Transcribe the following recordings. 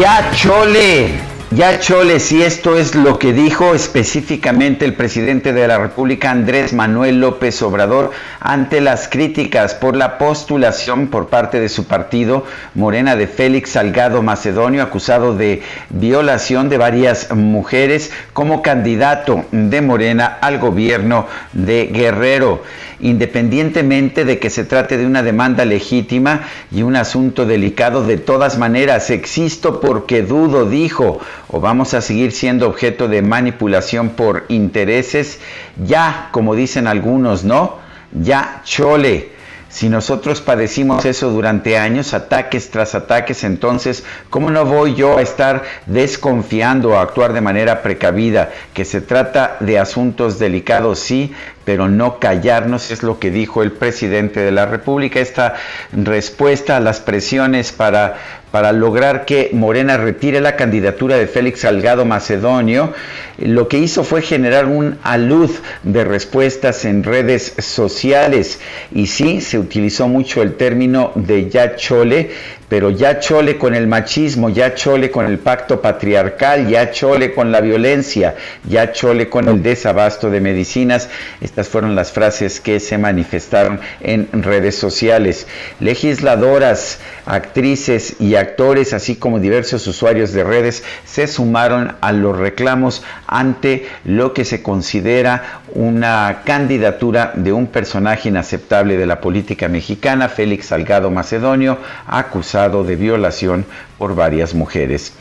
Ya chole, ya chole, si esto es lo que dijo específicamente el presidente de la República, Andrés Manuel López Obrador, ante las críticas por la postulación por parte de su partido Morena de Félix Salgado Macedonio, acusado de violación de varias mujeres como candidato de Morena al gobierno de Guerrero independientemente de que se trate de una demanda legítima y un asunto delicado, de todas maneras existo porque dudo, dijo, o vamos a seguir siendo objeto de manipulación por intereses, ya, como dicen algunos, ¿no? Ya chole. Si nosotros padecimos eso durante años, ataques tras ataques, entonces, ¿cómo no voy yo a estar desconfiando o a actuar de manera precavida? Que se trata de asuntos delicados, sí, pero no callarnos, es lo que dijo el presidente de la República. Esta respuesta a las presiones para, para lograr que Morena retire la candidatura de Félix Salgado Macedonio, lo que hizo fue generar un alud de respuestas en redes sociales. Y sí, se utilizó mucho el término de ya chole, pero ya chole con el machismo, ya chole con el pacto patriarcal, ya chole con la violencia, ya chole con el desabasto de medicinas. Estas fueron las frases que se manifestaron en redes sociales. Legisladoras, actrices y actores, así como diversos usuarios de redes, se sumaron a los reclamos ante lo que se considera una candidatura de un personaje inaceptable de la política mexicana, Félix Salgado Macedonio, acusado de violación por varias mujeres.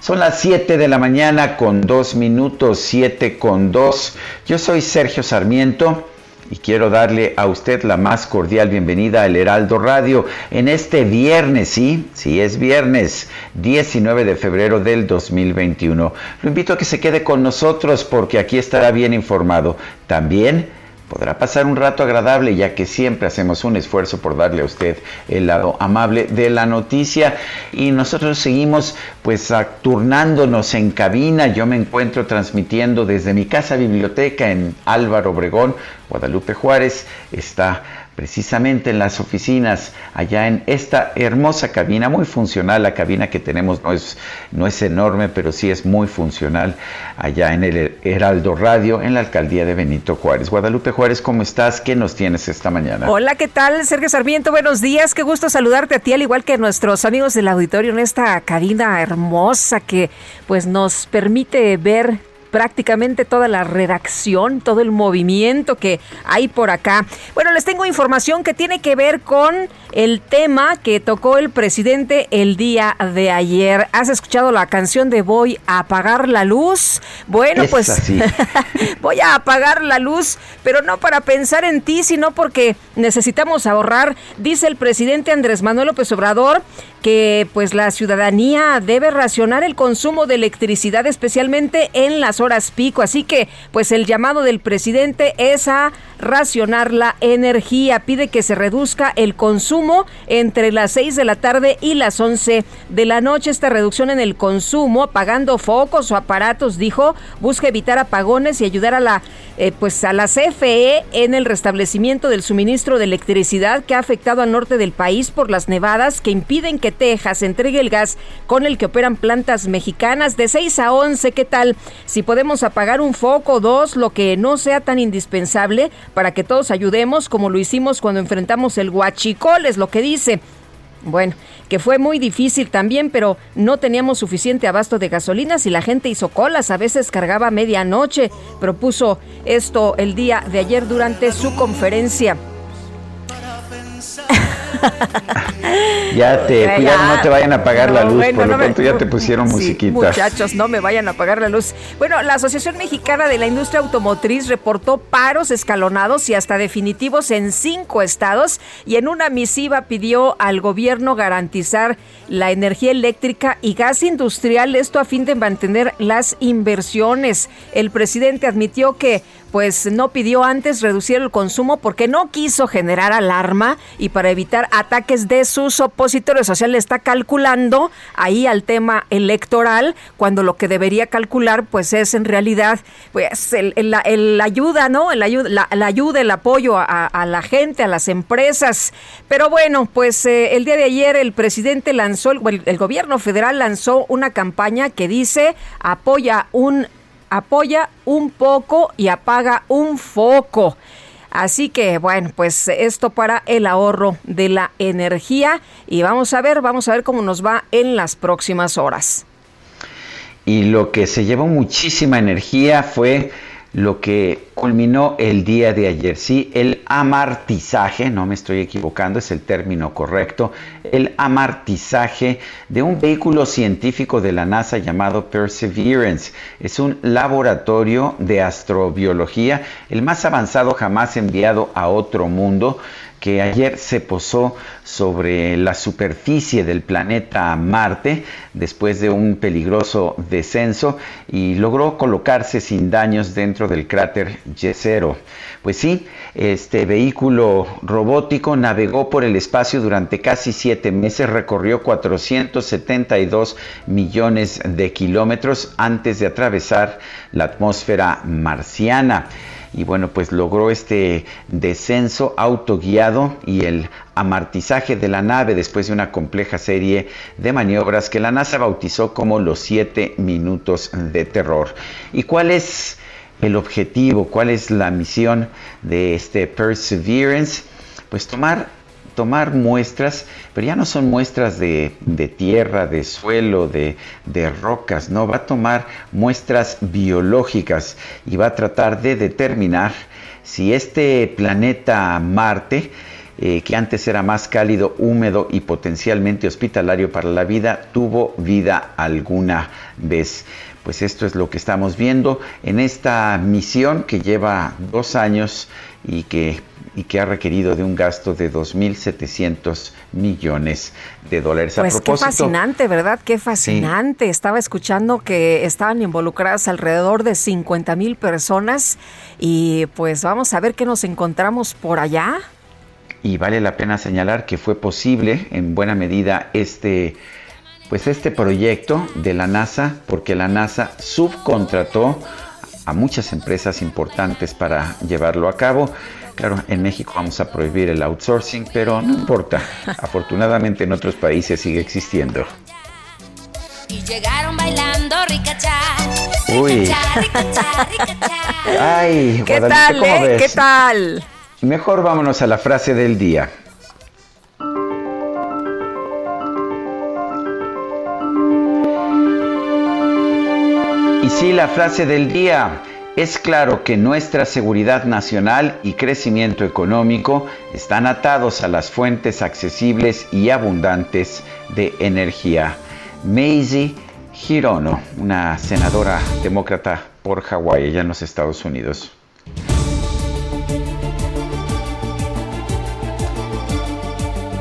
Son las 7 de la mañana con 2 minutos, 7 con 2. Yo soy Sergio Sarmiento y quiero darle a usted la más cordial bienvenida al Heraldo Radio en este viernes, sí, sí es viernes, 19 de febrero del 2021. Lo invito a que se quede con nosotros porque aquí estará bien informado. También podrá pasar un rato agradable ya que siempre hacemos un esfuerzo por darle a usted el lado amable de la noticia y nosotros seguimos pues turnándonos en cabina. Yo me encuentro transmitiendo desde mi casa biblioteca en Álvaro Obregón, Guadalupe Juárez. Está precisamente en las oficinas, allá en esta hermosa cabina, muy funcional, la cabina que tenemos no es, no es enorme, pero sí es muy funcional, allá en el Heraldo Radio, en la alcaldía de Benito Juárez. Guadalupe Juárez, ¿cómo estás? ¿Qué nos tienes esta mañana? Hola, ¿qué tal? Sergio Sarmiento, buenos días, qué gusto saludarte a ti, al igual que a nuestros amigos del auditorio en esta cabina hermosa que pues nos permite ver prácticamente toda la redacción, todo el movimiento que hay por acá. Bueno, les tengo información que tiene que ver con el tema que tocó el presidente el día de ayer. ¿Has escuchado la canción de Voy a apagar la luz? Bueno, pues voy a apagar la luz, pero no para pensar en ti, sino porque necesitamos ahorrar, dice el presidente Andrés Manuel López Obrador, que pues la ciudadanía debe racionar el consumo de electricidad especialmente en las horas pico, así que pues el llamado del presidente es a racionar la energía, pide que se reduzca el consumo entre las 6 de la tarde y las 11 de la noche. Esta reducción en el consumo, apagando focos o aparatos, dijo, busca evitar apagones y ayudar a la eh, pues a la CFE en el restablecimiento del suministro de electricidad que ha afectado al norte del país por las nevadas que impiden que Texas entregue el gas con el que operan plantas mexicanas de 6 a 11. ¿Qué tal? Si puede podemos apagar un foco, dos, lo que no sea tan indispensable para que todos ayudemos como lo hicimos cuando enfrentamos el huachicol, es lo que dice. Bueno, que fue muy difícil también, pero no teníamos suficiente abasto de gasolinas y la gente hizo colas, a veces cargaba medianoche. Propuso esto el día de ayer durante su conferencia. ya te, cuidado, no te vayan a apagar la luz, por lo tanto ya te pusieron musiquita. Muchachos, no me vayan a apagar la luz. Bueno, la Asociación Mexicana de la Industria Automotriz reportó paros escalonados y hasta definitivos en cinco estados y en una misiva pidió al gobierno garantizar la energía eléctrica y gas industrial, esto a fin de mantener las inversiones. El presidente admitió que pues no pidió antes reducir el consumo porque no quiso generar alarma y para evitar ataques de sus opositores. O sea, le está calculando ahí al tema electoral cuando lo que debería calcular pues es en realidad pues el, ayuda, ¿no? El ayuda, la, ayuda, el apoyo a, la gente, a las empresas. Pero bueno, pues eh, el día de ayer el presidente lanzó, el gobierno federal lanzó una campaña que dice apoya un apoya un poco y apaga un foco. Así que bueno, pues esto para el ahorro de la energía y vamos a ver, vamos a ver cómo nos va en las próximas horas. Y lo que se llevó muchísima energía fue lo que culminó el día de ayer. Sí, el amartizaje, no me estoy equivocando, es el término correcto, el amartizaje de un vehículo científico de la NASA llamado Perseverance. Es un laboratorio de astrobiología, el más avanzado jamás enviado a otro mundo que ayer se posó sobre la superficie del planeta Marte después de un peligroso descenso y logró colocarse sin daños dentro del cráter Jezero. Pues sí, este vehículo robótico navegó por el espacio durante casi siete meses, recorrió 472 millones de kilómetros antes de atravesar la atmósfera marciana y bueno, pues logró este descenso autoguiado y el amartizaje de la nave después de una compleja serie de maniobras que la NASA bautizó como los siete minutos de terror. ¿Y cuál es el objetivo? ¿Cuál es la misión de este Perseverance? Pues tomar tomar muestras, pero ya no son muestras de, tierra, de suelo, de, rocas, no, va a tomar muestras biológicas y va a tratar de determinar si este planeta Marte, eh, que antes era más cálido, húmedo y potencialmente hospitalario para la vida, tuvo vida alguna vez. Pues esto es lo que estamos viendo en esta misión que lleva dos años y que y que ha requerido de un gasto de 2.700 millones de dólares. Pues qué fascinante, ¿verdad? Qué fascinante. Estaba escuchando que estaban involucradas alrededor de 50 mil personas y pues vamos a ver qué nos encontramos por allá. Y vale la pena señalar que fue posible en buena medida este pues este proyecto de la NASA porque la NASA subcontrató a muchas empresas importantes para llevarlo a cabo. Claro, en México vamos a prohibir el outsourcing, pero no importa. Afortunadamente en otros países sigue existiendo. Y llegaron bailando ricachá. Uy. Ay, ¿qué tal, eh? ¿Qué tal? Mejor vámonos a la frase del día. Y sí, la frase del día. Es claro que nuestra seguridad nacional y crecimiento económico están atados a las fuentes accesibles y abundantes de energía. Maisie Hirono, una senadora demócrata por Hawái, allá en los Estados Unidos.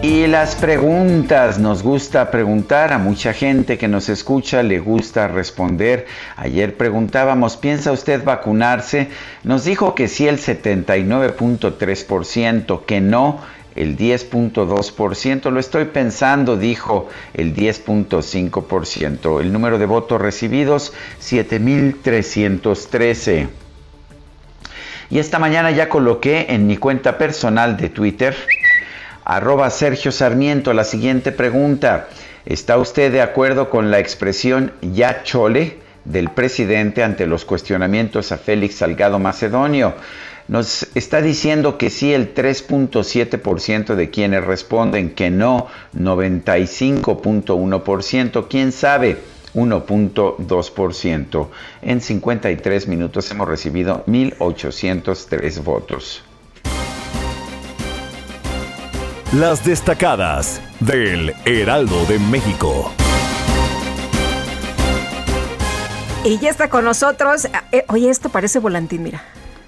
Y las preguntas, nos gusta preguntar, a mucha gente que nos escucha le gusta responder. Ayer preguntábamos, ¿piensa usted vacunarse? Nos dijo que sí el 79.3%, que no el 10.2%, lo estoy pensando, dijo el 10.5%. El número de votos recibidos, 7.313. Y esta mañana ya coloqué en mi cuenta personal de Twitter Arroba Sergio Sarmiento, la siguiente pregunta. ¿Está usted de acuerdo con la expresión ya chole? del presidente ante los cuestionamientos a Félix Salgado Macedonio. Nos está diciendo que sí el 3.7% de quienes responden que no, 95.1%, quién sabe, 1.2%. En 53 minutos hemos recibido 1.803 votos. Las destacadas del Heraldo de México. Y ya está con nosotros. Eh, oye, esto parece volantín, mira.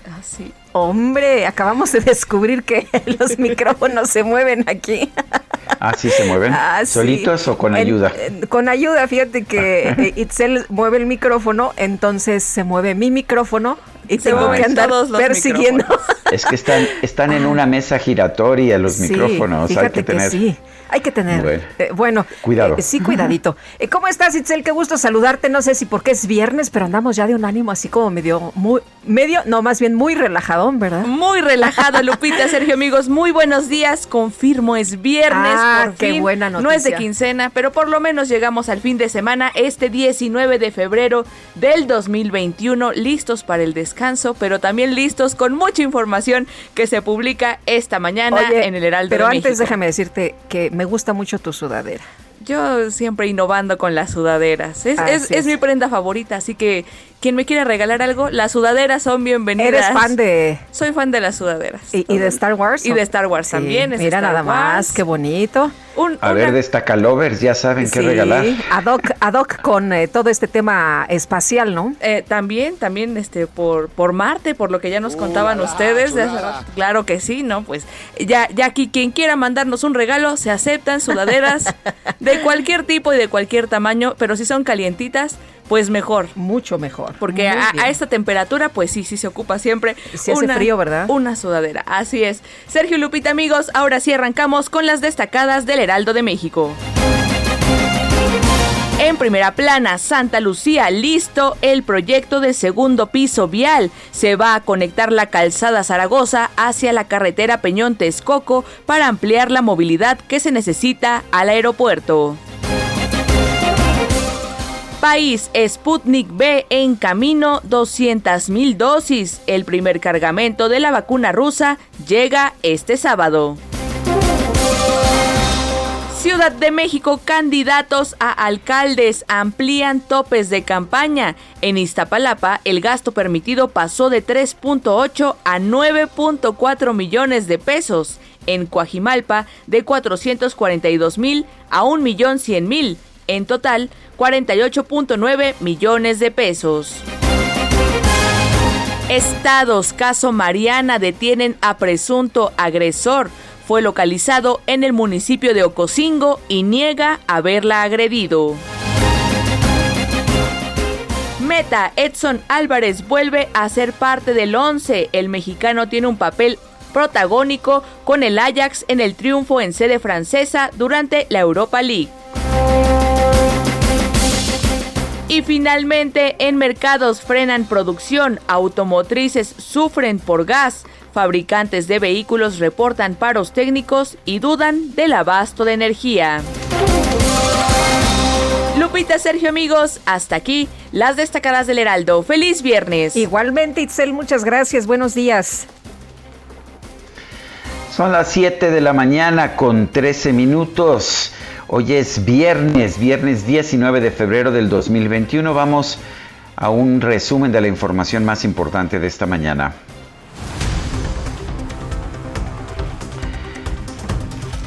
Ah, sí. Hombre, acabamos de descubrir que los micrófonos se mueven aquí. Ah, sí se mueven. Ah, sí. ¿Solitos o con ayuda? con ayuda, fíjate que eh, Itzel mueve el micrófono, entonces se mueve mi micrófono y Se tengo que andar todos los persiguiendo. micrófonos. Es que están, están en una mesa giratoria los Sí, micrófonos. Hay que tener. sí. Hay que tener. Bueno. eh, bueno, Cuidado. eh, sí, cuidadito. Eh, ¿Cómo estás, Itzel? Qué gusto saludarte. No sé si porque es viernes, pero andamos ya de un ánimo así como medio, muy, medio, no, más bien muy relajadón, ¿verdad? Muy relajado, Lupita, Sergio, amigos. Muy buenos días. Confirmo, es viernes. Ah, por qué fin. buena No es de noticia. quincena, pero por lo menos llegamos al fin de semana, este 19 de febrero del 2021, listos para el descanso, pero también listos con mucha información que se publica esta mañana Oye, en el Heraldo pero de antes México. déjame decirte que me gusta mucho tu sudadera. Yo siempre innovando con las sudaderas. Es, es- es es. mi prenda favorita, así que quien me quiera regalar algo, las sudaderas son bienvenidas. ¿Eres fan de Soy fan de las sudaderas. y, y de Star Wars? Y de Star Wars Sí, también. es Mira Star nada más, Wars. qué bonito. Un- A una- ver, destaca lovers, ya saben qué Sí, regalar. ad hoc, ad hoc con eh, todo este tema espacial, ¿no? eh, también, también, este, por, por Marte, por lo que ya nos contaban ustedes. de hace rato. Claro que sí, ¿no? Pues ya, ya aquí quien quiera mandarnos un regalo, se aceptan sudaderas de cualquier tipo y de cualquier tamaño, pero si son calientitas, pues mejor. Mucho mejor. Porque a, esta temperatura, pues sí, sí se ocupa siempre. Sí hace frío, ¿verdad? Una sudadera, así es. Sergio Lupita, amigos, ahora sí arrancamos con las destacadas del Heraldo de México. En primera plana, Santa Lucía, listo el proyecto de segundo piso vial. Se va a conectar la calzada Zaragoza hacia la carretera Peñón Texcoco para ampliar la movilidad que se necesita al aeropuerto. País Sputnik B en camino 200.000 dosis. El primer cargamento de la vacuna rusa llega este sábado. Ciudad de México, candidatos a alcaldes amplían topes de campaña. En Iztapalapa, el gasto permitido pasó de 3.8 a 9.4 millones de pesos. En Coajimalpa, de 442 mil a 1 millón 100 mil. En total, 48.9 millones de pesos. Estados, caso Mariana, detienen a presunto agresor. Fue localizado en el municipio de Ocosingo y niega haberla agredido. Meta, Edson Álvarez vuelve a ser parte del 11. El mexicano tiene un papel protagónico con el Ajax en el triunfo en sede francesa durante la Europa League. Y finalmente, en mercados frenan producción, automotrices sufren por gas, fabricantes de vehículos reportan paros técnicos y dudan del abasto de energía. Lupita, Sergio, amigos, hasta aquí las destacadas del Heraldo. ¡Feliz viernes! Igualmente, Itzel, muchas gracias. Buenos días. Son las 7 de la mañana con 13 minutos. Hoy es viernes, viernes 19 de febrero del 2021. Vamos a un resumen de la información más importante de esta mañana.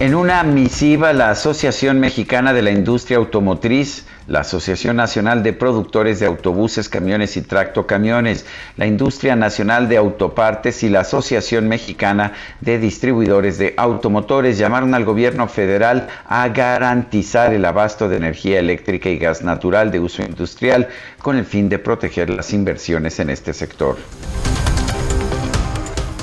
En una misiva, la Asociación Mexicana de la Industria Automotriz, la Asociación Nacional de Productores de Autobuses, Camiones y Tractocamiones, la Industria Nacional de Autopartes y la Asociación Mexicana de Distribuidores de Automotores llamaron al gobierno federal a garantizar el abasto de energía eléctrica y gas natural de uso industrial con el fin de proteger las inversiones en este sector.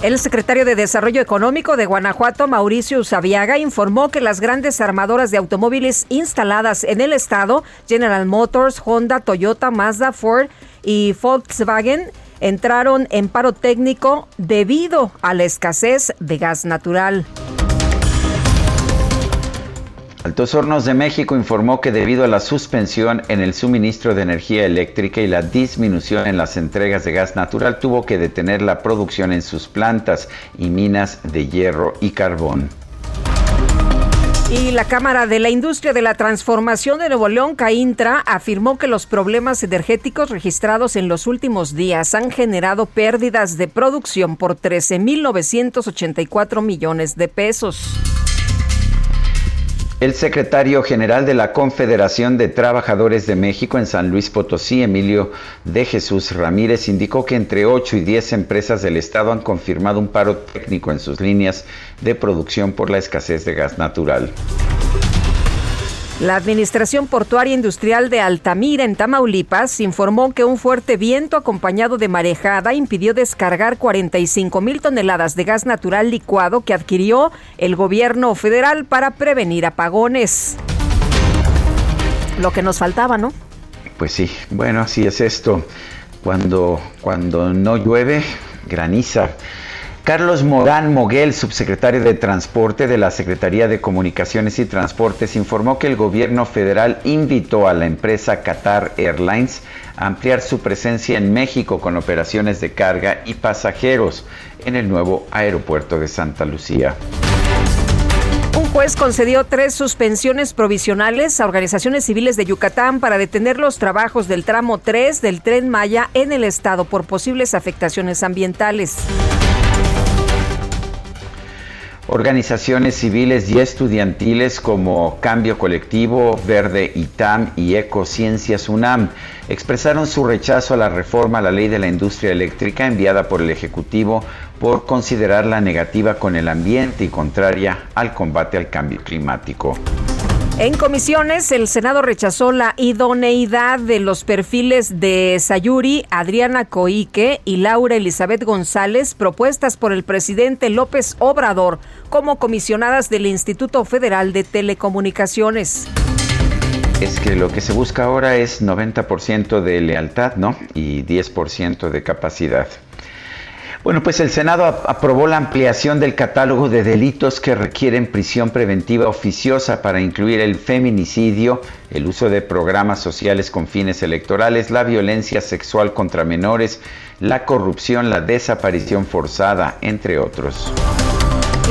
El secretario de Desarrollo Económico de Guanajuato, Mauricio Usabiaga, informó que las grandes armadoras de automóviles instaladas en el estado, General Motors, Honda, Toyota, Mazda, Ford y Volkswagen, entraron en paro técnico debido a la escasez de gas natural. Altos Hornos de México informó que debido a la suspensión en el suministro de energía eléctrica y la disminución en las entregas de gas natural, tuvo que detener la producción en sus plantas y minas de hierro y carbón. Y la Cámara de la Industria de la Transformación de Nuevo León, CAINTRA, afirmó que los problemas energéticos registrados en los últimos días han generado pérdidas de producción por 13.984 millones de pesos. El secretario general de la Confederación de Trabajadores de México en San Luis Potosí, Emilio de Jesús Ramírez, indicó que entre 8 y 10 empresas del Estado han confirmado un paro técnico en sus líneas de producción por la escasez de gas natural. La Administración Portuaria Industrial de Altamira, en Tamaulipas, informó que un fuerte viento acompañado de marejada impidió descargar 45 mil toneladas de gas natural licuado que adquirió el gobierno federal para prevenir apagones. Lo que nos faltaba, ¿no? Pues sí, bueno, así es esto. Cuando, cuando no llueve, graniza. Carlos Morán Moguel, subsecretario de Transporte de la Secretaría de Comunicaciones y Transportes, informó que el gobierno federal invitó a la empresa Qatar Airlines a ampliar su presencia en México con operaciones de carga y pasajeros en el nuevo aeropuerto de Santa Lucía. Un juez concedió tres suspensiones provisionales a organizaciones civiles de Yucatán para detener los trabajos del tramo 3 del tren Maya en el estado por posibles afectaciones ambientales. Organizaciones civiles y estudiantiles como Cambio Colectivo, Verde ITAM y Ecociencias UNAM expresaron su rechazo a la reforma a la ley de la industria eléctrica enviada por el Ejecutivo por considerarla negativa con el ambiente y contraria al combate al cambio climático. En comisiones, el Senado rechazó la idoneidad de los perfiles de Sayuri, Adriana Coique y Laura Elizabeth González propuestas por el presidente López Obrador como comisionadas del Instituto Federal de Telecomunicaciones. Es que lo que se busca ahora es 90% de lealtad, ¿no? Y 10% de capacidad. Bueno, pues el Senado aprobó la ampliación del catálogo de delitos que requieren prisión preventiva oficiosa para incluir el feminicidio, el uso de programas sociales con fines electorales, la violencia sexual contra menores, la corrupción, la desaparición forzada, entre otros.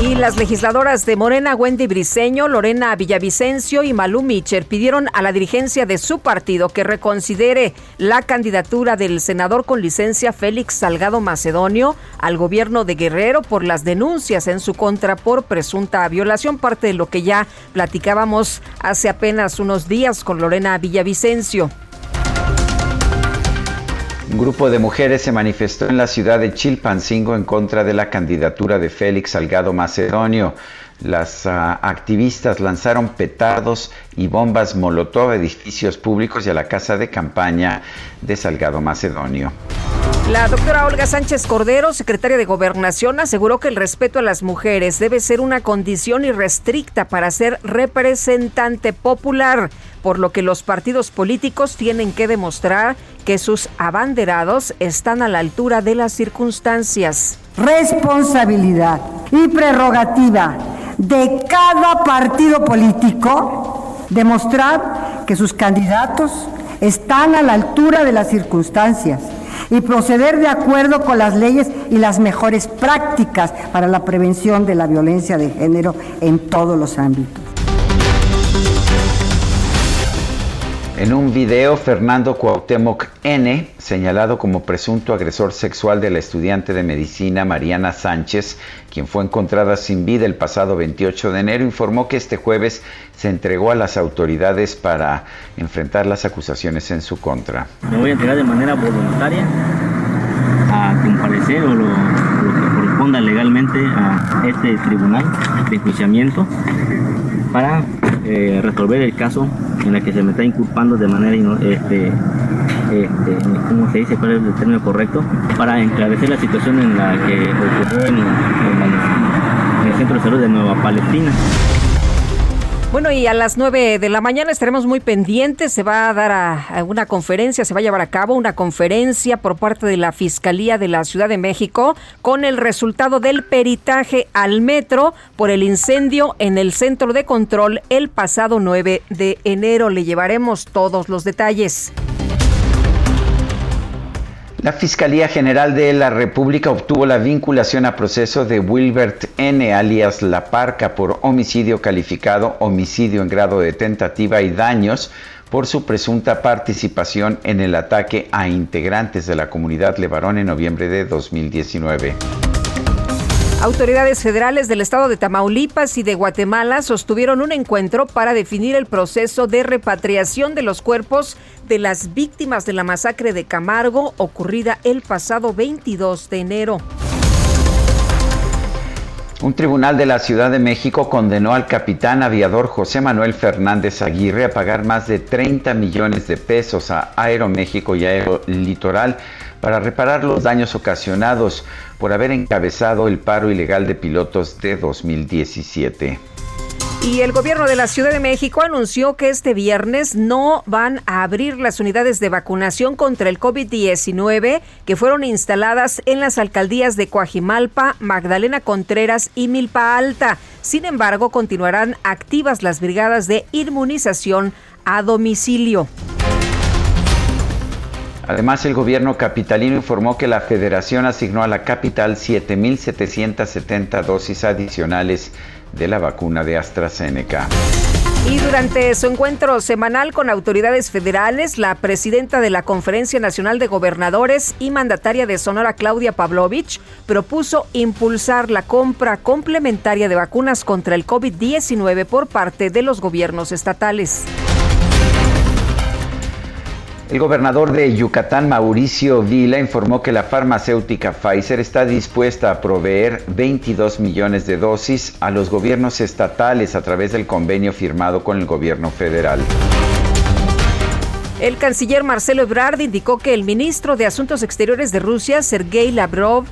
Y las legisladoras de Morena, Wendy Briseño, Lorena Villavicencio y Malú Micher pidieron a la dirigencia de su partido que reconsidere la candidatura del senador con licencia Félix Salgado Macedonio al gobierno de Guerrero por las denuncias en su contra por presunta violación, parte de lo que ya platicábamos hace apenas unos días con Lorena Villavicencio. Un grupo de mujeres se manifestó en la ciudad de Chilpancingo en contra de la candidatura de Félix Salgado Macedonio. Las uh, activistas lanzaron petardos y bombas molotov a edificios públicos y a la casa de campaña de Salgado Macedonio. La doctora Olga Sánchez Cordero, secretaria de Gobernación, aseguró que el respeto a las mujeres debe ser una condición irrestricta para ser representante popular, por lo que los partidos políticos tienen que demostrar que sus abanderados están a la altura de las circunstancias. Responsabilidad y prerrogativa de cada partido político demostrar que sus candidatos están a la altura de las circunstancias y proceder de acuerdo con las leyes y las mejores prácticas para la prevención de la violencia de género en todos los ámbitos. En un video, Fernando Cuauhtémoc N., señalado como presunto agresor sexual de la estudiante de medicina Mariana Sánchez, quien fue encontrada sin vida el pasado 28 de enero, informó que este jueves se entregó a las autoridades para enfrentar las acusaciones en su contra. Me voy a entregar de manera voluntaria a comparecer o lo, lo que corresponda legalmente a este tribunal de enjuiciamiento para eh, resolver el caso en el que se me está inculpando de manera, este, este, ¿cómo se dice? ¿Cuál es el término correcto? Para enclarecer la situación en la que ocurrió en, en el Centro de Salud de Nueva Palestina. Bueno, y a las 9 de la mañana estaremos muy pendientes. Se va a dar a, una conferencia, se va a llevar a cabo una conferencia por parte de la Fiscalía de la Ciudad de México con el resultado del peritaje al metro por el incendio en el centro de control el pasado 9 de enero. Le llevaremos todos los detalles. La Fiscalía General de la República obtuvo la vinculación a proceso de Wilbert N., alias La Parca, por homicidio calificado, homicidio en grado de tentativa y daños por su presunta participación en el ataque a integrantes de la comunidad Levarón en noviembre de 2019. Autoridades federales del estado de Tamaulipas y de Guatemala sostuvieron un encuentro para definir el proceso de repatriación de los cuerpos de las víctimas de la masacre de Camargo ocurrida el pasado 22 de enero. Un tribunal de la Ciudad de México condenó al capitán aviador José Manuel Fernández Aguirre a pagar más de 30 millones de pesos a Aeroméxico y Aerolitoral para reparar los daños ocasionados por haber encabezado el paro ilegal de pilotos de 2017. Y el gobierno de la Ciudad de México anunció que este viernes no van a abrir las unidades de vacunación contra el COVID-19 que fueron instaladas en las alcaldías de Coajimalpa, Magdalena Contreras y Milpa Alta. Sin embargo, continuarán activas las brigadas de inmunización a domicilio. Además, el gobierno capitalino informó que la federación asignó a la capital 7.770 dosis adicionales de la vacuna de AstraZeneca. Y durante su encuentro semanal con autoridades federales, la presidenta de la Conferencia Nacional de Gobernadores y mandataria de Sonora, Claudia Pavlovich, propuso impulsar la compra complementaria de vacunas contra el COVID-19 por parte de los gobiernos estatales. El gobernador de Yucatán, Mauricio Vila, informó que la farmacéutica Pfizer está dispuesta a proveer 22 millones de dosis a los gobiernos estatales a través del convenio firmado con el gobierno federal. El canciller Marcelo Ebrard indicó que el ministro de Asuntos Exteriores de Rusia, Sergei Lavrov,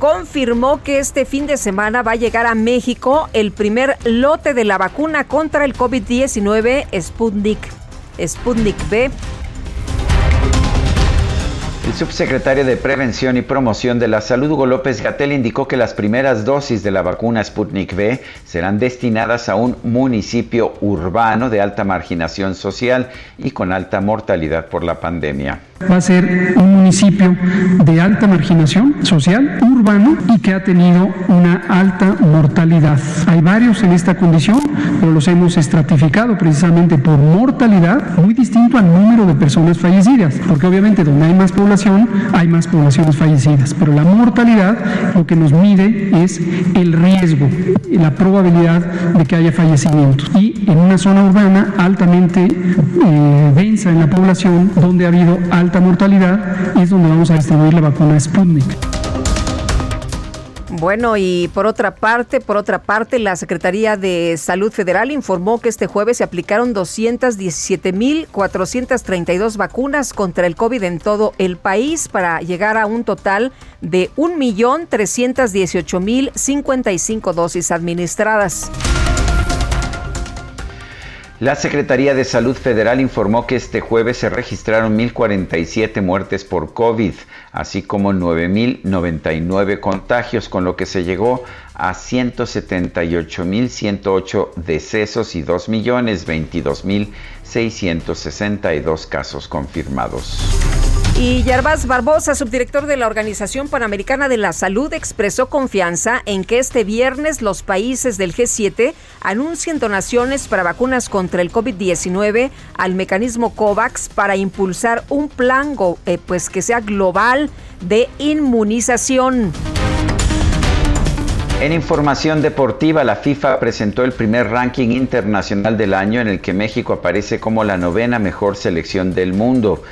confirmó que este fin de semana va a llegar a México el primer lote de la vacuna contra el COVID-19 Sputnik, Sputnik V el subsecretario de Prevención y Promoción de la Salud, Hugo López Gatel, indicó que las primeras dosis de la vacuna Sputnik V serán destinadas a un municipio urbano de alta marginación social y con alta mortalidad por la pandemia va a ser un municipio de alta marginación social, urbano y que ha tenido una alta mortalidad. Hay varios en esta condición, pero los hemos estratificado precisamente por mortalidad, muy distinto al número de personas fallecidas, porque obviamente donde hay más población hay más poblaciones fallecidas, pero la mortalidad lo que nos mide es el riesgo, la probabilidad de que haya fallecimientos. Y en una zona urbana altamente eh, densa en la población, donde ha habido alta mortalidad, es donde vamos a distribuir la vacuna Sputnik. Bueno, y por otra parte, por otra parte, la Secretaría de Salud Federal informó que este jueves se aplicaron 217.432 vacunas contra el COVID en todo el país para llegar a un total de 1.318.055 dosis administradas. La Secretaría de Salud Federal informó que este jueves se registraron 1.047 muertes por COVID, así como 9.099 contagios, con lo que se llegó a 178.108 decesos y 2.022.662 casos confirmados. Y Yarbás Barbosa, subdirector de la Organización Panamericana de la Salud, expresó confianza en que este viernes los países del G7 anuncien donaciones para vacunas contra el COVID-19 al mecanismo COVAX para impulsar un plan eh, pues, que sea global de inmunización. En información deportiva, la FIFA presentó el primer ranking internacional del año en el que México aparece como la novena mejor selección del mundo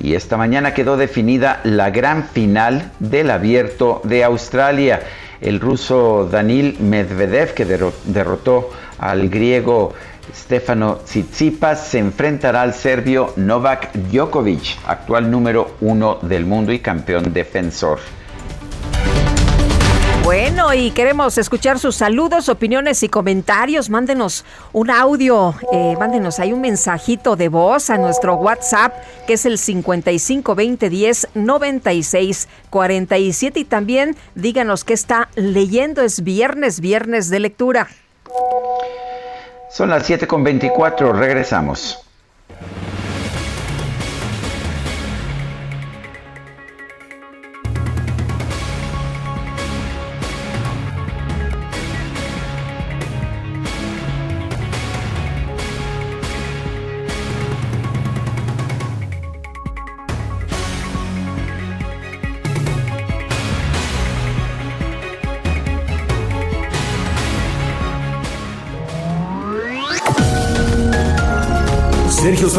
y esta mañana quedó definida la gran final del abierto de Australia. El ruso Danil Medvedev, que derrotó al griego Stefano Tsitsipas, se enfrentará al serbio Novak Djokovic, actual número uno del mundo y campeón defensor. Bueno, y queremos escuchar sus saludos, opiniones y comentarios. Mándenos un audio, eh, mándenos ahí un mensajito de voz a nuestro WhatsApp, que es el 552010 9647. Y también díganos qué está leyendo. Es viernes, viernes de lectura. Son las 7.24, regresamos.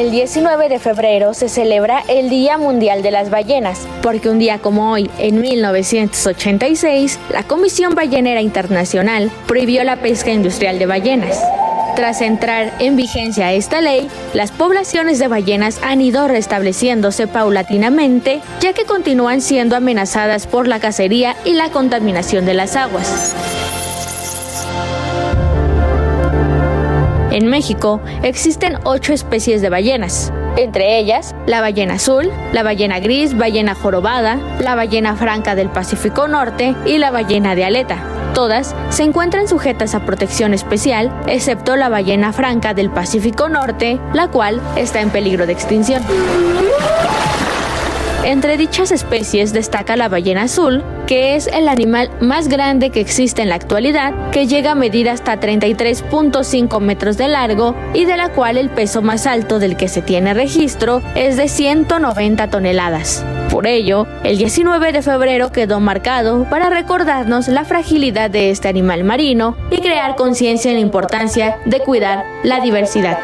El 19 de febrero se celebra el Día Mundial de las Ballenas, porque un día como hoy, en 1986, la Comisión Ballenera Internacional prohibió la pesca industrial de ballenas. Tras entrar en vigencia esta ley, las poblaciones de ballenas han ido restableciéndose paulatinamente, ya que continúan siendo amenazadas por la cacería y la contaminación de las aguas. En México existen ocho especies de ballenas, entre ellas la ballena azul, la ballena gris, ballena jorobada, la ballena franca del Pacífico Norte y la ballena de aleta. Todas se encuentran sujetas a protección especial, excepto la ballena franca del Pacífico Norte, la cual está en peligro de extinción. Entre dichas especies destaca la ballena azul, que es el animal más grande que existe en la actualidad, que llega a medir hasta 33.5 metros de largo y de la cual el peso más alto del que se tiene registro es de 190 toneladas. Por ello, el 19 de febrero quedó marcado para recordarnos la fragilidad de este animal marino y crear conciencia en la importancia de cuidar la diversidad.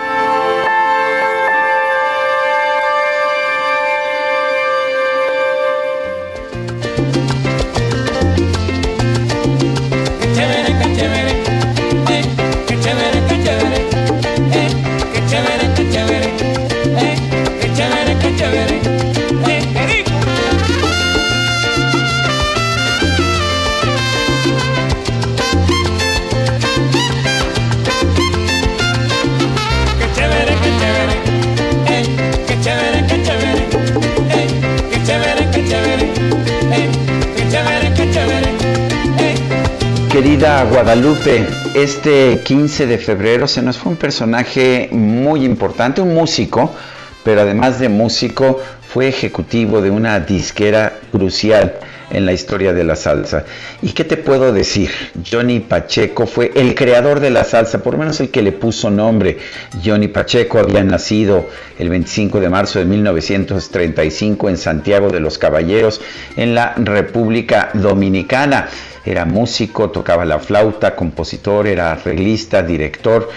Guadalupe, este 15 de febrero se nos fue un personaje muy importante, un músico, pero además de músico, fue ejecutivo de una disquera crucial en la historia de la salsa. ¿Y qué te puedo decir? Johnny Pacheco fue el creador de la salsa, por lo menos el que le puso nombre. Johnny Pacheco había nacido el 25 de marzo de 1935 en Santiago de los Caballeros, en la República Dominicana. Era músico, tocaba la flauta, compositor, era arreglista, director.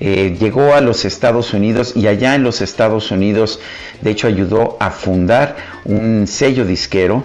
Eh, llegó a los Estados Unidos y allá en los Estados Unidos, de hecho, ayudó a fundar un sello disquero,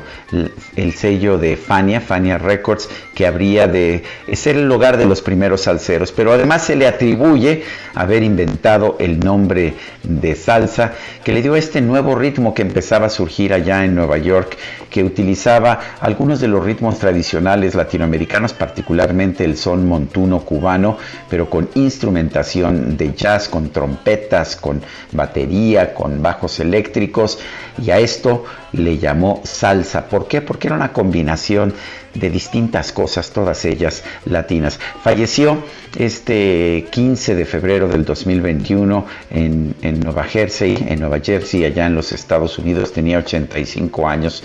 el sello de Fania, Fania Records, que habría de ser el lugar de los primeros salseros, pero además se le atribuye haber inventado el nombre de salsa, que le dio este nuevo ritmo que empezaba a surgir allá en Nueva York, que utilizaba algunos de los ritmos tradicionales latinoamericanos, particularmente el son montuno cubano, pero con instrumentación de jazz, con trompetas, con batería, con bajos eléctricos, y a esto le llamó salsa. ¿Por qué? Porque era una combinación de distintas cosas, todas ellas latinas. Falleció este 15 de febrero del 2021 en, en Nueva Jersey, en Nueva Jersey, allá en los Estados Unidos, tenía 85 años.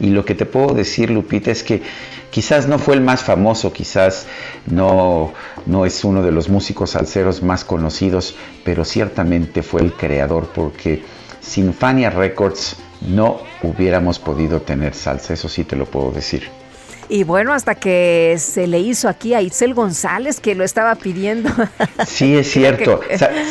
Y lo que te puedo decir, Lupita, es que quizás no fue el más famoso, quizás no, no es uno de los músicos salseros más conocidos, pero ciertamente fue el creador, porque Sinfania Records no hubiéramos podido tener salsa, eso sí te lo puedo decir. Y bueno, hasta que se le hizo aquí a Itzel González que lo estaba pidiendo. Sí, es cierto.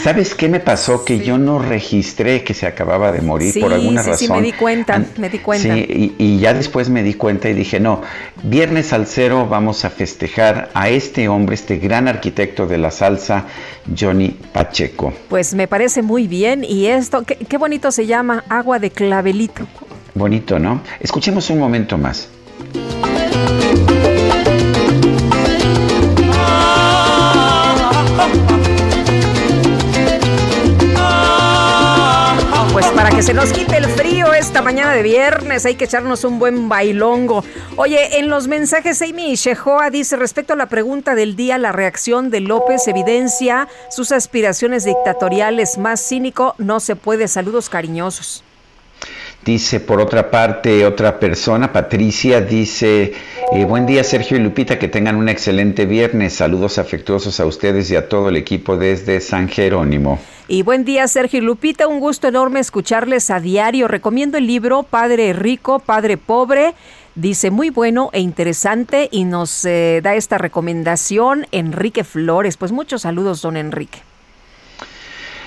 ¿Sabes qué me pasó? Que yo no registré que se acababa de morir por alguna razón. Sí, me di cuenta, me di cuenta. Sí, y, ya después me di cuenta y dije, no, viernes al cero vamos a festejar a este hombre, este gran arquitecto de la salsa, Johnny Pacheco. Pues me parece muy bien y esto, qué, qué bonito se llama, agua de clavelito. Bonito, ¿no? Escuchemos un momento más. Que se nos quite el frío esta mañana de viernes, hay que echarnos un buen bailongo. Oye, en los mensajes, Amy Shehoa dice: respecto a la pregunta del día, la reacción de López evidencia sus aspiraciones dictatoriales. Más cínico no se puede. Saludos cariñosos. Dice por otra parte otra persona, Patricia, dice, eh, buen día Sergio y Lupita, que tengan un excelente viernes. Saludos afectuosos a ustedes y a todo el equipo desde San Jerónimo. Y buen día Sergio y Lupita, un gusto enorme escucharles a diario. Recomiendo el libro Padre Rico, Padre Pobre. Dice muy bueno e interesante y nos eh, da esta recomendación Enrique Flores. Pues muchos saludos, don Enrique.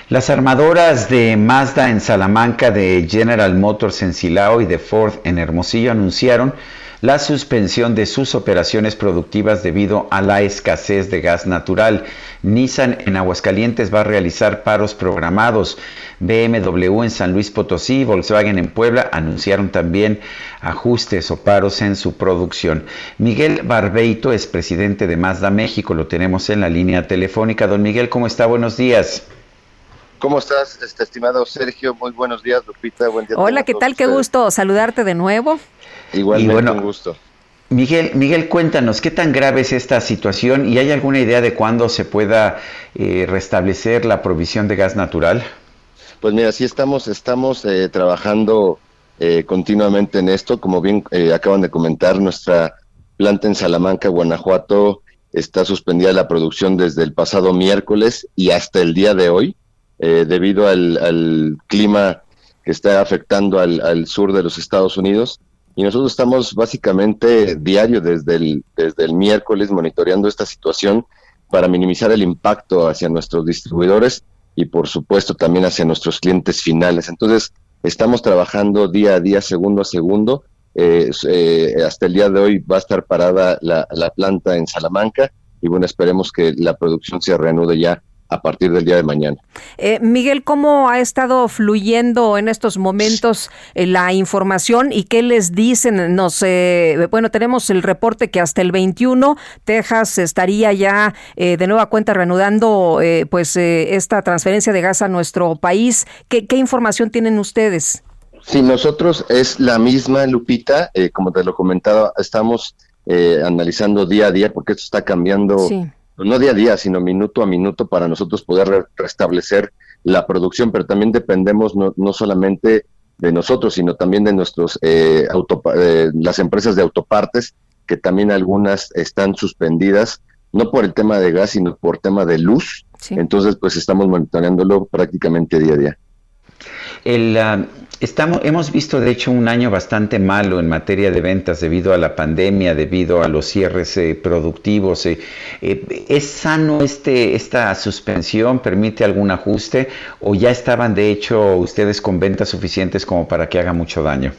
Las armadoras de Mazda en Salamanca, de General Motors en Silao y de Ford en Hermosillo anunciaron la suspensión de sus operaciones productivas debido a la escasez de gas natural. Nissan en Aguascalientes va a realizar paros programados. BMW en San Luis Potosí y Volkswagen en Puebla anunciaron también ajustes o paros en su producción. Miguel Barbeito es presidente de Mazda México, lo tenemos en la línea telefónica. Don Miguel, ¿cómo está? Buenos días. ¿Cómo estás, este, estimado Sergio? Muy buenos días, Lupita. Buen día. Hola, ¿qué tal? Qué gusto saludarte de nuevo. Igualmente, un gusto. Miguel, Miguel, cuéntanos, ¿qué tan grave es esta situación y hay alguna idea de cuándo se pueda eh, restablecer la provisión de gas natural? Pues mira, sí estamos, estamos eh, trabajando eh, continuamente en esto. Como bien acaban de comentar, nuestra planta en Salamanca, Guanajuato, está suspendida la producción desde el pasado miércoles y hasta el día de hoy. Eh, debido al, clima que está afectando al, sur de los Estados Unidos. Y nosotros estamos básicamente diario desde el, desde el miércoles monitoreando esta situación para minimizar el impacto hacia nuestros distribuidores y por supuesto también hacia nuestros clientes finales. Entonces, estamos trabajando día a día, segundo a segundo. Eh, eh, hasta el día de hoy va a estar parada la, la planta en Salamanca y bueno, esperemos que la producción se reanude ya a partir del día de mañana. Eh, Miguel, ¿cómo ha estado fluyendo en estos momentos eh, la información y qué les dicen? Nos, eh, bueno, tenemos el reporte que hasta el 21 Texas estaría ya de nueva cuenta reanudando pues esta transferencia de gas a nuestro país. ¿Qué, información tienen ustedes? Sí, nosotros es la misma, Lupita, como te lo comentaba, estamos analizando día a día porque esto está cambiando. Sí no día a día, sino minuto a minuto para nosotros poder restablecer la producción, pero también dependemos no, no solamente de nosotros, sino también de nuestros eh, eh, las empresas de autopartes, que también algunas están suspendidas, no por el tema de gas, sino por tema de luz. Entonces, pues estamos monitoreándolo prácticamente día a día. El, ah, estamos, hemos visto, de hecho, un año bastante malo en materia de ventas debido a la pandemia, debido a los cierres eh, productivos. Eh, eh, ¿Es sano este, esta suspensión? ¿Permite algún ajuste? ¿O ya estaban, de hecho, ustedes con ventas suficientes como para que haga mucho daño?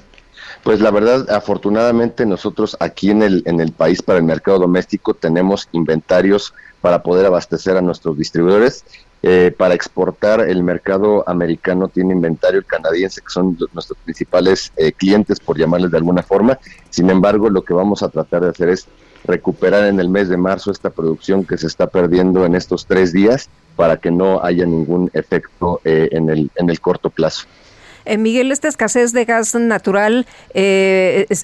Pues la verdad, afortunadamente nosotros aquí en el, en el país para el mercado doméstico tenemos inventarios para poder abastecer a nuestros distribuidores eh, para exportar el mercado americano tiene inventario canadiense, que son nuestros principales eh, clientes, por llamarles de alguna forma. Sin embargo, lo que vamos a tratar de hacer es recuperar en el mes de marzo esta producción que se está perdiendo en estos tres días para que no haya ningún efecto eh, en, el, en el corto plazo. Miguel, esta escasez de gas natural,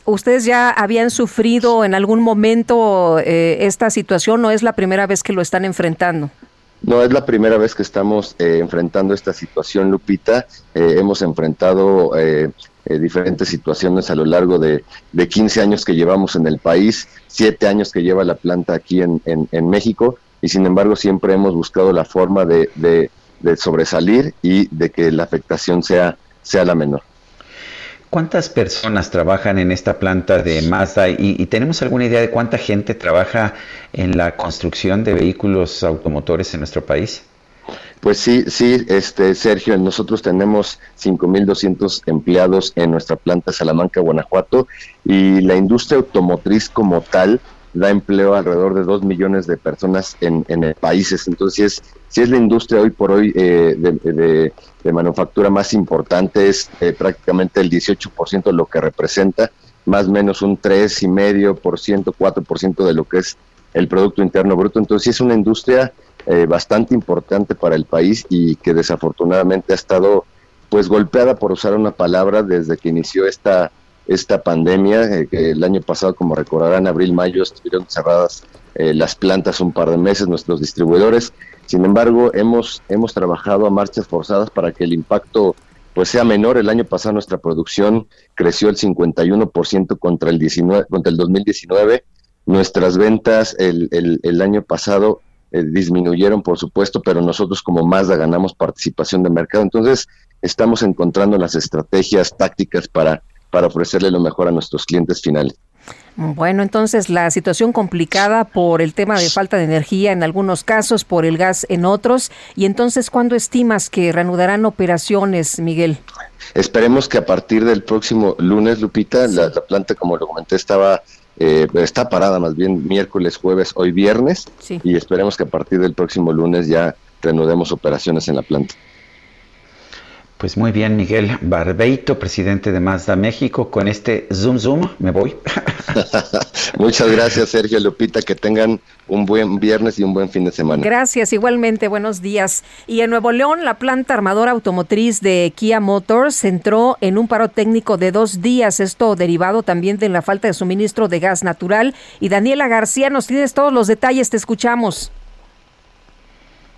¿ustedes ya habían sufrido en algún momento esta situación o es la primera vez que lo están enfrentando? No es la primera vez que estamos eh, enfrentando esta situación, Lupita. Eh, hemos enfrentado eh, diferentes situaciones a lo largo de, de, 15 años que llevamos en el país, 7 años que lleva la planta aquí en, en, México, y sin embargo siempre hemos buscado la forma de, de, sobresalir y de que la afectación sea, sea la menor. ¿Cuántas personas trabajan en esta planta de Mazda y, tenemos alguna idea de cuánta gente trabaja en la construcción de vehículos automotores en nuestro país? Pues sí, sí, este Sergio, nosotros tenemos 5.200 empleados en nuestra planta Salamanca, Guanajuato, y la industria automotriz como tal da empleo a alrededor de 2 millones de personas en, en países. Entonces, si es la industria hoy por hoy eh, de, manufactura más importante, es eh, prácticamente el 18% de lo que representa, más o menos un 3,5%, 4% de lo que es el Producto Interno Bruto. Entonces, es una industria eh, bastante importante para el país y que desafortunadamente ha estado pues golpeada, por usar una palabra, desde que inició esta esta pandemia. que el año pasado, como recordarán, abril, mayo estuvieron cerradas las plantas un par de meses, nuestros distribuidores. Sin embargo, hemos, hemos trabajado a marchas forzadas para que el impacto pues sea menor. El año pasado nuestra producción creció el 51% contra el, 19, contra el 2019. Nuestras ventas el, el, año pasado eh, disminuyeron, por supuesto, pero nosotros como Mazda ganamos participación de mercado. Entonces, estamos encontrando las estrategias tácticas para, para ofrecerle lo mejor a nuestros clientes finales. Bueno, entonces la situación complicada por el tema de falta de energía en algunos casos, por el gas en otros. Y entonces, ¿cuándo estimas que reanudarán operaciones, Miguel? Esperemos que a partir del próximo lunes, Lupita, la, planta, como lo comenté, estaba eh, está parada más bien miércoles, jueves, hoy viernes. Y esperemos que a partir del próximo lunes ya reanudemos operaciones en la planta. Pues muy bien, Miguel Barbeito, presidente de Mazda México, con este Zoom Zoom, me voy. Muchas gracias, Sergio Lupita, que tengan un buen viernes y un buen fin de semana. Gracias, igualmente, buenos días. Y en Nuevo León, la planta armadora automotriz de Kia Motors entró en un paro técnico de dos días, esto derivado también de la falta de suministro de gas natural. Y Daniela García, nos tienes todos los detalles, te escuchamos.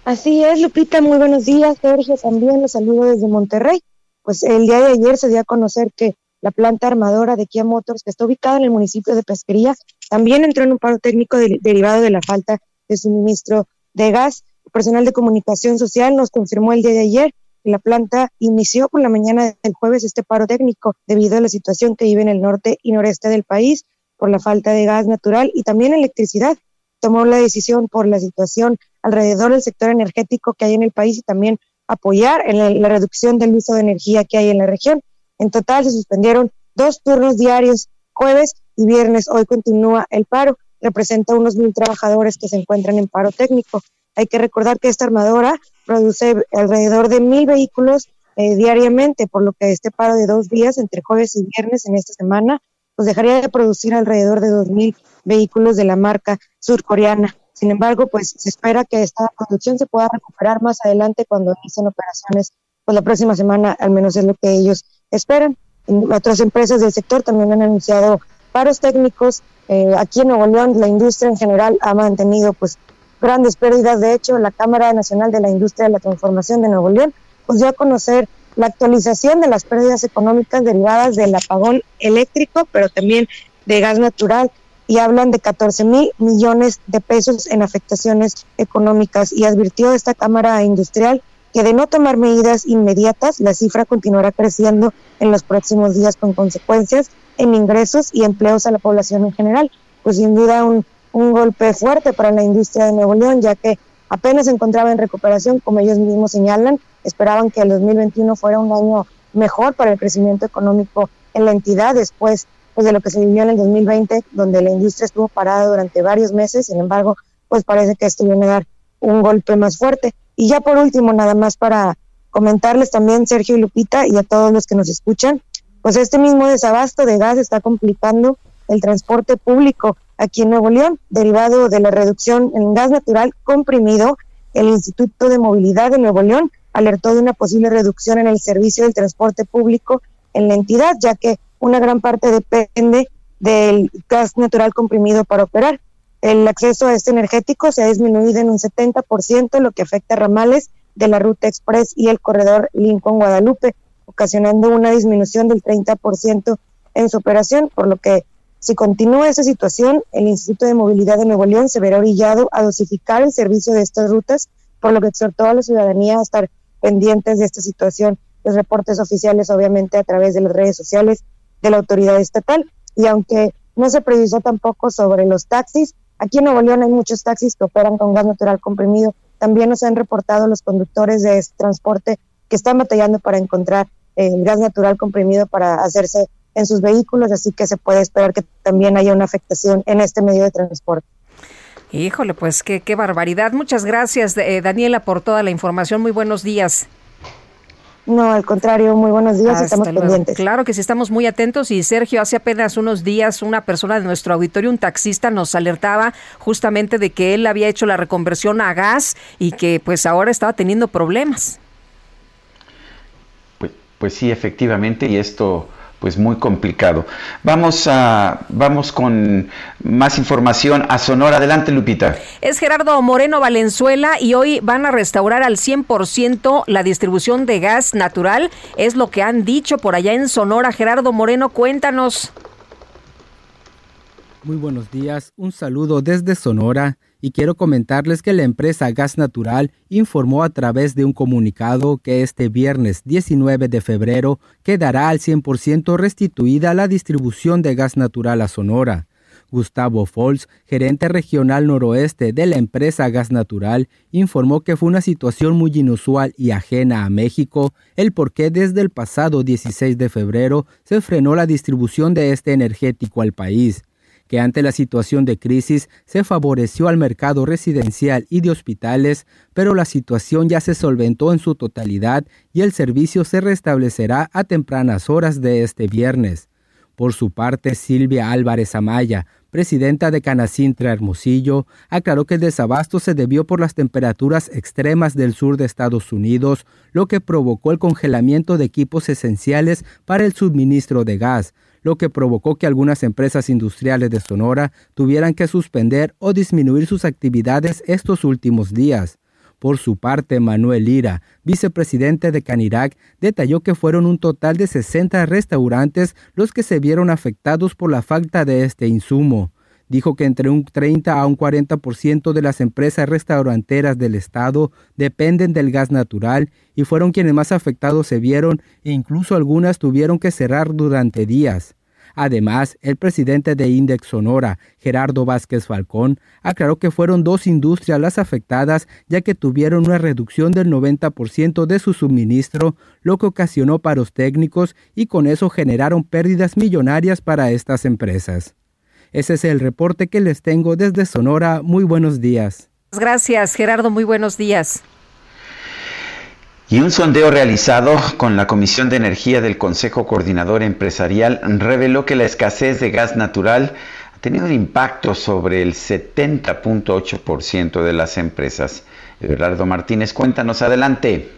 Así es, Lupita, muy buenos días. Sergio, también los saludo desde Monterrey. Pues el día de ayer se dio a conocer que la planta armadora de Kia Motors, que está ubicada en el municipio de Pesquería, también entró en un paro técnico derivado de la falta de suministro de gas. El personal de comunicación social nos confirmó el día de ayer que la planta inició por la mañana del jueves este paro técnico debido a la situación que vive en el norte y noreste del país por la falta de gas natural y también electricidad. Tomó la decisión por la situación alrededor del sector energético que hay en el país y también apoyar en la, reducción del uso de energía que hay en la región. En total se suspendieron dos turnos diarios, jueves y viernes. Hoy continúa el paro. Representa unos mil trabajadores que se encuentran en paro técnico. Hay que recordar que esta armadora produce alrededor de mil vehículos eh, diariamente, por lo que este paro de dos días, entre jueves y viernes en esta semana, pues dejaría de producir alrededor de dos mil vehículos de la marca surcoreana. Sin embargo, pues se espera que esta producción se pueda recuperar más adelante cuando inicien operaciones, pues la próxima semana al menos es lo que ellos esperan. Otras empresas del sector también han anunciado paros técnicos. Eh, aquí en Nuevo León la industria en general ha mantenido pues grandes pérdidas. De hecho, la Cámara Nacional de la Industria de la Transformación de Nuevo León pues dio a conocer la actualización de las pérdidas económicas derivadas del apagón eléctrico, pero también de gas natural y hablan de 14 mil millones de pesos en afectaciones económicas y advirtió esta Cámara Industrial que de no tomar medidas inmediatas, la cifra continuará creciendo en los próximos días con consecuencias en ingresos y empleos a la población en general. Pues sin duda un, un golpe fuerte para la industria de Nuevo León, ya que apenas se encontraba en recuperación, como ellos mismos señalan, esperaban que el 2021 fuera un año mejor para el crecimiento económico en la entidad después pues, de lo que se vivió en el 2020, donde la industria estuvo parada durante varios meses, sin embargo, pues parece que esto viene a dar un golpe más fuerte. Y ya por último, nada más para comentarles también, Sergio y Lupita, y a todos los que nos escuchan, pues este mismo desabasto de gas está complicando el transporte público aquí en Nuevo León, derivado de la reducción en gas natural comprimido. El Instituto de Movilidad de Nuevo León alertó de una posible reducción en el servicio del transporte público en la entidad, ya que una gran parte depende del gas natural comprimido para operar. El acceso a este energético se ha disminuido en un 70%, lo que afecta a ramales de la ruta express y el corredor Lincoln-Guadalupe, ocasionando una disminución del 30% en su operación, por lo que si continúa esa situación, el Instituto de Movilidad de Nuevo León se verá orillado a dosificar el servicio de estas rutas, por lo que exhortó a la ciudadanía a estar pendientes de esta situación los reportes oficiales, obviamente, a través de las redes sociales de la autoridad estatal. Y aunque no se precisó tampoco sobre los taxis, aquí en Nuevo León hay muchos taxis que operan con gas natural comprimido. También nos han reportado los conductores de este transporte que están batallando para encontrar eh, el gas natural comprimido para hacerse en sus vehículos, así que se puede esperar que también haya una afectación en este medio de transporte. Híjole, pues qué, qué barbaridad. Muchas gracias, eh, Daniela, por toda la información. Muy buenos días. No, al contrario, muy buenos días, estamos pendientes. Claro que sí, estamos muy atentos y Sergio, hace apenas unos días una persona de nuestro auditorio, un taxista, nos alertaba justamente de que él había hecho la reconversión a gas y que pues ahora estaba teniendo problemas. Pues, pues sí, efectivamente, y esto pues muy complicado. Vamos a vamos con más información a Sonora. Adelante, Lupita. Es Gerardo Moreno Valenzuela y hoy van a restaurar al 100% la distribución de gas natural. Es lo que han dicho por allá en Sonora. Gerardo Moreno, cuéntanos. Muy buenos días. Un saludo desde Sonora y quiero comentarles que la empresa Gas Natural informó a través de un comunicado que este viernes 19 de febrero quedará al 100% restituida la distribución de gas natural a Sonora. Gustavo Fols, gerente regional noroeste de la empresa Gas Natural, informó que fue una situación muy inusual y ajena a México, el por qué desde el pasado 16 de febrero se frenó la distribución de este energético al país que ante la situación de crisis se favoreció al mercado residencial y de hospitales, pero la situación ya se solventó en su totalidad y el servicio se restablecerá a tempranas horas de este viernes. Por su parte, Silvia Álvarez Amaya, presidenta de Canacintra Hermosillo, aclaró que el desabasto se debió por las temperaturas extremas del sur de Estados Unidos, lo que provocó el congelamiento de equipos esenciales para el suministro de gas, lo que provocó que algunas empresas industriales de Sonora tuvieran que suspender o disminuir sus actividades estos últimos días. Por su parte, Manuel Lira, vicepresidente de Canirac, detalló que fueron un total de 60 restaurantes los que se vieron afectados por la falta de este insumo. Dijo que entre un 30 a un 40% de las empresas restauranteras del estado dependen del gas natural y fueron quienes más afectados se vieron e incluso algunas tuvieron que cerrar durante días. Además, el presidente de Index Sonora, Gerardo Vázquez Falcón, aclaró que fueron dos industrias las afectadas ya que tuvieron una reducción del 90% de su suministro, lo que ocasionó paros técnicos y con eso generaron pérdidas millonarias para estas empresas. Ese es el reporte que les tengo desde Sonora. Muy buenos días. Gracias, Gerardo. Muy buenos días. Y un sondeo realizado con la Comisión de Energía del Consejo Coordinador Empresarial reveló que la escasez de gas natural ha tenido un impacto sobre el 70.8% de las empresas. Eduardo Martínez, cuéntanos adelante.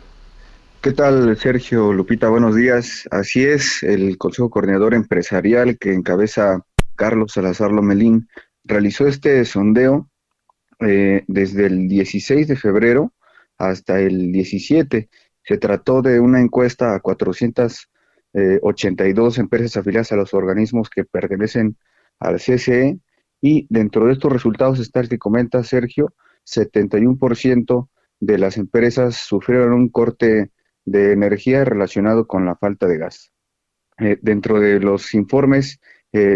¿Qué tal, Sergio Lupita? Buenos días. Así es, el Consejo Coordinador Empresarial que encabeza Carlos Salazar Lomelín realizó este sondeo eh, desde el 16 de febrero hasta el 17. Se trató de una encuesta a 482 eh, empresas afiliadas a los organismos que pertenecen al CCE y dentro de estos resultados está el que comenta Sergio, 71% de las empresas sufrieron un corte de energía relacionado con la falta de gas. Eh, dentro de los informes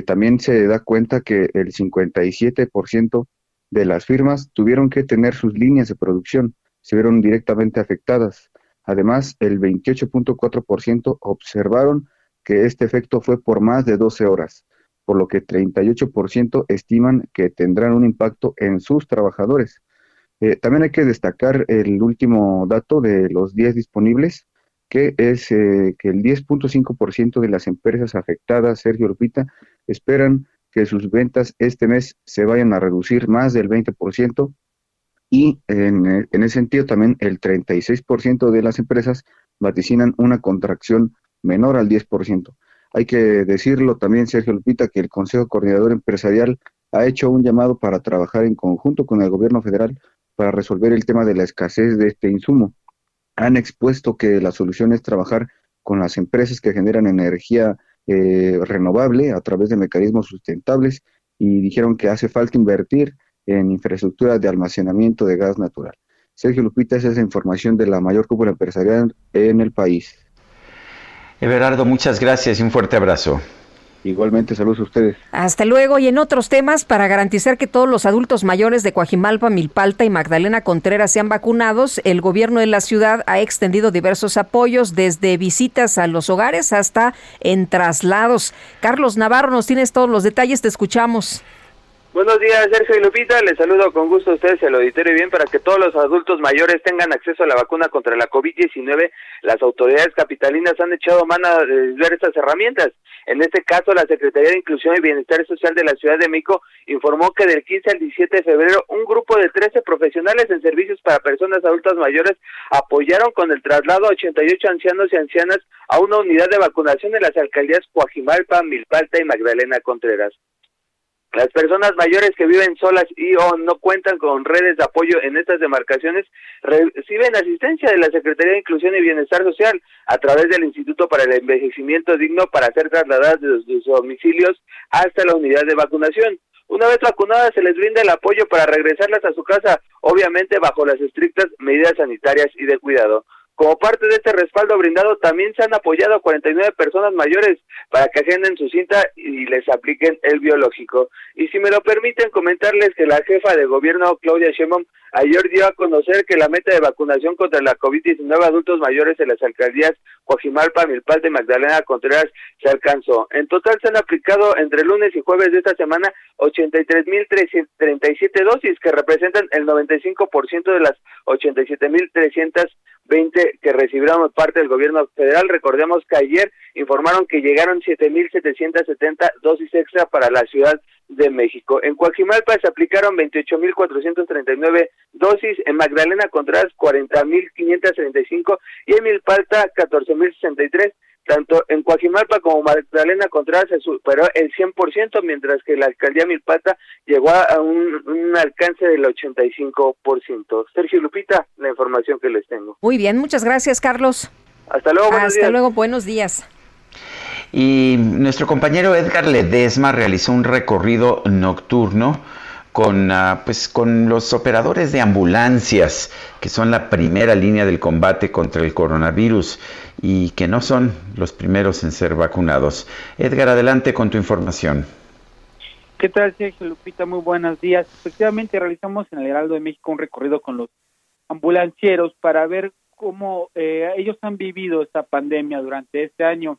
también se da cuenta que el 57% de las firmas tuvieron que tener sus líneas de producción se vieron directamente afectadas. Además, el 28.4% observaron que este efecto fue por más de 12 horas, por lo que 38% estiman que tendrán un impacto en sus trabajadores. Eh, también hay que destacar el último dato de los 10 disponibles, que es eh, que el 10.5% de las empresas afectadas, Sergio Lupita, esperan que sus ventas este mes se vayan a reducir más del 20% y en, ese sentido también el 36% de las empresas vaticinan una contracción menor al 10%. Hay que decirlo también, Sergio Lupita, que el Consejo Coordinador Empresarial ha hecho un llamado para trabajar en conjunto con el gobierno federal para resolver el tema de la escasez de este insumo. Han expuesto que la solución es trabajar con las empresas que generan energía eh, renovable a través de mecanismos sustentables y dijeron que hace falta invertir en infraestructura de almacenamiento de gas natural. Sergio Lupita, esa es la información de la mayor cúpula empresarial en el país. Everardo, muchas gracias y un fuerte abrazo. Igualmente, saludos a ustedes. Hasta luego. Y en otros temas, para garantizar que todos los adultos mayores de Coajimalpa, Milpalta y Magdalena Contreras sean vacunados, el gobierno de la ciudad ha extendido diversos apoyos, desde visitas a los hogares hasta en traslados. Carlos Navarro, nos tienes todos los detalles, te escuchamos. Buenos días, Sergio y Lupita. Les saludo con gusto a ustedes y al auditorio bien para que todos los adultos mayores tengan acceso a la vacuna contra la COVID-19. Las autoridades capitalinas han echado mano de diversas herramientas. En este caso, la Secretaría de Inclusión y Bienestar Social de la Ciudad de México informó que del 15 al 17 de febrero un grupo de 13 profesionales en servicios para personas adultas mayores apoyaron con el traslado a 88 ancianos y ancianas a una unidad de vacunación en las alcaldías Coajimalpa, Milpalta y Magdalena Contreras. Las personas mayores que viven solas y o no cuentan con redes de apoyo en estas demarcaciones reciben asistencia de la Secretaría de Inclusión y Bienestar Social a través del Instituto para el Envejecimiento Digno para ser trasladadas de sus domicilios hasta la unidad de vacunación. Una vez vacunadas se les brinda el apoyo para regresarlas a su casa, obviamente bajo las estrictas medidas sanitarias y de cuidado. Como parte de este respaldo brindado, también se han apoyado a 49 personas mayores para que agenden su cinta y les apliquen el biológico. Y si me lo permiten comentarles que la jefa de gobierno, Claudia Sheinbaum, ayer dio a conocer que la meta de vacunación contra la COVID-19 adultos mayores en las alcaldías Coajimalpa, Milpalta y Magdalena Contreras se alcanzó. En total se han aplicado entre lunes y jueves de esta semana 83.337 dosis, que representan el 95% de las 87.300 20 que recibieron parte del gobierno federal. Recordemos que ayer informaron que llegaron 7.770 dosis extra para la Ciudad de México. En Coajimalpa se aplicaron 28.439 dosis, en Magdalena Contreras 40.535 y en Milpalta 14.063 tanto en Coajimalpa como Magdalena Contreras se superó el 100%, mientras que la alcaldía Milpata llegó a un, alcance del 85%. Sergio Lupita, la información que les tengo. Muy bien, muchas gracias, Carlos. Hasta luego, buenos Hasta luego, buenos días. Y nuestro compañero Edgar Ledesma realizó un recorrido nocturno con, ah, pues, con los operadores de ambulancias, que son la primera línea del combate contra el coronavirus y que no son los primeros en ser vacunados. Edgar, adelante con tu información. ¿Qué tal, Sergio Lupita? Muy buenos días. Efectivamente, realizamos en el Heraldo de México un recorrido con los ambulancieros para ver cómo eh, ellos han vivido esta pandemia durante este año.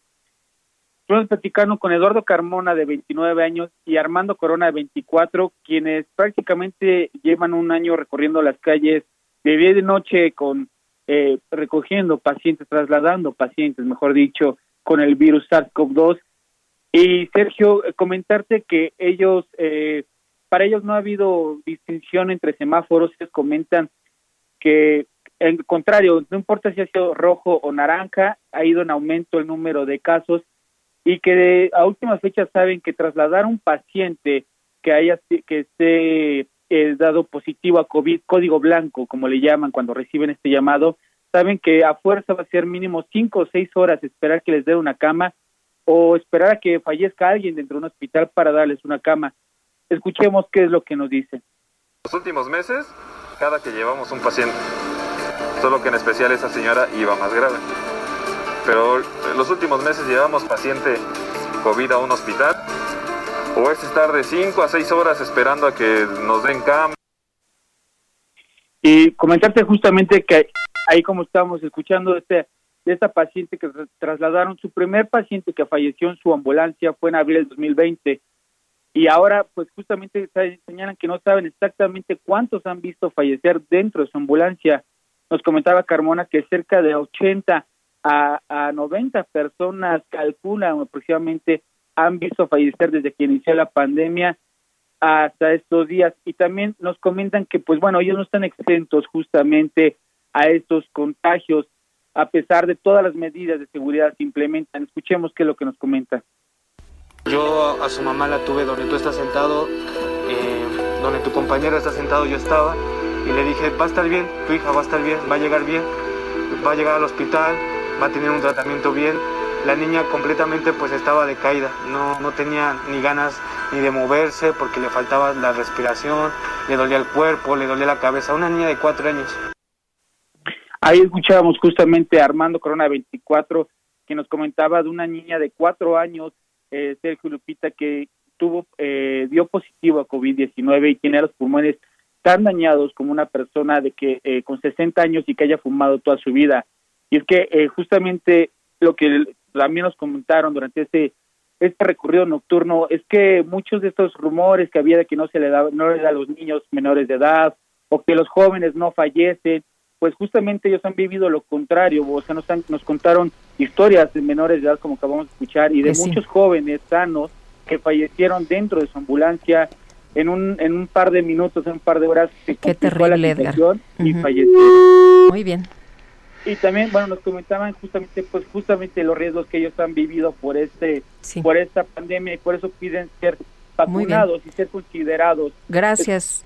Estamos platicando con Eduardo Carmona, de 29 años, y Armando Corona, de 24, quienes prácticamente llevan un año recorriendo las calles de día y de noche con eh, recogiendo pacientes, trasladando pacientes, mejor dicho, con el virus SARS-CoV-2. Y Sergio, comentarte que ellos, eh, para ellos no ha habido distinción entre semáforos, ellos comentan que, en contrario, no importa si ha sido rojo o naranja, ha ido en aumento el número de casos y que a última fecha saben que trasladar un paciente que haya que esté eh, dado positivo a COVID, código blanco, como le llaman cuando reciben este llamado, saben que a fuerza va a ser mínimo cinco o seis horas esperar que les dé una cama o esperar a que fallezca alguien dentro de un hospital para darles una cama. Escuchemos qué es lo que nos dicen. Los últimos meses, cada que llevamos un paciente, solo que en especial esa señora iba más grave pero en los últimos meses llevamos paciente COVID a un hospital, o es estar de 5 a 6 horas esperando a que nos den cama. Y comentarte justamente que ahí como estábamos escuchando este, de esta paciente que trasladaron, su primer paciente que falleció en su ambulancia fue en abril del 2020 y ahora pues justamente señalan que no saben exactamente cuántos han visto fallecer dentro de su ambulancia. Nos comentaba Carmona que cerca de 80 a, a 90 personas calculan aproximadamente han visto fallecer desde que inició la pandemia hasta estos días y también nos comentan que pues bueno ellos no están exentos justamente a estos contagios a pesar de todas las medidas de seguridad que implementan escuchemos qué es lo que nos comenta yo a su mamá la tuve donde tú estás sentado eh, donde tu compañero está sentado yo estaba y le dije va a estar bien tu hija va a estar bien va a llegar bien va a llegar al hospital va a tener un tratamiento bien. La niña completamente pues estaba decaída, no, no tenía ni ganas ni de moverse porque le faltaba la respiración, le dolía el cuerpo, le dolía la cabeza, una niña de cuatro años. Ahí escuchábamos justamente a Armando Corona 24 que nos comentaba de una niña de cuatro años, eh, Sergio Lupita, que tuvo, eh, dio positivo a COVID-19 y tiene los pulmones tan dañados como una persona de que eh, con 60 años y que haya fumado toda su vida. Y es que eh, justamente lo que también nos comentaron durante este este recorrido nocturno es que muchos de estos rumores que había de que no se le da no le da a los niños menores de edad o que los jóvenes no fallecen, pues justamente ellos han vivido lo contrario, o sea, nos, nos contaron historias de menores de edad como acabamos de escuchar y de pues muchos jóvenes sanos que fallecieron dentro de su ambulancia en un, en un par de minutos, en un par de horas. Qué terrible, Edgar. Y fallecieron. Muy bien. Y también, bueno, nos comentaban justamente, pues justamente los riesgos que ellos han vivido por este, por esta pandemia y por eso piden ser vacunados y ser considerados. Gracias.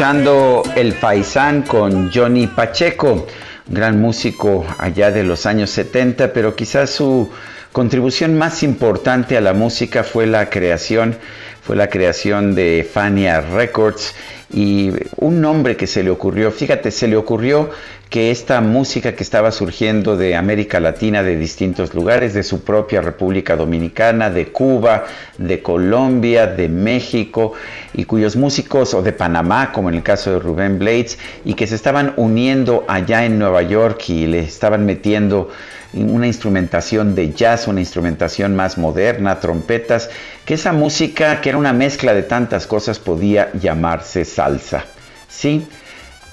El Faisán con Johnny Pacheco, gran músico allá de los años 70, pero quizás su contribución más importante a la música fue la creación, fue la creación de Fania Records y un nombre que se le ocurrió, fíjate, se le ocurrió que esta música que estaba surgiendo de América Latina, de distintos lugares, de su propia República Dominicana, de Cuba, de Colombia, de México, y cuyos músicos, o de Panamá, como en el caso de Rubén Blades, y que se estaban uniendo allá en Nueva York y le estaban metiendo una instrumentación de jazz, una instrumentación más moderna, trompetas, que esa música, que era una mezcla de tantas cosas, podía llamarse salsa. Sí,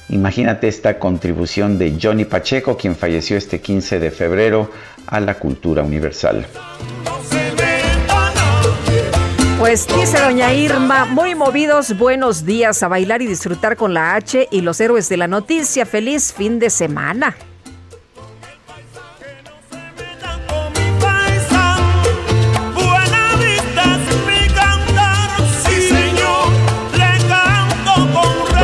imagínate esta contribución de Johnny Pacheco, quien falleció este 15 de febrero, a la cultura universal. Pues dice doña Irma, muy movidos, buenos días a bailar y disfrutar con la H y los héroes de la noticia. Feliz fin de semana.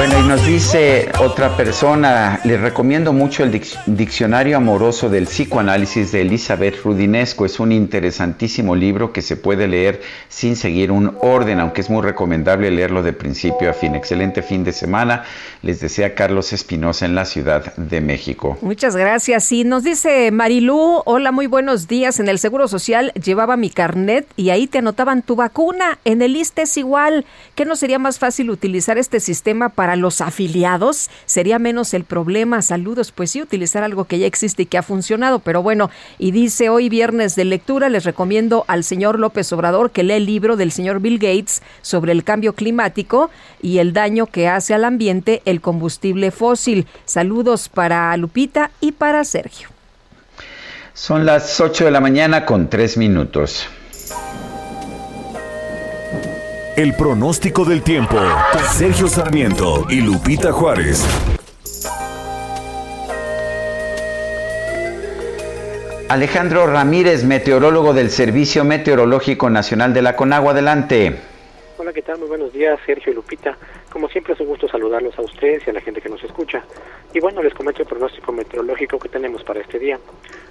Nos dice otra persona, le recomiendo mucho el Diccionario Amoroso del Psicoanálisis de Elizabeth Rudinesco. Es un interesantísimo libro que se puede leer sin seguir un orden, aunque es muy recomendable leerlo de principio a fin. Excelente fin de semana. Les desea Carlos Espinosa en la Ciudad de México. Muchas gracias. Y nos dice Marilú, hola, muy buenos días. En el Seguro Social llevaba mi carnet y ahí te anotaban tu vacuna. En el ISTE es igual. ¿Qué no sería más fácil utilizar este sistema para los afiliados, sería menos el problema. Saludos, pues sí, utilizar algo que ya existe y que ha funcionado, pero bueno, y dice hoy viernes de lectura, les recomiendo al señor López Obrador que lee el libro del señor Bill Gates sobre el cambio climático y el daño que hace al ambiente el combustible fósil. Saludos para Lupita y para Sergio. Son las 8 de la mañana con 3 minutos. El pronóstico del tiempo. Sergio Sarmiento y Lupita Juárez. Alejandro Ramírez, meteorólogo del Servicio Meteorológico Nacional de la Conagua. Adelante. Hola, Hola, ¿qué tal? Muy buenos días, Sergio y Lupita. Como siempre es un gusto saludarlos a ustedes y a la gente que nos escucha. Y bueno, les comento el pronóstico meteorológico que tenemos para este día.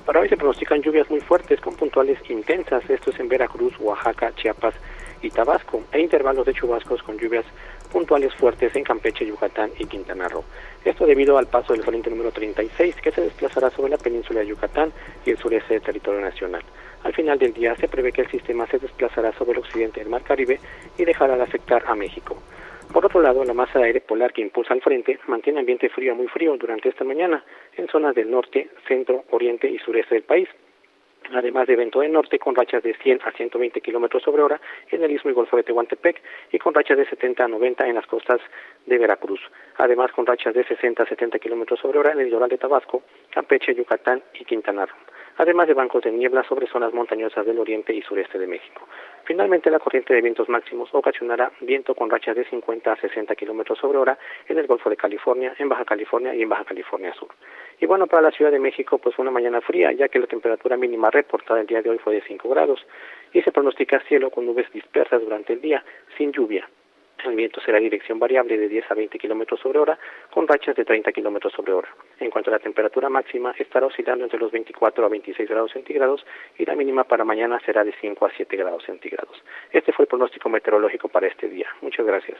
Para hoy se pronostican lluvias muy fuertes con puntuales intensas, esto es en Veracruz, Oaxaca, Chiapas y Tabasco, e intervalos de chubascos con lluvias puntuales fuertes en Campeche, Yucatán y Quintana Roo. Esto debido al paso del frente número 36 que se desplazará sobre la península de Yucatán y el sureste del territorio nacional. Al final del día se prevé que el sistema se desplazará sobre el occidente del Mar Caribe y dejará de afectar a México. Por otro lado, la masa de aire polar que impulsa al frente mantiene ambiente frío muy frío durante esta mañana en zonas del norte, centro, oriente y sureste del país además de viento de norte con rachas de 100 a 120 kilómetros sobre hora en el istmo y golfo de Tehuantepec y con rachas de 70 a 90 en las costas de Veracruz. Además, con rachas de 60 a 70 kilómetros sobre hora en el litoral de Tabasco, Campeche, Yucatán y Quintana Roo. Además de bancos de niebla sobre zonas montañosas del oriente y sureste de México. Finalmente, la corriente de vientos máximos ocasionará viento con rachas de 50 a 60 kilómetros sobre hora en el Golfo de California, en Baja California y en Baja California Sur. Y bueno, para la Ciudad de México, pues fue una mañana fría, ya que la temperatura mínima reportada el día de hoy fue de 5 grados y se pronostica cielo con nubes dispersas durante el día, sin lluvia. El viento será dirección variable de 10 a 20 kilómetros sobre hora, con rachas de 30 kilómetros sobre hora. En cuanto a la temperatura máxima, estará oscilando entre los 24 a 26 grados centígrados y la mínima para mañana será de 5 a 7 grados centígrados. Este fue el pronóstico meteorológico para este día. Muchas gracias.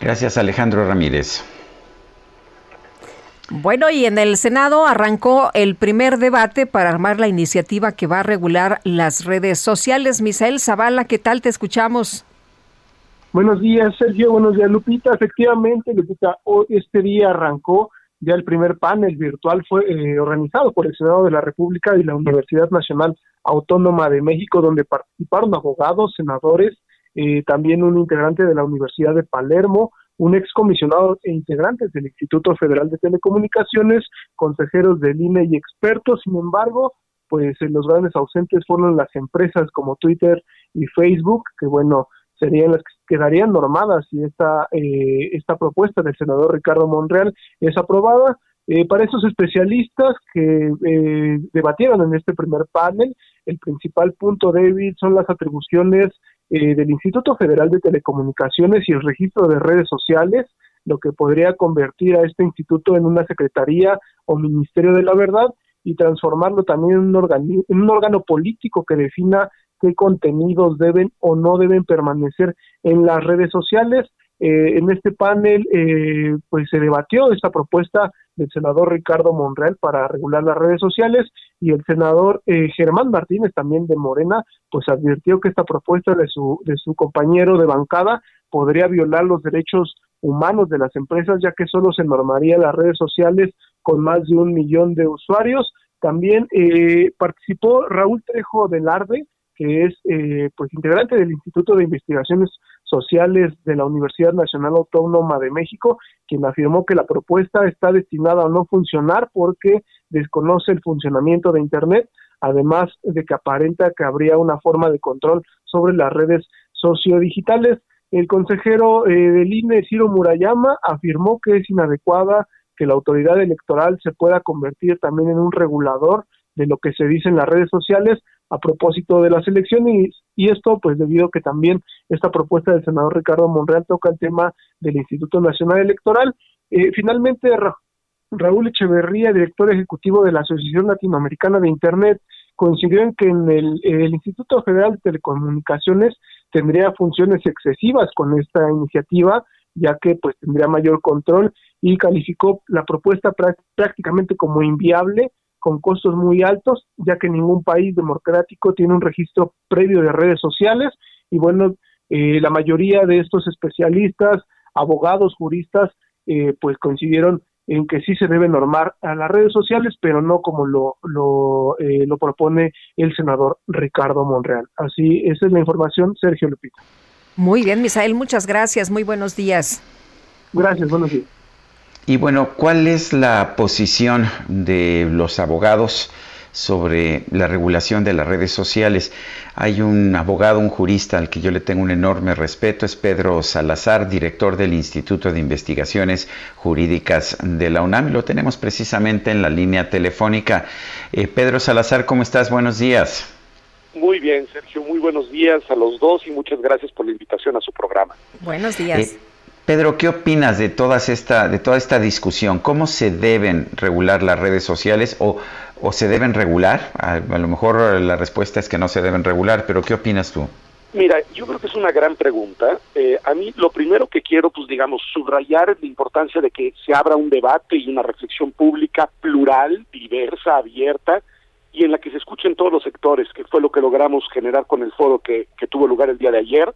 Gracias, Alejandro Ramírez. Bueno, y en el Senado arrancó el primer debate para armar la iniciativa que va a regular las redes sociales. Misael Zavala, ¿qué tal? Te escuchamos. Buenos días, Sergio. Buenos días, Lupita. Efectivamente, Lupita, hoy, este día arrancó ya el primer panel virtual fue eh, organizado por el Senado de la República y la Universidad Nacional Autónoma de México, donde participaron abogados, senadores, eh, también un integrante de la Universidad de Palermo, un excomisionado e integrantes del Instituto Federal de Telecomunicaciones, consejeros del INE y expertos. Sin embargo, pues eh, los grandes ausentes fueron las empresas como Twitter y Facebook, que bueno, serían las que quedarían normadas si esta, eh, esta propuesta del senador Ricardo Monreal es aprobada. Eh, para esos especialistas que eh, debatieron en este primer panel, el principal punto débil son las atribuciones eh, del Instituto Federal de Telecomunicaciones y el registro de redes sociales, lo que podría convertir a este instituto en una secretaría o ministerio de la verdad y transformarlo también en un, en un órgano político que defina qué contenidos deben o no deben permanecer en las redes sociales. Eh, en este panel, eh, pues se debatió esta propuesta del senador Ricardo Monreal para regular las redes sociales y el senador eh, Germán Martínez también de Morena pues advirtió que esta propuesta de su de su compañero de bancada podría violar los derechos humanos de las empresas ya que solo se normaría las redes sociales con más de un millón de usuarios. También eh, participó Raúl Trejo del Arde que es eh, pues integrante del Instituto de Investigaciones Sociales de la Universidad Nacional Autónoma de México, quien afirmó que la propuesta está destinada a no funcionar porque desconoce el funcionamiento de Internet, además de que aparenta que habría una forma de control sobre las redes sociodigitales. El consejero eh, del INE, Ciro Murayama, afirmó que es inadecuada que la autoridad electoral se pueda convertir también en un regulador de lo que se dice en las redes sociales, a propósito de las elecciones y, esto pues debido a que también esta propuesta del senador Ricardo Monreal toca el tema del Instituto Nacional Electoral. Eh, finalmente, Raúl Echeverría, director ejecutivo de la Asociación Latinoamericana de Internet, coincidió en que en el, el Instituto Federal de Telecomunicaciones tendría funciones excesivas con esta iniciativa, ya que pues tendría mayor control y calificó la propuesta prácticamente como inviable con costos muy altos, ya que ningún país democrático tiene un registro previo de redes sociales y bueno, eh, la mayoría de estos especialistas, abogados, juristas, eh, pues coincidieron en que sí se debe normar a las redes sociales, pero no como lo, lo, eh, lo propone el senador Ricardo Monreal. Así, esa es la información, Sergio Lupita. Muy bien, Misael, muchas gracias, muy buenos días. Gracias, buenos días. Y bueno, ¿cuál es la posición de los abogados sobre la regulación de las redes sociales? Hay un abogado, un jurista al que yo le tengo un enorme respeto, es Pedro Salazar, director del Instituto de Investigaciones Jurídicas de la UNAM. Lo tenemos precisamente en la línea telefónica. Eh, Pedro Salazar, ¿cómo estás? Buenos días. Muy bien, Sergio, muy buenos días a los dos y muchas gracias por la invitación a su programa. Buenos días. Eh, Pedro, ¿qué opinas de, todas esta, de toda esta discusión? ¿Cómo se deben regular las redes sociales o, o se deben regular? A, lo mejor la respuesta es que no se deben regular, pero ¿qué opinas tú? Mira, yo creo que es una gran pregunta. Eh, a mí lo primero que quiero, pues digamos, subrayar es la importancia de que se abra un debate y una reflexión pública plural, diversa, abierta, y en la que se escuchen todos los sectores, que fue lo que logramos generar con el foro que, que tuvo lugar el día de ayer.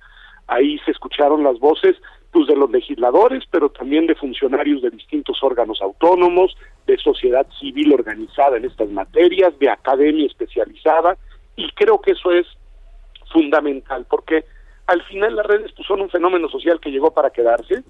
Ahí se escucharon las voces pues de los legisladores, pero también de funcionarios de distintos órganos autónomos, de sociedad civil organizada en estas materias, de academia especializada, y creo que eso es fundamental, porque al final las redes pues, son un fenómeno social que llegó para quedarse,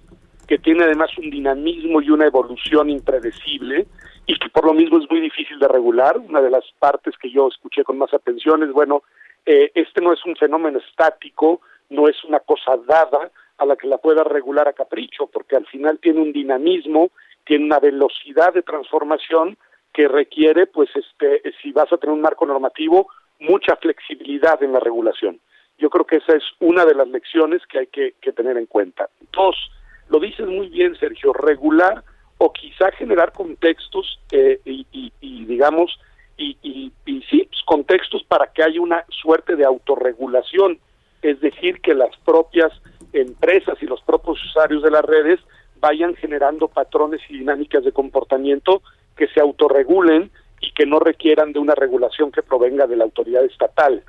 que tiene además un dinamismo y una evolución impredecible, y que por lo mismo es muy difícil de regular. Una de las partes que yo escuché con más atención es, bueno, eh, este no es un fenómeno estático, no es una cosa dada, a la que la pueda regular a capricho, porque al final tiene un dinamismo, tiene una velocidad de transformación que requiere, pues, este, si vas a tener un marco normativo, mucha flexibilidad en la regulación. Yo creo que esa es una de las lecciones que hay que, tener en cuenta. Dos, lo dices muy bien, Sergio, regular o quizá generar contextos eh, y, digamos, y, y, y sí, pues, contextos para que haya una suerte de autorregulación, es decir, que las propias empresas y los propios usuarios de las redes vayan generando patrones y dinámicas de comportamiento que se autorregulen y que no requieran de una regulación que provenga de la autoridad estatal.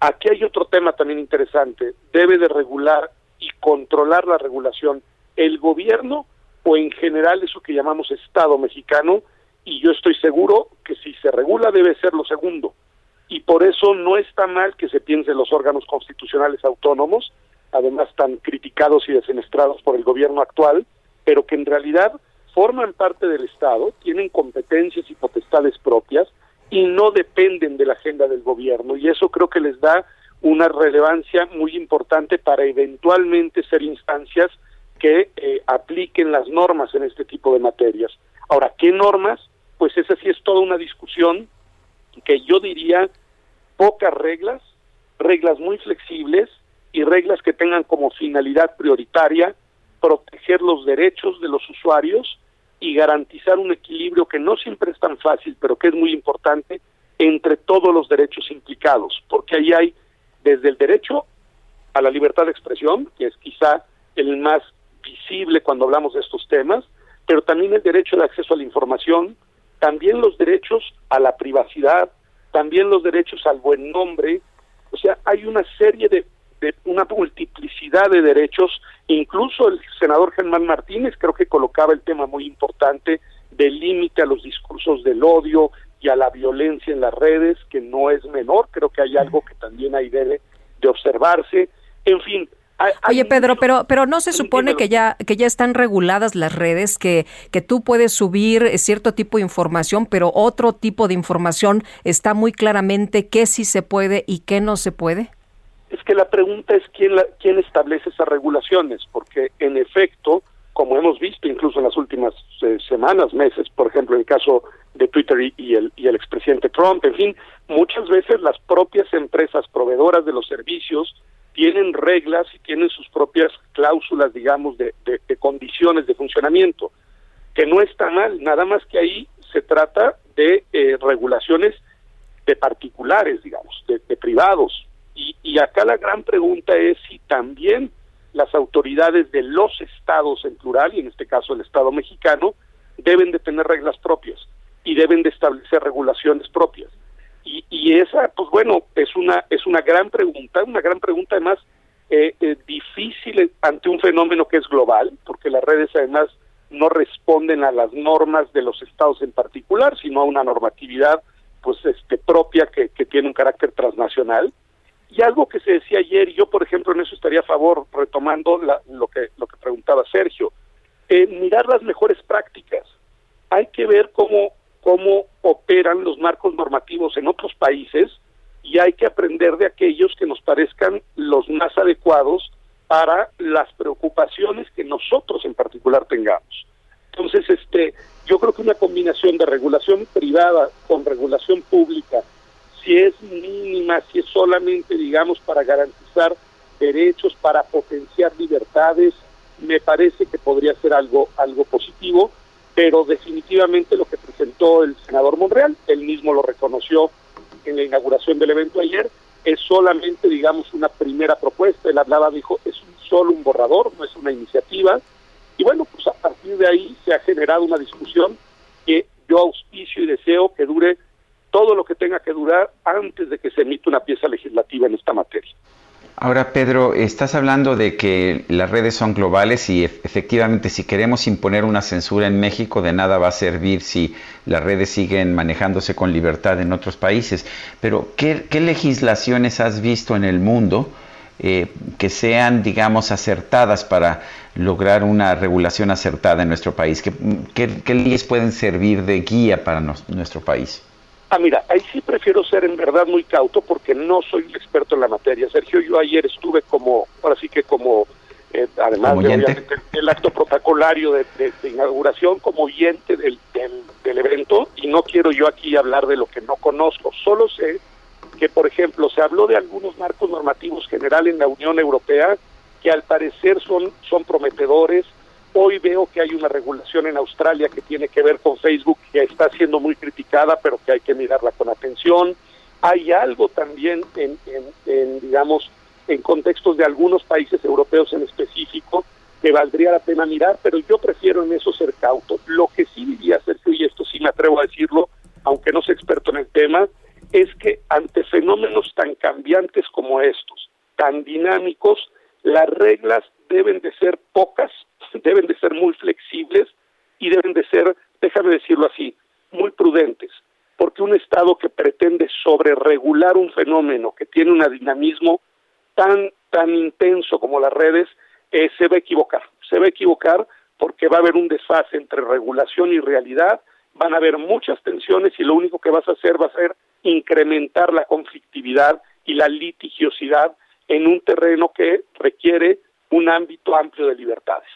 Aquí hay otro tema también interesante. ¿Debe de regular y controlar la regulación el gobierno o en general eso que llamamos Estado mexicano? Y yo estoy seguro que si se regula debe ser lo segundo. Y por eso no está mal que se piense en los órganos constitucionales autónomos, además tan criticados y desenestrados por el gobierno actual, pero que en realidad forman parte del Estado, tienen competencias y potestades propias y no dependen de la agenda del gobierno. Y eso creo que les da una relevancia muy importante para eventualmente ser instancias que eh, apliquen las normas en este tipo de materias. Ahora, ¿qué normas? Pues esa sí es toda una discusión que yo diría pocas reglas, reglas muy flexibles y reglas que tengan como finalidad prioritaria proteger los derechos de los usuarios y garantizar un equilibrio que no siempre es tan fácil, pero que es muy importante entre todos los derechos implicados, porque ahí hay desde el derecho a la libertad de expresión, que es quizá el más visible cuando hablamos de estos temas, pero también el derecho de acceso a la información, también los derechos a la privacidad, también los derechos al buen nombre, o sea, hay una serie de de una multiplicidad de derechos, incluso el senador Germán Martínez creo que colocaba el tema muy importante del límite a los discursos del odio y a la violencia en las redes, que no es menor, creo que hay algo que también ahí debe de observarse. En fin, Oye Pedro, pero pero no se supone que ya que ya están reguladas las redes, que que tú puedes subir cierto tipo de información, pero otro tipo de información está muy claramente qué sí se puede y qué no se puede es que la pregunta es quién, la, quién establece esas regulaciones, porque en efecto, como hemos visto incluso en las últimas eh, semanas, meses, por ejemplo, en el caso de Twitter y, y, el, y el expresidente Trump, en fin, muchas veces las propias empresas proveedoras de los servicios tienen reglas y tienen sus propias cláusulas, digamos, de, condiciones de funcionamiento, que no está mal, nada más que ahí se trata de eh, regulaciones de particulares, digamos, de, de privados, y, y acá la gran pregunta es si también las autoridades de los estados en plural, y en este caso el Estado mexicano, deben de tener reglas propias y deben de establecer regulaciones propias. Y, y esa, pues bueno, es una, es una gran pregunta, una gran pregunta además eh, eh, difícil ante un fenómeno que es global, porque las redes además no responden a las normas de los estados en particular, sino a una normatividad pues este propia que, que tiene un carácter transnacional y algo que se decía ayer, y yo por ejemplo en eso estaría a favor, retomando la, lo, que, lo que preguntaba Sergio, eh, mirar las mejores prácticas. Hay que ver cómo, cómo operan los marcos normativos en otros países y hay que aprender de aquellos que nos parezcan los más adecuados para las preocupaciones que nosotros en particular tengamos. Entonces, este, yo creo que una combinación de regulación privada con regulación pública si es mínima, si es solamente, digamos, para garantizar derechos, para potenciar libertades, me parece que podría ser algo, algo positivo, pero definitivamente lo que presentó el senador Monreal, él mismo lo reconoció en la inauguración del evento ayer, es solamente, digamos, una primera propuesta. Él hablaba, dijo, es solo un borrador, no es una iniciativa. Y bueno, pues a partir de ahí se ha generado una discusión que yo auspicio y deseo que dure todo lo que tenga que durar antes de que se emita una pieza legislativa en esta materia. Ahora, Pedro, estás hablando de que las redes son globales y efectivamente si queremos imponer una censura en México, de nada va a servir si las redes siguen manejándose con libertad en otros países. Pero, ¿qué, legislaciones has visto en el mundo eh, que sean, digamos, acertadas para lograr una regulación acertada en nuestro país? ¿Qué, leyes pueden servir de guía para nuestro país? Ah, mira, ahí sí prefiero ser en verdad muy cauto porque no soy un experto en la materia. Sergio, yo ayer estuve como, ahora sí que como, eh, además de el acto protocolario de, inauguración, como oyente del, del, evento, y no quiero yo aquí hablar de lo que no conozco. Solo sé que, por ejemplo, se habló de algunos marcos normativos generales en la Unión Europea que al parecer son, son prometedores, Hoy veo que hay una regulación en Australia que tiene que ver con Facebook, que está siendo muy criticada, pero que hay que mirarla con atención. Hay algo también en, digamos, en contextos de algunos países europeos en específico que valdría la pena mirar, pero yo prefiero en eso ser cauto. Lo que sí diría Sergio, y esto sí me atrevo a decirlo, aunque no soy experto en el tema, es que ante fenómenos tan cambiantes como estos, tan dinámicos, las reglas deben de ser pocas deben de ser muy flexibles y deben de ser, déjame decirlo así, muy prudentes, porque un Estado que pretende sobreregular un fenómeno que tiene un dinamismo tan, tan intenso como las redes, eh, se va a equivocar, se va a equivocar porque va a haber un desfase entre regulación y realidad, van a haber muchas tensiones y lo único que vas a hacer va a ser incrementar la conflictividad y la litigiosidad en un terreno que requiere un ámbito amplio de libertades.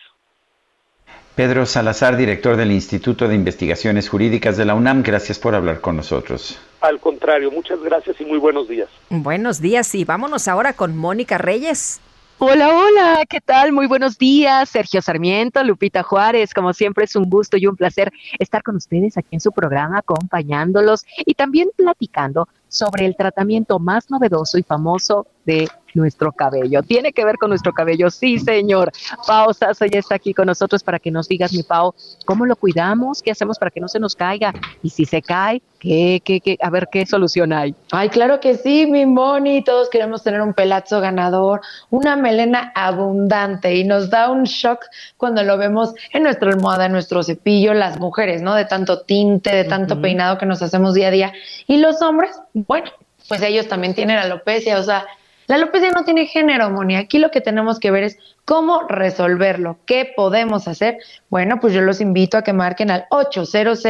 Pedro Salazar, director del Instituto de Investigaciones Jurídicas de la UNAM, gracias por hablar con nosotros. Al contrario, muchas gracias y muy buenos días. Buenos días y vámonos ahora con Mónica Reyes. Hola, hola, ¿qué tal? Muy buenos días, Sergio Sarmiento, Lupita Juárez. Como siempre es un gusto y un placer estar con ustedes aquí en su programa, acompañándolos y también platicando sobre el tratamiento más novedoso y famoso de nuestro cabello. Tiene que ver con nuestro cabello, sí, señor. Pau Sasso ya está aquí con nosotros para que nos digas, mi Pau, cómo lo cuidamos, qué hacemos para que no se nos caiga y si se cae, ¿qué, qué, qué? a ver qué solución hay. Ay, claro que sí, mi Moni. Todos queremos tener un pelazo ganador, una melena abundante y nos da un shock cuando lo vemos en nuestra almohada, en nuestro cepillo, las mujeres, ¿no? De tanto tinte, de tanto peinado que nos hacemos día a día. Y los hombres, bueno, pues ellos también tienen alopecia, o sea, la alopecia no tiene género, Moni. Aquí lo que tenemos que ver es cómo resolverlo. ¿Qué podemos hacer? Bueno, pues yo los invito a que marquen al 800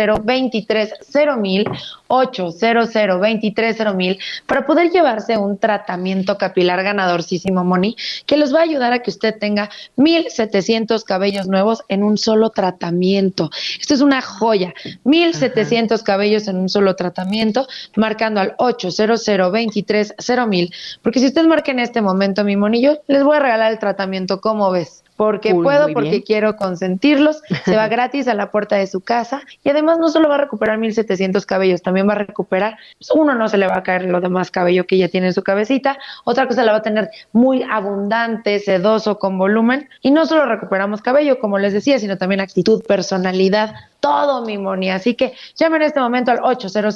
mil 800 mil para poder llevarse un tratamiento capilar ganadorcísimo, Moni, que los va a ayudar a que usted tenga 1700 cabellos nuevos en un solo tratamiento. Esto es una joya. 1700 cabellos en un solo tratamiento, marcando al 800 mil, porque si usted marca en este momento, mi monillo, les voy a regalar el tratamiento ¿Cómo ves? Porque puedo, porque quiero consentirlos. Se va gratis a la puerta de su casa. Y además no solo va a recuperar 1700 cabellos, también va a recuperar, pues, uno no se le va a caer lo demás cabello que ya tiene en su cabecita, otra cosa la va a tener muy abundante, sedoso, con volumen. Y no solo recuperamos cabello, como les decía, sino también actitud, personalidad, todo, mi Moni. Así que llame en este momento al 800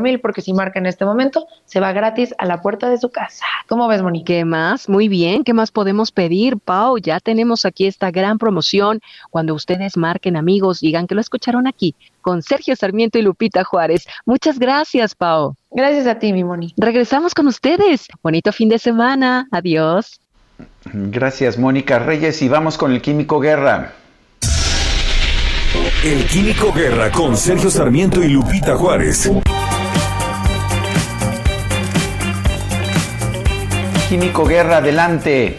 mil porque si marca en este momento, se va gratis a la puerta de su casa. ¿Cómo ves, Moni? ¿Qué más? Muy bien. ¿Qué más podemos pedir, Pau? Ya tenemos aquí esta gran promoción. Cuando ustedes marquen, amigos, digan que lo escucharon aquí con Sergio Sarmiento y Lupita Juárez. Muchas gracias, Pau. Gracias a ti, mi Moni. Regresamos con ustedes. Bonito fin de semana. Adiós. Gracias, Mónica Reyes. Y vamos con el Químico Guerra. El Químico Guerra con Sergio Sarmiento y Lupita Juárez. Químico Guerra, adelante.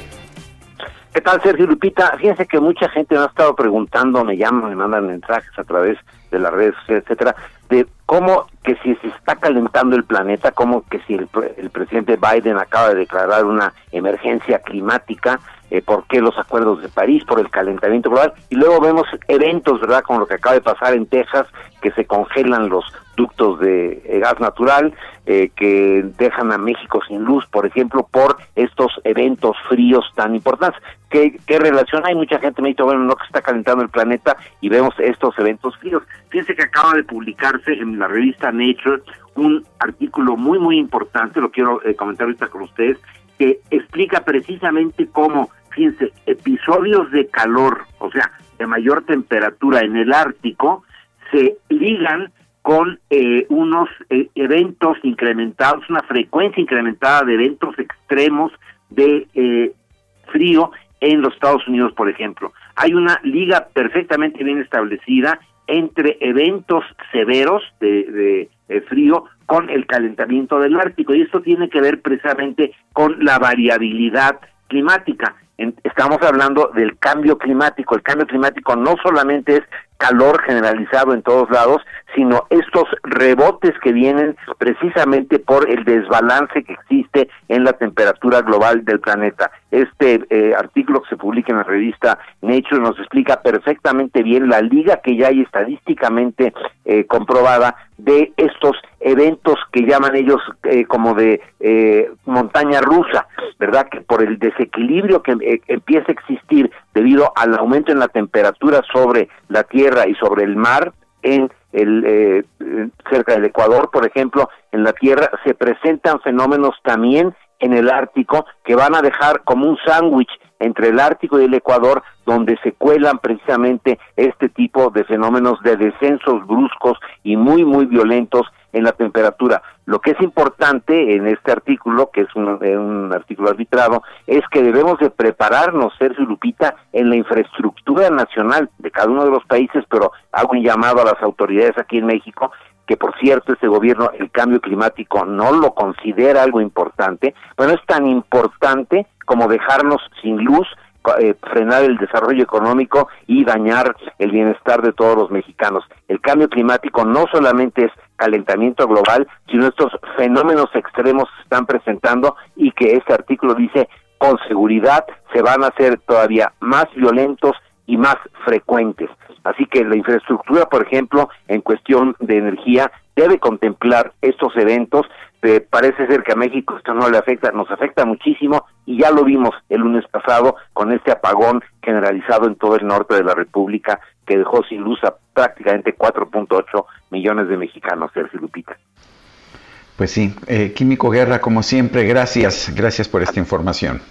¿Qué tal, Sergio Lupita? Fíjense que mucha gente me ha estado preguntando, me llaman, me mandan mensajes a través de las redes, etcétera, de cómo que si se está calentando el planeta, cómo que si el, el presidente Biden acaba de declarar una emergencia climática, eh, por qué los acuerdos de París, por el calentamiento global, y luego vemos eventos, ¿verdad?, como lo que acaba de pasar en Texas, que se congelan los ductos de eh, gas natural, eh, que dejan a México sin luz, por ejemplo, por estos eventos fríos tan importantes. ¿Qué, ¿Qué relación hay? Mucha gente me dice, bueno, no que está calentando el planeta y vemos estos eventos fríos. Fíjense que acaba de publicarse en la revista Nature un artículo muy, muy importante, lo quiero comentar ahorita con ustedes, que explica precisamente cómo fíjense, episodios de calor, o sea, de mayor temperatura en el Ártico, se ligan con eh, unos eh, eventos incrementados, una frecuencia incrementada de eventos extremos de eh, frío en los Estados Unidos, por ejemplo. Hay una liga perfectamente bien establecida entre eventos severos de, de frío con el calentamiento del Ártico y esto tiene que ver precisamente con la variabilidad climática estamos hablando del cambio climático. El cambio climático no solamente es calor generalizado en todos lados, sino estos rebotes que vienen precisamente por el desbalance que existe en la temperatura global del planeta. Este eh, artículo que se publica en la revista Nature nos explica perfectamente bien la liga que ya hay estadísticamente eh, comprobada de estos eventos que llaman ellos eh, como de montaña rusa, ¿verdad? Que por el desequilibrio que empieza a existir debido al aumento en la temperatura sobre la Tierra y sobre el mar, en el eh, cerca del Ecuador, por ejemplo, en la Tierra se presentan fenómenos también en el Ártico que van a dejar como un sándwich entre el Ártico y el Ecuador, donde se cuelan precisamente este tipo de fenómenos de descensos bruscos y muy, muy violentos en la temperatura. Lo que es importante en este artículo, que es un, eh, artículo arbitrado, es que debemos de prepararnos, Sergio Lupita, en la infraestructura nacional de cada uno de los países, pero hago un llamado a las autoridades aquí en México, que por cierto este gobierno el cambio climático no lo considera algo importante, pero es tan importante como dejarnos sin luz eh, frenar el desarrollo económico y dañar el bienestar de todos los mexicanos. El cambio climático no solamente es calentamiento global, sino estos fenómenos extremos se están presentando y que este artículo dice con seguridad se van a hacer todavía más violentos y más frecuentes. Así que la infraestructura, por ejemplo, en cuestión de energía, debe contemplar estos eventos. Eh, parece ser que a México esto no le afecta, nos afecta muchísimo y ya lo vimos el lunes pasado con este apagón generalizado en todo el norte de la República que dejó sin luz a prácticamente 4.8 millones de mexicanos, Sergio Lupita. Pues sí, eh, Químico Guerra, como siempre, gracias, gracias por esta información.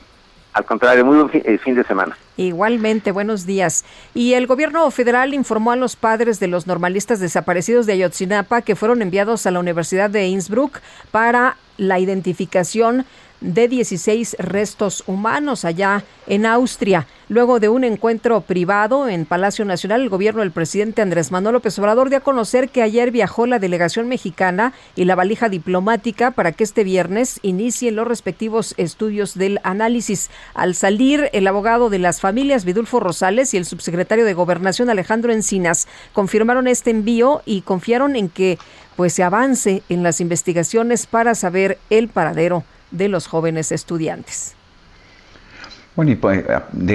Al contrario, muy buen eh, fin de semana. Igualmente, buenos días. Y el gobierno federal informó a los padres de los normalistas desaparecidos de Ayotzinapa que fueron enviados a la Universidad de Innsbruck para la identificación de 16 restos humanos allá en Austria. Luego de un encuentro privado en Palacio Nacional, el gobierno del presidente Andrés Manuel López Obrador dio a conocer que ayer viajó la delegación mexicana y la valija diplomática para que este viernes inicien los respectivos estudios del análisis. Al salir, el abogado de las familias, Vidulfo Rosales, y el subsecretario de Gobernación, Alejandro Encinas, confirmaron este envío y confiaron en que pues se avance en las investigaciones para saber el paradero de los jóvenes estudiantes. Bueno, y pues,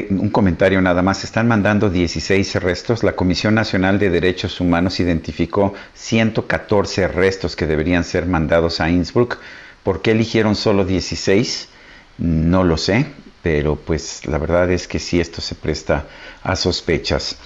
un comentario nada más. Están mandando 16 restos. La Comisión Nacional de Derechos Humanos identificó 114 restos que deberían ser mandados a Innsbruck. ¿Por qué eligieron solo 16? No lo sé, pero pues la verdad es que sí, esto se presta a sospechas.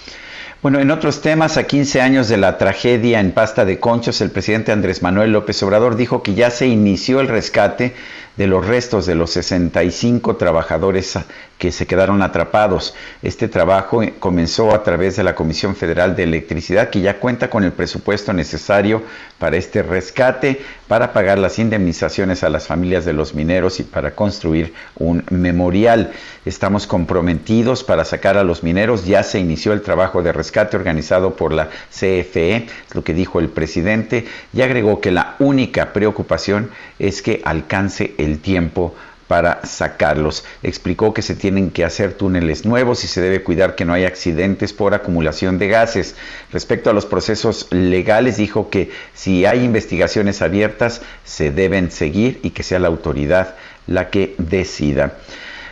Bueno, en otros temas, a 15 años de la tragedia en Pasta de Conchos, el presidente Andrés Manuel López Obrador dijo que ya se inició el rescate de los restos de los 65 trabajadores que se quedaron atrapados. Este trabajo comenzó a través de la Comisión Federal de Electricidad, que ya cuenta con el presupuesto necesario para este rescate, para pagar las indemnizaciones a las familias de los mineros y para construir un memorial. Estamos comprometidos para sacar a los mineros. Ya se inició el trabajo de rescate organizado por la CFE, lo que dijo el presidente, y agregó que la única preocupación es que alcance el tiempo para sacarlos. Explicó que se tienen que hacer túneles nuevos y se debe cuidar que no haya accidentes por acumulación de gases. Respecto a los procesos legales, dijo que si hay investigaciones abiertas, se deben seguir y que sea la autoridad la que decida.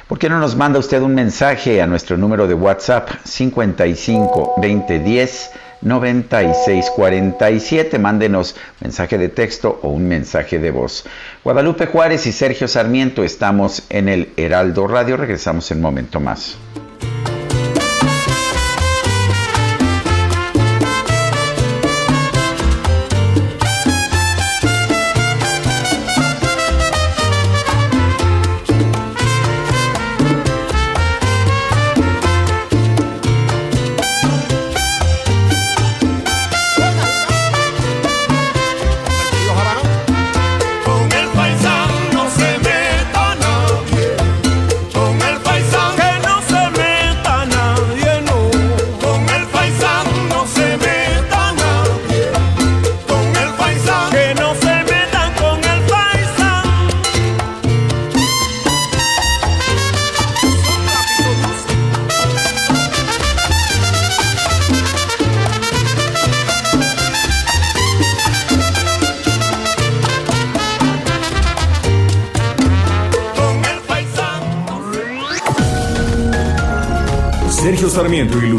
¿Por qué no nos manda usted un mensaje a nuestro número de WhatsApp 55 2010 9647? Mándenos mensaje de texto o un mensaje de voz. Guadalupe Juárez y Sergio Sarmiento estamos en el Heraldo Radio. Regresamos en un momento más.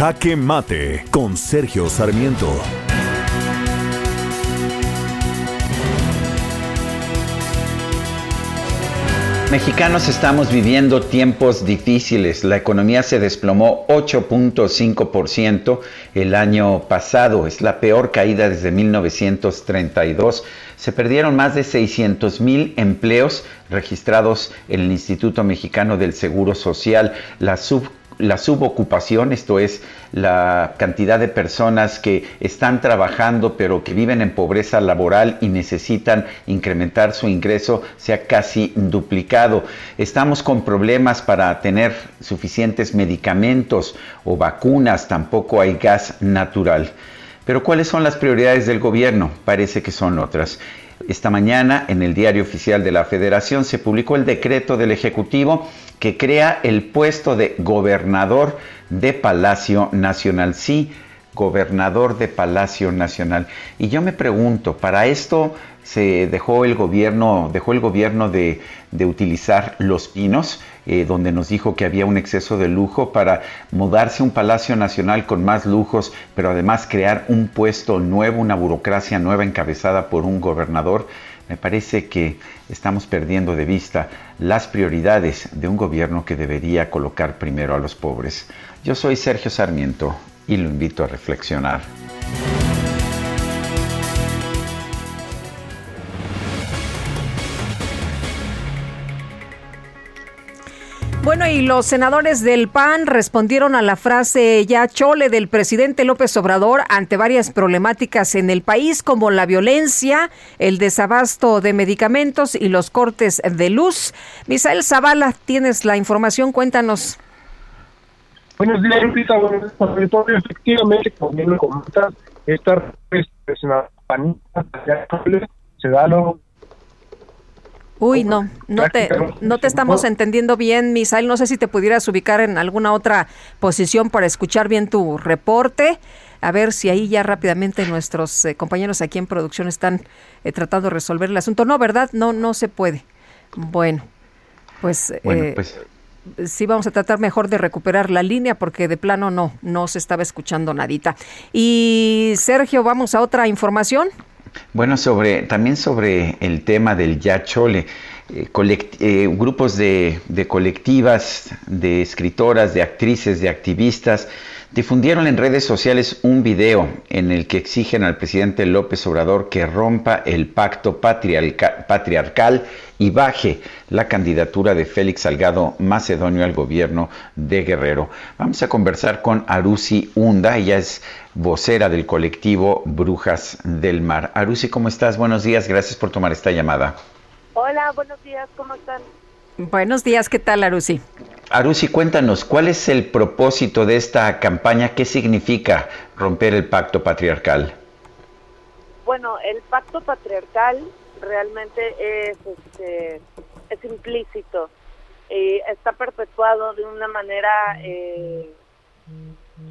Jaque Mate con Sergio Sarmiento. Mexicanos estamos viviendo tiempos difíciles. La economía se desplomó 8.5% el año pasado. Es la peor caída desde 1932. Se perdieron más de 600 mil empleos registrados en el Instituto Mexicano del Seguro Social. La sub la subocupación, esto es la cantidad de personas que están trabajando pero que viven en pobreza laboral y necesitan incrementar su ingreso, se ha casi duplicado. Estamos con problemas para tener suficientes medicamentos o vacunas, tampoco hay gas natural. Pero ¿cuáles son las prioridades del gobierno? Parece que son otras. Esta mañana en el Diario Oficial de la Federación se publicó el decreto del Ejecutivo que crea el puesto de gobernador de Palacio Nacional. Sí, gobernador de Palacio Nacional. Y yo me pregunto, para esto se dejó el gobierno, dejó el gobierno de, utilizar los pinos, eh, donde nos dijo que había un exceso de lujo para mudarse a un Palacio Nacional con más lujos, pero además crear un puesto nuevo, una burocracia nueva encabezada por un gobernador. Me parece que estamos perdiendo de vista las prioridades de un gobierno que debería colocar primero a los pobres. Yo soy Sergio Sarmiento y lo invito a reflexionar. Bueno, y los senadores del PAN respondieron a la frase ya chole del presidente López Obrador ante varias problemáticas en el país, como la violencia, el desabasto de medicamentos y los cortes de luz. Misael Zavala, tienes la información, cuéntanos. Buenos días, Lupita. Buenos días, Efectivamente, como bien lo comentas, esta panita se da lo Uy, no, no te, no te estamos entendiendo bien, Misael. No sé si te pudieras ubicar en alguna otra posición para escuchar bien tu reporte. A ver si ahí ya rápidamente nuestros eh, compañeros aquí en producción están eh, tratando de resolver el asunto. No, ¿verdad? No, no se puede. Bueno, pues, eh, pues sí vamos a tratar mejor de recuperar la línea porque de plano no, no se estaba escuchando nadita. Y Sergio, vamos a otra información. Bueno, también sobre el tema del Yachole, eh, eh, grupos de, colectivas, de escritoras, de actrices, de activistas, difundieron en redes sociales un video en el que exigen al presidente López Obrador que rompa el pacto patriarcal y baje la candidatura de Félix Salgado Macedonio al gobierno de Guerrero. Vamos a conversar con Arusi Hunda, ella es vocera del colectivo Brujas del Mar. Arusi, ¿cómo estás? Buenos días, gracias por tomar esta llamada. Hola, buenos días, ¿cómo están? Buenos días, ¿qué tal, Arusi? Arusi, cuéntanos, ¿cuál es el propósito de esta campaña? ¿Qué significa romper el pacto patriarcal? Bueno, el pacto patriarcal realmente es, este, es implícito y está perpetuado de una manera eh,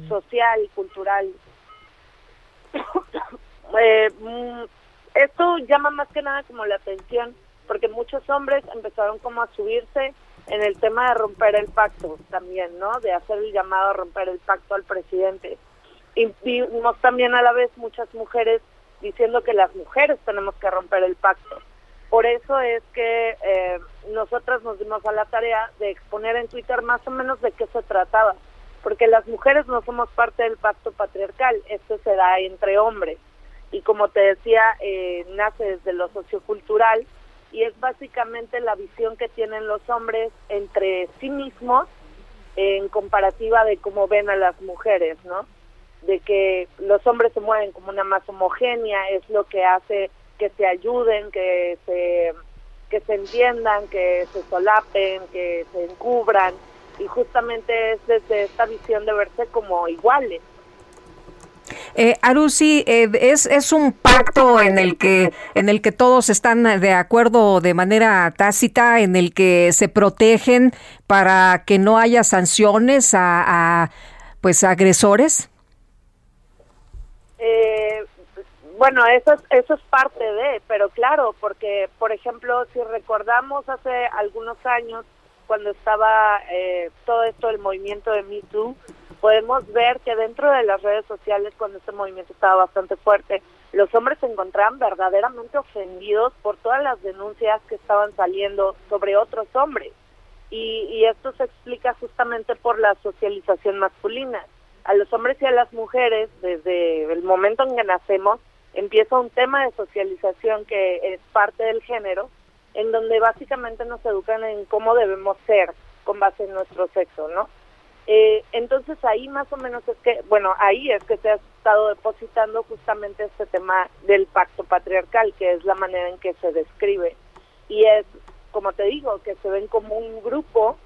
social y cultural. Eh, mm, esto llama más que nada como la atención porque muchos hombres empezaron como a subirse en el tema de romper el pacto también, ¿no? De hacer el llamado a romper el pacto al presidente. Y vimos también a la vez muchas mujeres diciendo que las mujeres tenemos que romper el pacto. Por eso es que eh, nosotras nos dimos a la tarea de exponer en Twitter más o menos de qué se trataba, porque las mujeres no somos parte del pacto patriarcal, esto se da entre hombres. Y como te decía, eh, nace desde lo sociocultural, y es básicamente la visión que tienen los hombres entre sí mismos en comparativa de cómo ven a las mujeres, ¿no? De que los hombres se mueven como una más homogénea, es lo que hace que se ayuden, que se que se entiendan, que se solapen, que se encubran y justamente es desde esta visión de verse como iguales. Eh, Arusi, eh, es, es un pacto en el que en el que todos están de acuerdo de manera tácita, en el que se protegen para que no haya sanciones a, pues agresores. Eh, bueno, eso es, eso es parte de, pero claro, porque por ejemplo, si recordamos hace algunos años cuando estaba eh, todo esto del movimiento de Me Too, podemos ver que dentro de las redes sociales, cuando este movimiento estaba bastante fuerte, los hombres se encontraban verdaderamente ofendidos por todas las denuncias que estaban saliendo sobre otros hombres. Y, y esto se explica justamente por la socialización masculina. A los hombres y a las mujeres, desde el momento en que nacemos, empieza un tema de socialización que es parte del género, en donde básicamente nos educan en cómo debemos ser con base en nuestro sexo, ¿no? Eh, entonces ahí más o menos es que, bueno, ahí es que se ha estado depositando justamente este tema del pacto patriarcal, que es la manera en que se describe. Y es, como te digo, que se ven como un grupo,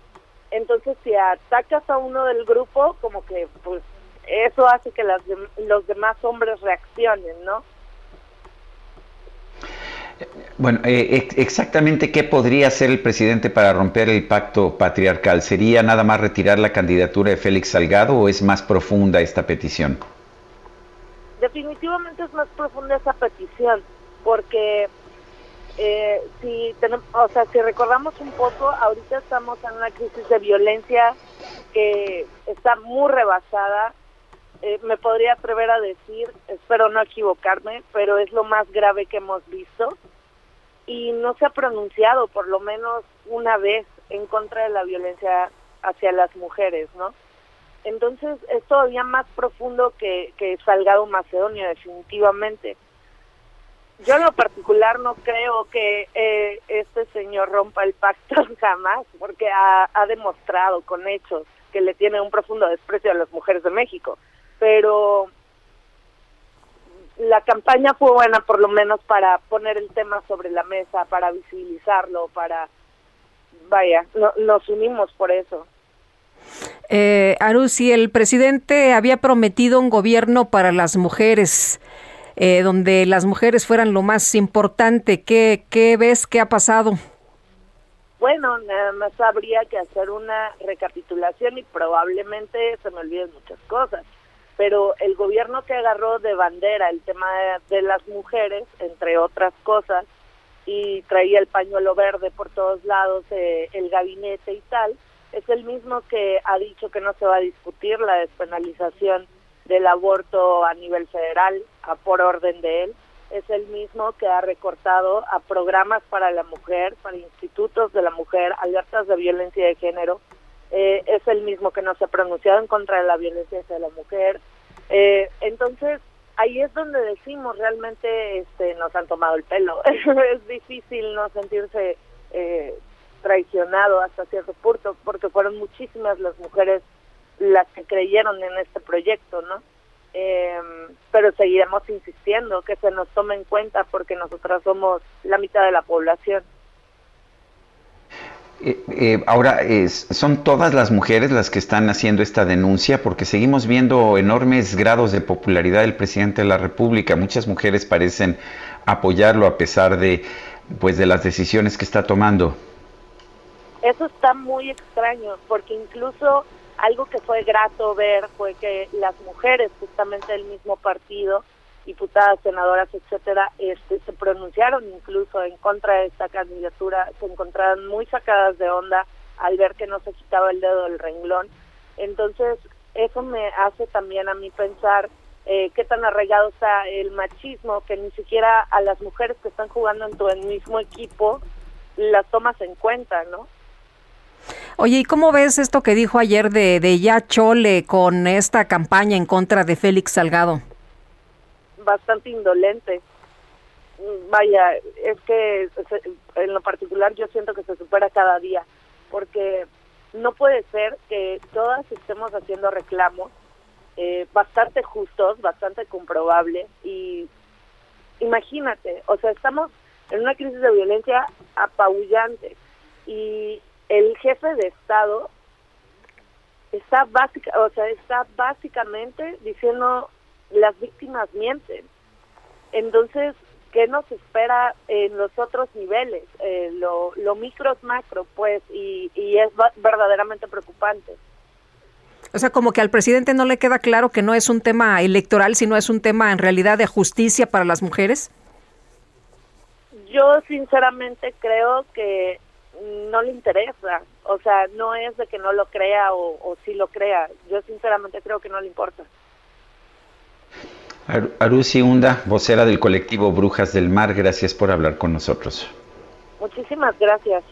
entonces si atacas a uno del grupo, como que pues eso hace que las, los demás hombres reaccionen, ¿no? Bueno, eh, exactamente qué podría hacer el presidente para romper el pacto patriarcal. ¿Sería nada más retirar la candidatura de Félix Salgado o es más profunda esta petición? Definitivamente es más profunda esa petición, porque eh, si tenemos, o sea, si recordamos un poco, ahorita estamos en una crisis de violencia que está muy rebasada. Eh, me podría atrever a decir, espero no equivocarme, pero es lo más grave que hemos visto y no se ha pronunciado por lo menos una vez en contra de la violencia hacia las mujeres, ¿no? Entonces es todavía más profundo que, que Salgado Macedonio, definitivamente. Yo en lo particular no creo que eh, este señor rompa el pacto jamás, porque ha, ha demostrado con hechos que le tiene un profundo desprecio a las mujeres de México. Pero la campaña fue buena por lo menos para poner el tema sobre la mesa, para visibilizarlo, para, vaya, nos unimos por eso. Eh, Arusi, el presidente había prometido un gobierno para las mujeres, eh, donde las mujeres fueran lo más importante. ¿Qué, ¿Qué ves que ha pasado? Bueno, nada más habría que hacer una recapitulación y probablemente se me olviden muchas cosas pero el gobierno que agarró de bandera el tema de, las mujeres, entre otras cosas, y traía el pañuelo verde por todos lados, eh, el gabinete y tal, es el mismo que ha dicho que no se va a discutir la despenalización del aborto a nivel federal, a por orden de él, es el mismo que ha recortado a programas para la mujer, para institutos de la mujer, alertas de violencia de género, eh, es el mismo que no se ha pronunciado en contra de la violencia hacia la mujer. Eh, entonces, ahí es donde decimos realmente este, nos han tomado el pelo. es difícil no sentirse eh, traicionado hasta cierto punto, porque fueron muchísimas las mujeres las que creyeron en este proyecto, ¿no? Eh, pero seguiremos insistiendo que se nos tome en cuenta porque nosotras somos la mitad de la población. Eh, eh, ahora, es, ¿son todas las mujeres las que están haciendo esta denuncia? Porque seguimos viendo enormes grados de popularidad del presidente de la República. Muchas mujeres parecen apoyarlo a pesar de, pues, de las decisiones que está tomando. Eso está muy extraño, porque incluso algo que fue grato ver fue que las mujeres justamente del mismo partido, diputadas, senadoras, etcétera, este, se pronunciaron incluso en contra de esta candidatura, se encontraron muy sacadas de onda al ver que no se quitaba el dedo del renglón. Entonces, eso me hace también a mí pensar eh, qué tan arraigado está el machismo, que ni siquiera a las mujeres que están jugando en tu mismo equipo las tomas en cuenta, ¿no? Oye, ¿y cómo ves esto que dijo ayer de, de Ya Chole con esta campaña en contra de Félix Salgado? Bastante indolente. Vaya, es que en lo particular yo siento que se supera cada día, porque no puede ser que todas estemos haciendo reclamos eh, bastante justos, bastante comprobables y imagínate, o sea, estamos en una crisis de violencia apabullante y el jefe de Estado está básica, o sea, está básicamente diciendo las víctimas mienten. Entonces, ¿qué nos espera en los otros niveles? Eh, lo, lo micro es macro, pues, y, y es verdaderamente preocupante. O sea, como que al presidente no le queda claro que no es un tema electoral, sino es un tema en realidad de justicia para las mujeres. Yo sinceramente creo que no le interesa. O sea, no es de que no lo crea o, o sí lo crea. Yo sinceramente creo que no le importa. Arusi Hunda, vocera del colectivo Brujas del Mar, gracias por hablar con nosotros. Muchísimas gracias.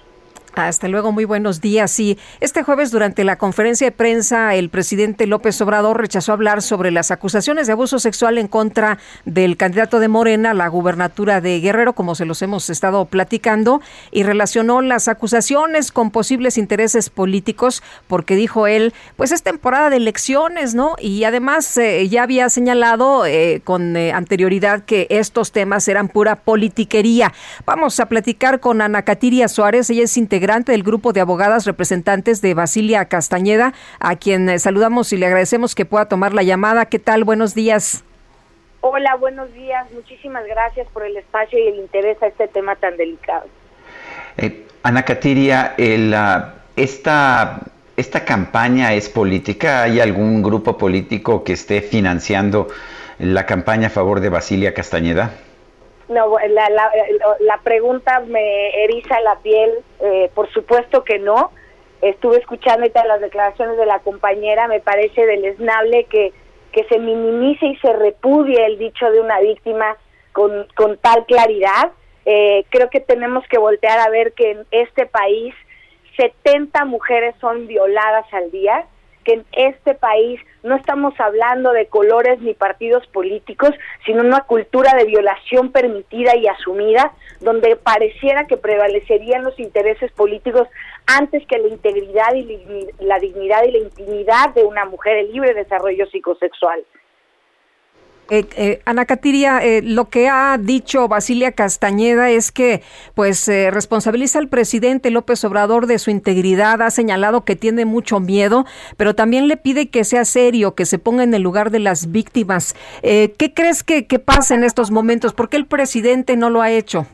Hasta luego, muy buenos días. Y este jueves, durante la conferencia de prensa, el presidente López Obrador rechazó hablar sobre las acusaciones de abuso sexual en contra del candidato de Morena a la gubernatura de Guerrero, como se los hemos estado platicando, y relacionó las acusaciones con posibles intereses políticos, porque dijo él, pues es temporada de elecciones, ¿no? Y además eh, ya había señalado eh, con eh, anterioridad que estos temas eran pura politiquería. Vamos a platicar con Ana Catiria Suárez, ella es integrante integrante del grupo de abogadas representantes de Basilia Castañeda, a quien eh, saludamos y le agradecemos que pueda tomar la llamada. ¿Qué tal? Buenos días. Hola, buenos días. Muchísimas gracias por el espacio y el interés a este tema tan delicado. Eh, Ana Catiria, el, esta, esta campaña es política. ¿Hay algún grupo político que esté financiando la campaña a favor de Basilia Castañeda? No, la, la, la, pregunta me eriza la piel, eh, por supuesto que no. Estuve escuchando ahorita las declaraciones de la compañera, me parece deleznable que, que se minimice y se repudie el dicho de una víctima con, con tal claridad. Eh, creo que tenemos que voltear a ver que en este país 70 mujeres son violadas al día, que en este país no estamos hablando de colores ni partidos políticos, sino una cultura de violación permitida y asumida, donde pareciera que prevalecerían los intereses políticos antes que la integridad y la dignidad y la intimidad de una mujer en libre desarrollo psicosexual. Eh, eh, Ana Catiria, eh, lo que ha dicho Basilia Castañeda es que pues eh, responsabiliza al presidente López Obrador de su integridad, ha señalado que tiene mucho miedo, pero también le pide que sea serio, que se ponga en el lugar de las víctimas. ¿Qué crees que, que pasa en estos momentos? ¿Por qué el presidente no lo ha hecho?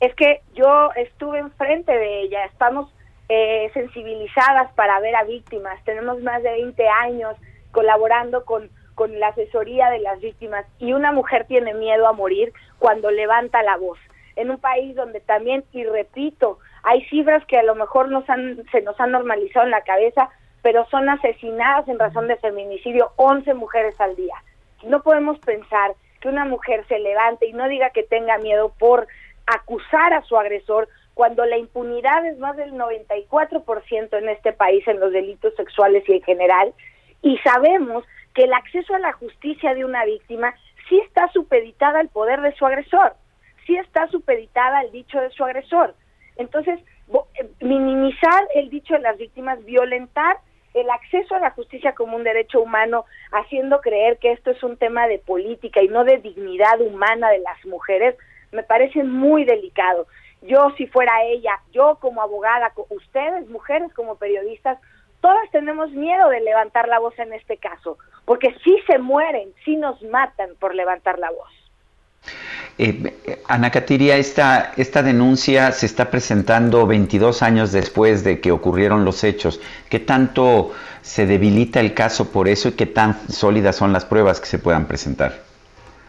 Es que yo estuve enfrente de ella, estamos sensibilizadas para ver a víctimas, tenemos más de 20 años colaborando con con la asesoría de las víctimas y una mujer tiene miedo a morir cuando levanta la voz. En un país donde también, y repito, hay cifras que a lo mejor nos han, se nos han normalizado en la cabeza, pero son asesinadas en razón de feminicidio 11 mujeres al día. No podemos pensar que una mujer se levante y no diga que tenga miedo por acusar a su agresor, cuando la impunidad es más del 94% en este país en los delitos sexuales y en general, y sabemos que el acceso a la justicia de una víctima sí está supeditada al poder de su agresor, sí está supeditada al dicho de su agresor. Entonces, eh, minimizar el dicho de las víctimas, violentar el acceso a la justicia como un derecho humano, haciendo creer que esto es un tema de política y no de dignidad humana de las mujeres, me parece muy delicado. Yo si fuera ella, yo como abogada, ustedes mujeres como periodistas, todas tenemos miedo de levantar la voz en este caso, porque si se mueren, si nos matan por levantar la voz. Eh, Ana Catiria, esta, esta denuncia se está presentando 22 años después de que ocurrieron los hechos. ¿Qué tanto se debilita el caso por eso y qué tan sólidas son las pruebas que se puedan presentar?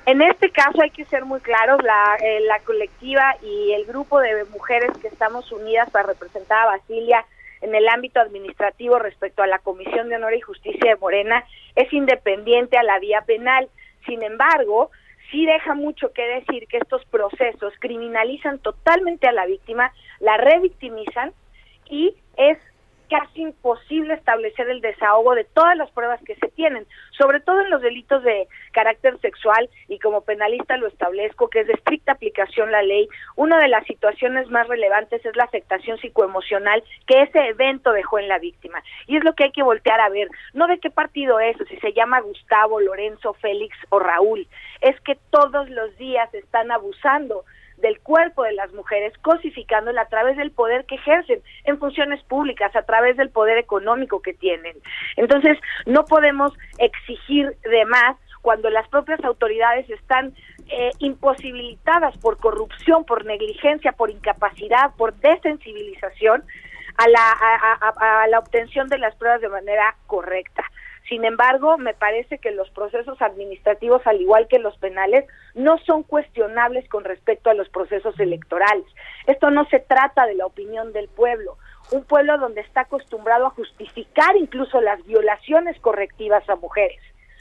En este caso hay que ser muy claros, la, eh, la colectiva y el grupo de mujeres que estamos unidas para representar a Basilia en el ámbito administrativo respecto a la Comisión de Honor y Justicia de Morena es independiente a la vía penal. Sin embargo, sí deja mucho que decir que estos procesos criminalizan totalmente a la víctima, la revictimizan y es casi imposible establecer el desahogo de todas las pruebas que se tienen, sobre todo en los delitos de carácter sexual y como penalista lo establezco que es de estricta aplicación la ley. Una de las situaciones más relevantes es la afectación psicoemocional que ese evento dejó en la víctima y es lo que hay que voltear a ver, no de qué partido es, si se llama Gustavo, Lorenzo, Félix o Raúl, es que todos los días están abusando del cuerpo de las mujeres, cosificándola a través del poder que ejercen en funciones públicas, a través del poder económico que tienen. Entonces, no podemos exigir de más cuando las propias autoridades están eh, imposibilitadas por corrupción, por negligencia, por incapacidad, por desensibilización a la, a la obtención de las pruebas de manera correcta. Sin embargo, me parece que los procesos administrativos, al igual que los penales, no son cuestionables con respecto a los procesos electorales. Esto no se trata de la opinión del pueblo, un pueblo donde está acostumbrado a justificar incluso las violaciones correctivas a mujeres.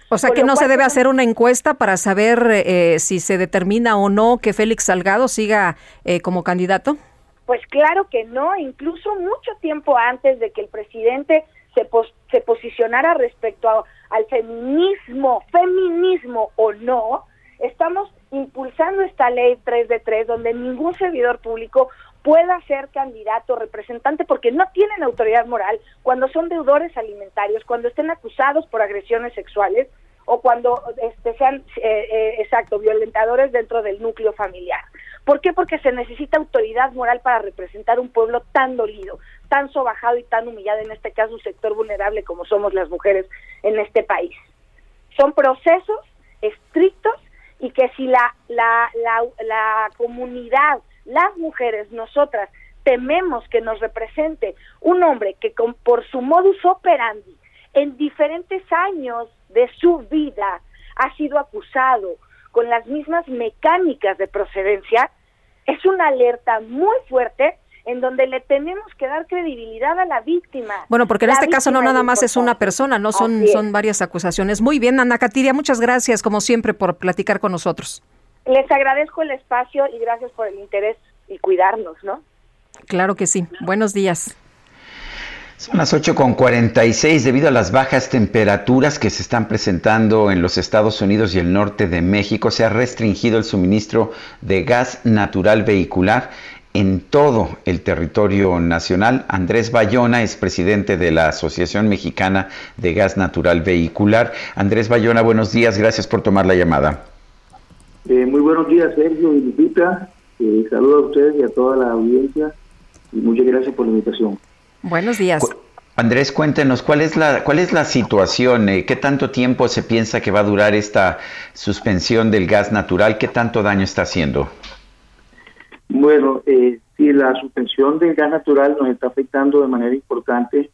O sea que no se debe hacer una encuesta para saber eh, si se determina o no que Félix Salgado siga eh, como candidato. Pues claro que no, incluso mucho tiempo antes de que el presidente se, se posicionara respecto al feminismo, feminismo o no, estamos impulsando esta ley 3 de 3 donde ningún servidor público pueda ser candidato representante porque no tienen autoridad moral cuando son deudores alimentarios, cuando estén acusados por agresiones sexuales o cuando este, sean, eh, eh, exacto, violentadores dentro del núcleo familiar. ¿Por qué? Porque se necesita autoridad moral para representar un pueblo tan dolido, tan sobajado y tan humillado, en este caso un sector vulnerable como somos las mujeres en este país. Son procesos estrictos y que si la, la, la, la comunidad, las mujeres, nosotras, tememos que nos represente un hombre que con, por su modus operandi en diferentes años de su vida ha sido acusado con las mismas mecánicas de procedencia, es una alerta muy fuerte en donde le tenemos que dar credibilidad a la víctima. Bueno, porque en este caso no nada más es una persona, no son, son varias acusaciones. Muy bien, Ana Catiria, muchas gracias como siempre por platicar con nosotros. Les agradezco el espacio y gracias por el interés y cuidarnos, ¿no? Claro que sí. Buenos días. Son las 8.46 debido a las bajas temperaturas que se están presentando en los Estados Unidos y el norte de México. Se ha restringido el suministro de gas natural vehicular en todo el territorio nacional. Andrés Bayona es presidente de la Asociación Mexicana de Gas Natural Vehicular. Andrés Bayona, buenos días, gracias por tomar la llamada. Eh, muy buenos días, Sergio y Lupita. Eh, saludos a ustedes y a toda la audiencia y muchas gracias por la invitación. Buenos días. Andrés, cuéntenos, ¿cuál es la, cuál es la situación? Eh, ¿Qué tanto tiempo se piensa que va a durar esta suspensión del gas natural? ¿Qué tanto daño está haciendo? Bueno, eh, sí, la suspensión del gas natural nos está afectando de manera importante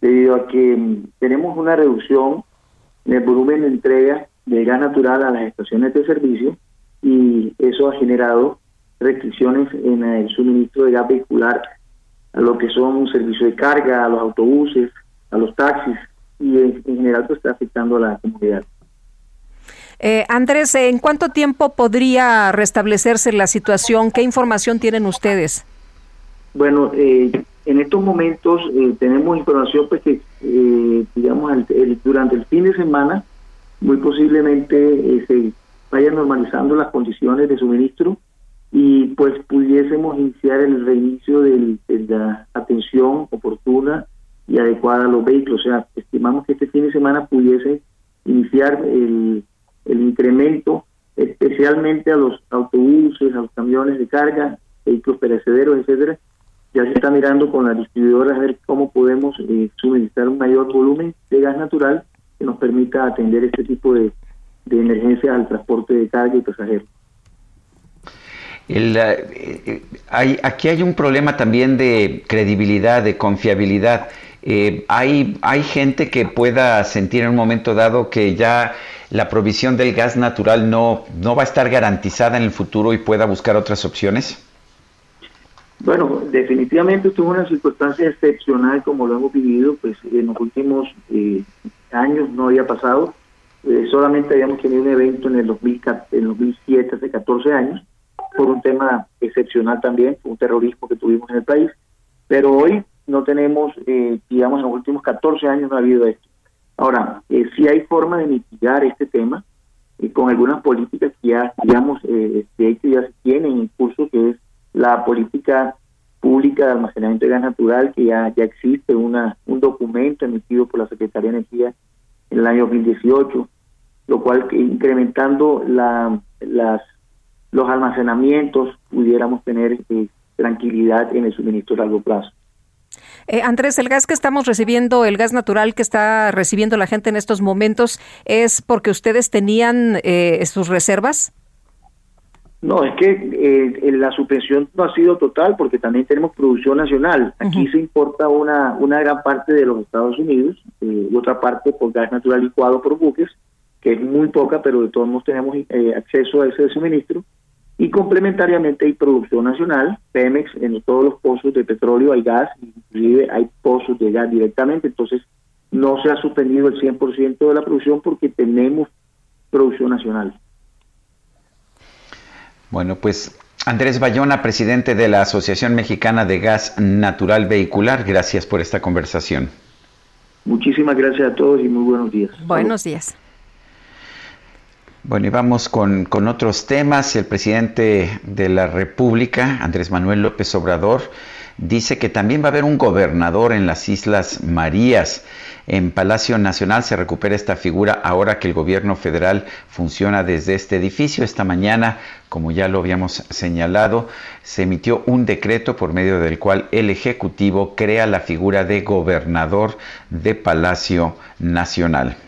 debido a que mm, tenemos una reducción en el volumen de entrega del gas natural a las estaciones de servicio y eso ha generado restricciones en el suministro de gas vehicular a lo que son servicios de carga, a los autobuses, a los taxis y en, general pues, está afectando a la comunidad. Eh, Andrés, ¿en cuánto tiempo podría restablecerse la situación? ¿Qué información tienen ustedes? Bueno, eh, en estos momentos eh, tenemos información pues que, eh, digamos, durante el fin de semana, muy posiblemente se vayan normalizando las condiciones de suministro y pues pudiésemos iniciar el reinicio de la atención oportuna y adecuada a los vehículos. O sea, estimamos que este fin de semana pudiese iniciar el, incremento especialmente a los autobuses, a los camiones de carga, vehículos perecederos, etcétera. Ya se está mirando con las distribuidoras a ver cómo podemos eh, suministrar un mayor volumen de gas natural que nos permita atender este tipo de, de emergencias al transporte de carga y pasajeros. El, eh, eh, hay, aquí hay un problema también de credibilidad, de confiabilidad. hay, hay gente que pueda sentir en un momento dado que ya la provisión del gas natural no, no va a estar garantizada en el futuro y pueda buscar otras opciones? Bueno, definitivamente esto es una circunstancia excepcional como lo hemos vivido, pues en los últimos eh, años no había pasado, eh, solamente habíamos tenido un evento en el, 2000, en 2007, hace 14 años, por un tema excepcional también, un terrorismo que tuvimos en el país, pero hoy no tenemos, eh, digamos, en los últimos 14 años no ha habido esto. Ahora, eh, sí hay forma de mitigar este tema eh, con algunas políticas que ya, digamos, eh, de hecho ya se tienen en curso, que es la política pública de almacenamiento de gas natural, que ya, ya existe una, un documento emitido por la Secretaría de Energía en el año 2018, lo cual incrementando la, las, los almacenamientos pudiéramos tener eh, tranquilidad en el suministro a largo plazo. Eh, Andrés, el gas que estamos recibiendo, el gas natural que está recibiendo la gente en estos momentos, ¿es porque ustedes tenían eh, sus reservas? No, es que eh, la suspensión no ha sido total porque también tenemos producción nacional. Aquí se importa una, una gran parte de los Estados Unidos, otra parte por gas natural licuado por buques, que es muy poca, pero de todos modos tenemos acceso a ese suministro y complementariamente hay producción nacional, Pemex, en todos los pozos de petróleo hay gas, inclusive hay pozos de gas directamente, entonces no se ha suspendido el 100% de la producción porque tenemos producción nacional. Bueno, pues Andrés Bayona, presidente de la Asociación Mexicana de Gas Natural Vehicular, gracias por esta conversación. Muchísimas gracias a todos y muy buenos días. Buenos días. Bueno, y vamos con, otros temas. El presidente de la República, Andrés Manuel López Obrador, dice que también va a haber un gobernador en las Islas Marías. En Palacio Nacional se recupera esta figura ahora que el gobierno federal funciona desde este edificio. Esta mañana, como ya lo habíamos señalado, se emitió un decreto por medio del cual el Ejecutivo crea la figura de gobernador de Palacio Nacional.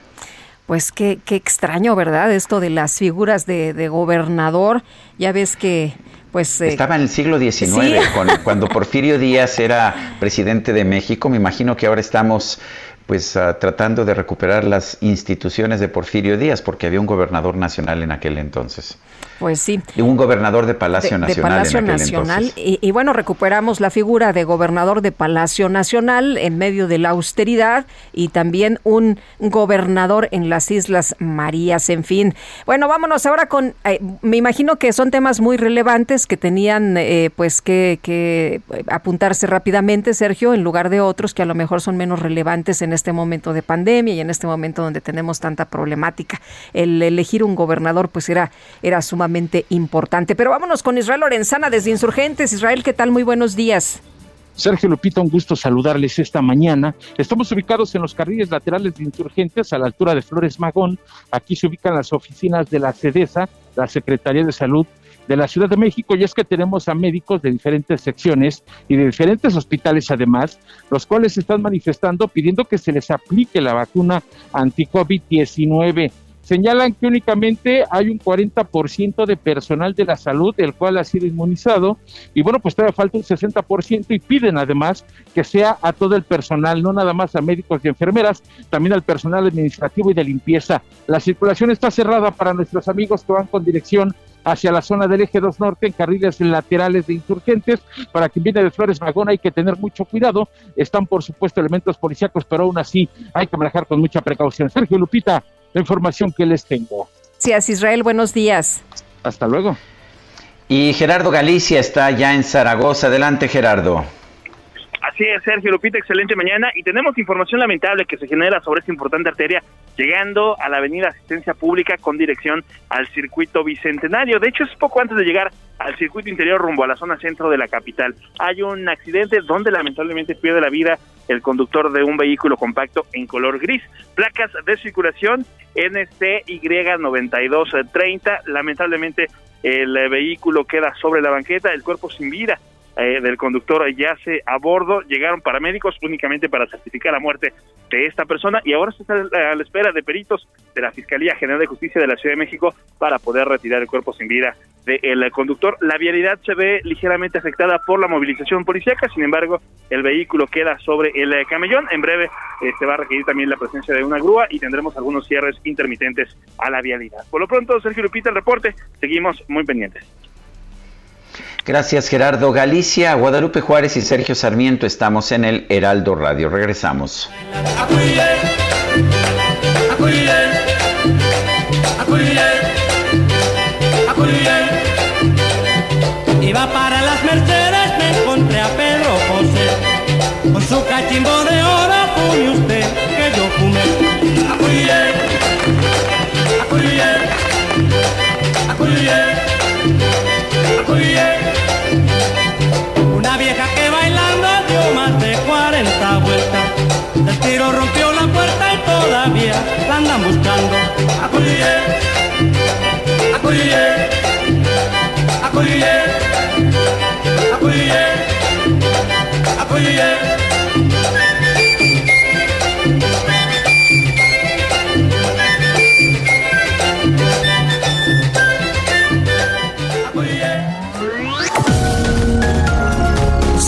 Pues qué, qué extraño, ¿verdad? Esto de las figuras de, gobernador. Ya ves que pues, eh, Estaba en el siglo XIX, cuando, Porfirio Díaz era presidente de México. Me imagino que ahora estamos pues ah, tratando de recuperar las instituciones de Porfirio Díaz, porque había un gobernador nacional en aquel entonces. Pues sí. Y un gobernador de Palacio Nacional. De Palacio Nacional. Y, bueno, recuperamos la figura de gobernador de Palacio Nacional en medio de la austeridad y también un gobernador en las Islas Marías, en fin. Bueno, vámonos ahora con, eh, me imagino que son temas muy relevantes que tenían eh, pues que, que apuntarse rápidamente, Sergio, en lugar de otros que a lo mejor son menos relevantes en este momento de pandemia y en este momento donde tenemos tanta problemática. El elegir un gobernador pues era, era sumamente importante. Pero vámonos con Israel Lorenzana desde Insurgentes. Israel, ¿qué tal? Muy buenos días. Sergio Lupita, un gusto saludarles esta mañana. Estamos ubicados en los carriles laterales de Insurgentes, a la altura de Flores Magón. Aquí se ubican las oficinas de la CEDESA, la Secretaría de Salud de la Ciudad de México, y es que tenemos a médicos de diferentes secciones y de diferentes hospitales además, los cuales están manifestando pidiendo que se les aplique la vacuna anti-COVID-19 señalan que únicamente hay un 40% de personal de la salud el cual ha sido inmunizado y bueno, pues todavía falta un 60% y piden además que sea a todo el personal, no nada más a médicos y enfermeras, también al personal administrativo y de limpieza. La circulación está cerrada para nuestros amigos que van con dirección hacia la zona del eje 2 norte en carriles laterales de insurgentes. Para quien viene de Flores Magón hay que tener mucho cuidado. Están, por supuesto, elementos policíacos, pero aún así hay que manejar con mucha precaución. Sergio Lupita, la información que les tengo. Gracias, Israel. Buenos días. Hasta luego. Y Gerardo Galicia está ya en Zaragoza. Adelante, Gerardo. Así es, Sergio Lupita, excelente mañana. Y tenemos información lamentable que se genera sobre esta importante arteria llegando a la avenida Asistencia Pública con dirección al circuito Bicentenario. De hecho, es poco antes de llegar al circuito interior rumbo a la zona centro de la capital. Hay un accidente donde lamentablemente pierde la vida el conductor de un vehículo compacto en color gris. Placas de circulación NCY9230. Lamentablemente el vehículo queda sobre la banqueta, el cuerpo sin vida eh, del conductor yace a bordo. Llegaron paramédicos únicamente para certificar la muerte de esta persona y ahora se está a la espera de peritos de la Fiscalía General de Justicia de la Ciudad de México para poder retirar el cuerpo sin vida del conductor. La vialidad se ve ligeramente afectada por la movilización policíaca, sin embargo, el vehículo queda sobre el camellón. En breve eh, se va a requerir también la presencia de una grúa y tendremos algunos cierres intermitentes a la vialidad. Por lo pronto, Sergio Lupita, el reporte, seguimos muy pendientes. Gracias Gerardo Galicia, Guadalupe Juárez y Sergio Sarmiento estamos en el Heraldo Radio. Regresamos. akuriye akuriye akuriye akuriye.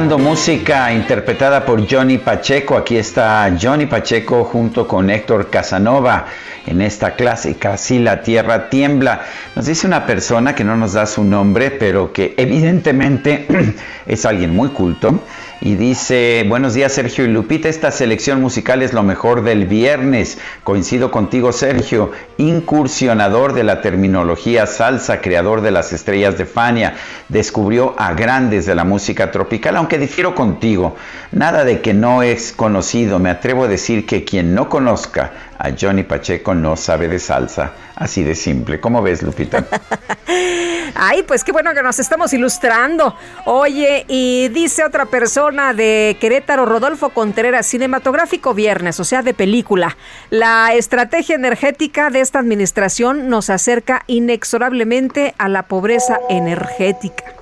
Música interpretada por Johnny Pacheco. Aquí está Johnny Pacheco junto con Héctor Casanova en esta clásica Si la tierra tiembla. Nos dice una persona que no nos da su nombre, pero que evidentemente es alguien muy culto. Y dice, buenos días Sergio y Lupita, esta selección musical es lo mejor del viernes. Coincido contigo Sergio, incursionador de la terminología salsa, creador de las estrellas de Fania, descubrió a grandes de la música tropical, aunque difiero contigo, nada de que no es conocido, me atrevo a decir que quien no conozca a Johnny Pacheco no sabe de salsa, así de simple. ¿Cómo ves Lupita? Ay, pues qué bueno que nos estamos ilustrando. Oye, y dice otra persona de Querétaro, Rodolfo Contreras, cinematográfico viernes, o sea, de película. La estrategia energética de esta administración nos acerca inexorablemente a la pobreza energética.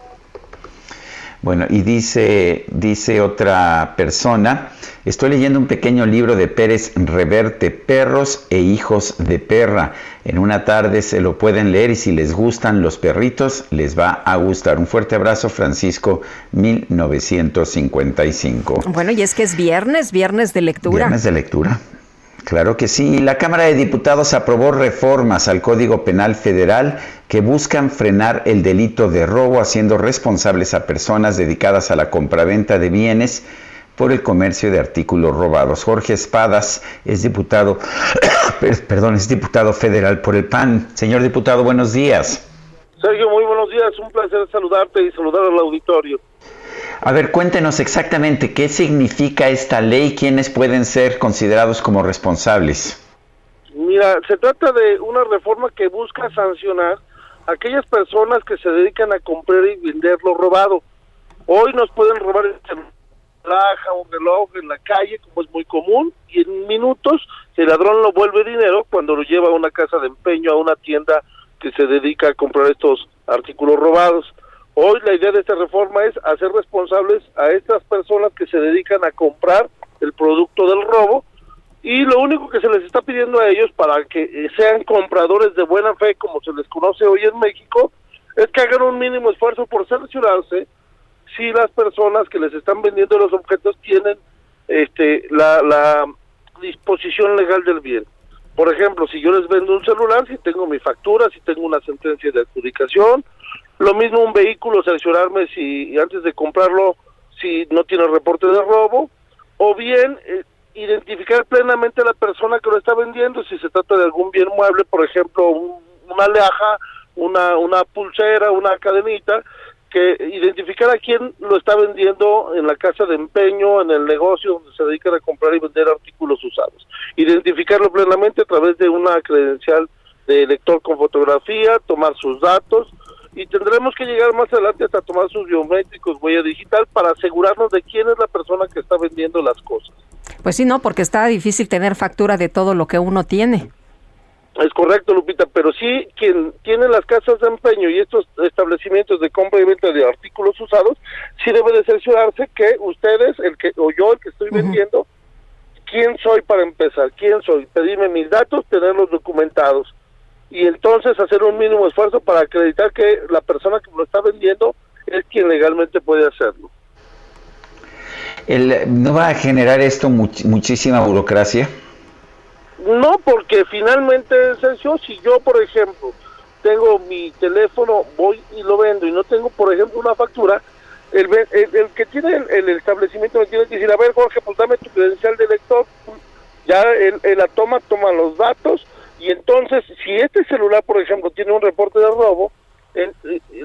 Bueno, y dice, dice otra persona, estoy leyendo un pequeño libro de Pérez Reverte, Perros e Hijos de Perra. En una tarde se lo pueden leer y si les gustan los perritos, les va a gustar. Un fuerte abrazo, Francisco, 1955. Bueno, y es que es viernes, viernes de lectura. Viernes de lectura. Claro que sí. La Cámara de Diputados aprobó reformas al Código Penal Federal que buscan frenar el delito de robo haciendo responsables a personas dedicadas a la compraventa de bienes por el comercio de artículos robados. Jorge Espadas es diputado, perdón, es diputado federal por el PAN. Señor diputado, buenos días. Sergio, muy buenos días. Un placer saludarte y saludar al auditorio. A ver, cuéntenos exactamente qué significa esta ley, quiénes pueden ser considerados como responsables. Mira, se trata de una reforma que busca sancionar a aquellas personas que se dedican a comprar y vender lo robado. Hoy nos pueden robar el laja, un reloj en la calle, como es muy común, y en minutos el ladrón lo vuelve dinero cuando lo lleva a una casa de empeño, a una tienda que se dedica a comprar estos artículos robados. Hoy la idea de esta reforma es hacer responsables a estas personas que se dedican a comprar el producto del robo y lo único que se les está pidiendo a ellos para que eh, sean compradores de buena fe, como se les conoce hoy en México, es que hagan un mínimo esfuerzo por cerciorarse si las personas que les están vendiendo los objetos tienen este la, la disposición legal del bien. Por ejemplo, si yo les vendo un celular, si tengo mi factura, si tengo una sentencia de adjudicación, lo mismo un vehículo, cerciorarme si antes de comprarlo, si no tiene reporte de robo, o bien eh, identificar plenamente a la persona que lo está vendiendo, si se trata de algún bien mueble, por ejemplo, una alhaja, una, una pulsera, una cadenita, que identificar a quién lo está vendiendo en la casa de empeño, en el negocio donde se dedican a comprar y vender artículos usados. Identificarlo plenamente a través de una credencial de lector con fotografía, tomar sus datos, y tendremos que llegar más adelante hasta tomar sus biométricos, huella digital, para asegurarnos de quién es la persona que está vendiendo las cosas. Pues sí, no, porque está difícil tener factura de todo lo que uno tiene. Es correcto, Lupita, pero sí quien tiene las casas de empeño y estos establecimientos de compra y venta de artículos usados, sí debe de cerciorarse que ustedes, el que o yo, el que estoy vendiendo, quién soy para empezar, quién soy, pedirme mis datos, tenerlos documentados y entonces hacer un mínimo esfuerzo para acreditar que la persona que lo está vendiendo es quien legalmente puede hacerlo. El, ¿No va a generar esto muchísima burocracia? No, porque finalmente, Sergio, si yo, por ejemplo, tengo mi teléfono, voy y lo vendo y no tengo, por ejemplo, una factura, el, el, que tiene el, establecimiento me tiene que decir, a ver, Jorge, pues dame tu credencial de lector. Ya él, la toma, toma los datos y entonces, si este celular, por ejemplo, tiene un reporte de robo,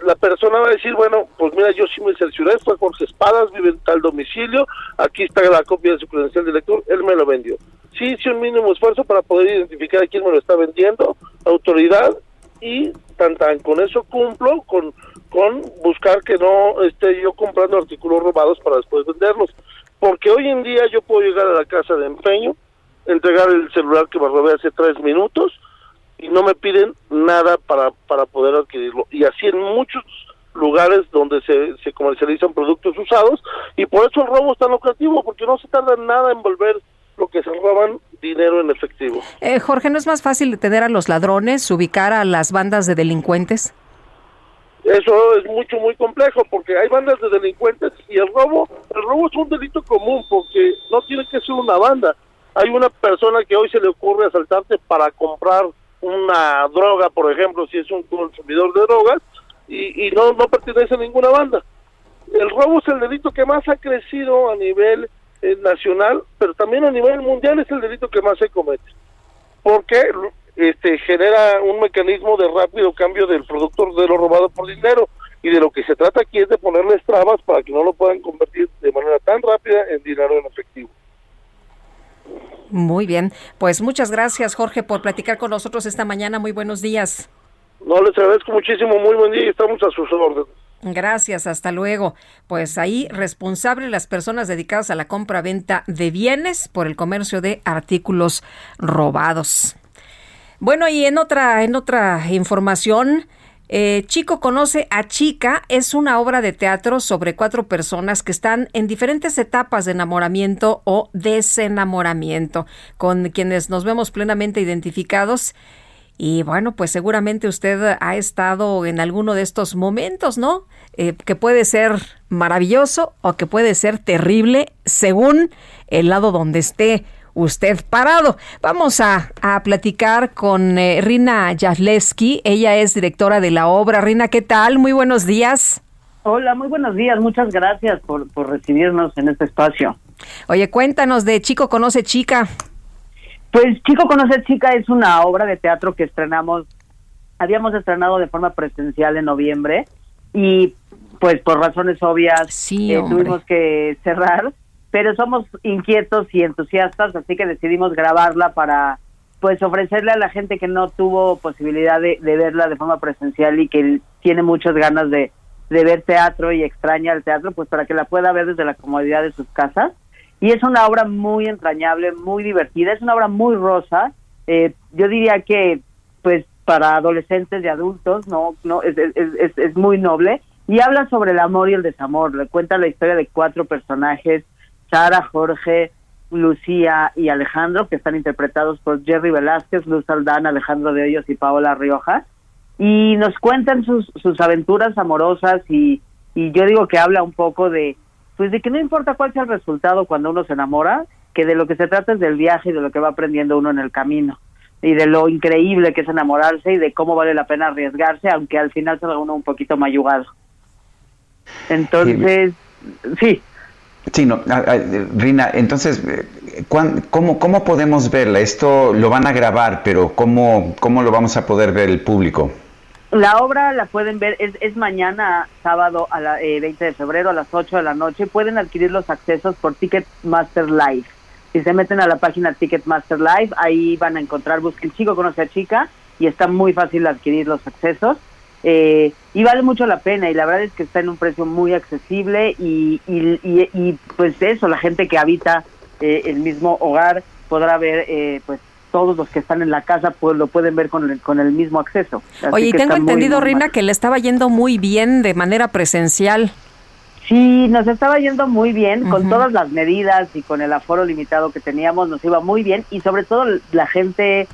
la persona va a decir, bueno, pues mira, yo sí me cercioré, fue Jorge Espadas, vive en tal domicilio, aquí está la copia de su credencial de lector, él me lo vendió. Sí hice un mínimo esfuerzo para poder identificar a quién me lo está vendiendo, autoridad, y tan tan con eso cumplo con, con buscar que no esté yo comprando artículos robados para después venderlos. Porque hoy en día yo puedo llegar a la casa de empeño, entregar el celular que me robé hace tres minutos, y no me piden nada para, para poder adquirirlo. Y así en muchos lugares donde se, se comercializan productos usados y por eso el robo es tan lucrativo, porque no se tarda nada en volver lo que se roban dinero en efectivo. Eh, Jorge, ¿no es más fácil detener a los ladrones, ubicar a las bandas de delincuentes? Eso es mucho, muy complejo, porque hay bandas de delincuentes y el robo, el robo es un delito común, porque no tiene que ser una banda. Hay una persona que hoy se le ocurre asaltarte para comprar una droga, por ejemplo, si es un consumidor de drogas, y, no, no pertenece a ninguna banda. El robo es el delito que más ha crecido a nivel eh, nacional, pero también a nivel mundial es el delito que más se comete. Porque este, genera un mecanismo de rápido cambio del productor de lo robado por dinero. Y de lo que se trata aquí es de ponerles trabas para que no lo puedan convertir de manera tan rápida en dinero en efectivo. Muy bien, pues muchas gracias Jorge por platicar con nosotros esta mañana. Muy buenos días. No, les agradezco muchísimo, muy buen día y estamos a sus órdenes. Gracias, hasta luego. Pues ahí responsable las personas dedicadas a la compra-venta de bienes por el comercio de artículos robados. Bueno, y en otra, en otra información, eh, Chico conoce a Chica es una obra de teatro sobre cuatro personas que están en diferentes etapas de enamoramiento o desenamoramiento, con quienes nos vemos plenamente identificados. Y bueno, pues seguramente usted ha estado en alguno de estos momentos, ¿no? Eh, que puede ser maravilloso o que puede ser terrible según el lado donde esté usted parado. Vamos a, platicar con eh, Rina Jasleski. Ella es directora de la obra. Rina, ¿qué tal? Muy buenos días. Hola, muy buenos días. Muchas gracias por, por recibirnos en este espacio. Oye, cuéntanos de Chico Conoce Chica. Pues Chico Conoce Chica es una obra de teatro que estrenamos habíamos estrenado de forma presencial en noviembre y pues por razones obvias eh, tuvimos que cerrar, pero somos inquietos y entusiastas, así que decidimos grabarla para pues ofrecerle a la gente que no tuvo posibilidad de, verla de forma presencial y que tiene muchas ganas de, ver teatro y extraña el teatro, pues para que la pueda ver desde la comodidad de sus casas. Y es una obra muy entrañable, muy divertida, es una obra muy rosa. Eh, yo diría que, pues, para adolescentes y adultos, no, no, es, es, es, muy noble. Y habla sobre el amor y el desamor. Le cuenta la historia de cuatro personajes, Sara, Jorge, Lucía y Alejandro, que están interpretados por Jerry Velázquez, Luz Aldán, Alejandro de Hoyos y Paola Rioja. Y nos cuentan sus, sus aventuras amorosas y, y yo digo que habla un poco de, pues de que no importa cuál sea el resultado cuando uno se enamora, que de lo que se trata es del viaje y de lo que va aprendiendo uno en el camino y de lo increíble que es enamorarse y de cómo vale la pena arriesgarse, aunque al final salga uno un poquito mayugado. Entonces, sí. Sí, no, Rina, entonces, eh, ¿cómo, ¿cómo podemos verla? Esto lo van a grabar, pero ¿cómo, ¿cómo lo vamos a poder ver el público? La obra la pueden ver, es, es mañana, sábado, a la, 20 eh, de febrero, a las 8 de la noche. Pueden adquirir los accesos por Ticketmaster Live. Si se meten a la página Ticketmaster Live, ahí van a encontrar, busquen Chico Conoce a Chica y está muy fácil adquirir los accesos. Eh, y vale mucho la pena y la verdad es que está en un precio muy accesible y, y, pues eso, la gente que habita eh, el mismo hogar podrá ver eh, pues todos los que están en la casa pues lo pueden ver con el, con el mismo acceso. Oye, y tengo entendido, Rina, que le estaba yendo muy bien de manera presencial. Sí, nos estaba yendo muy bien, con todas las medidas y con el aforo limitado que teníamos, nos iba muy bien y sobre todo la gente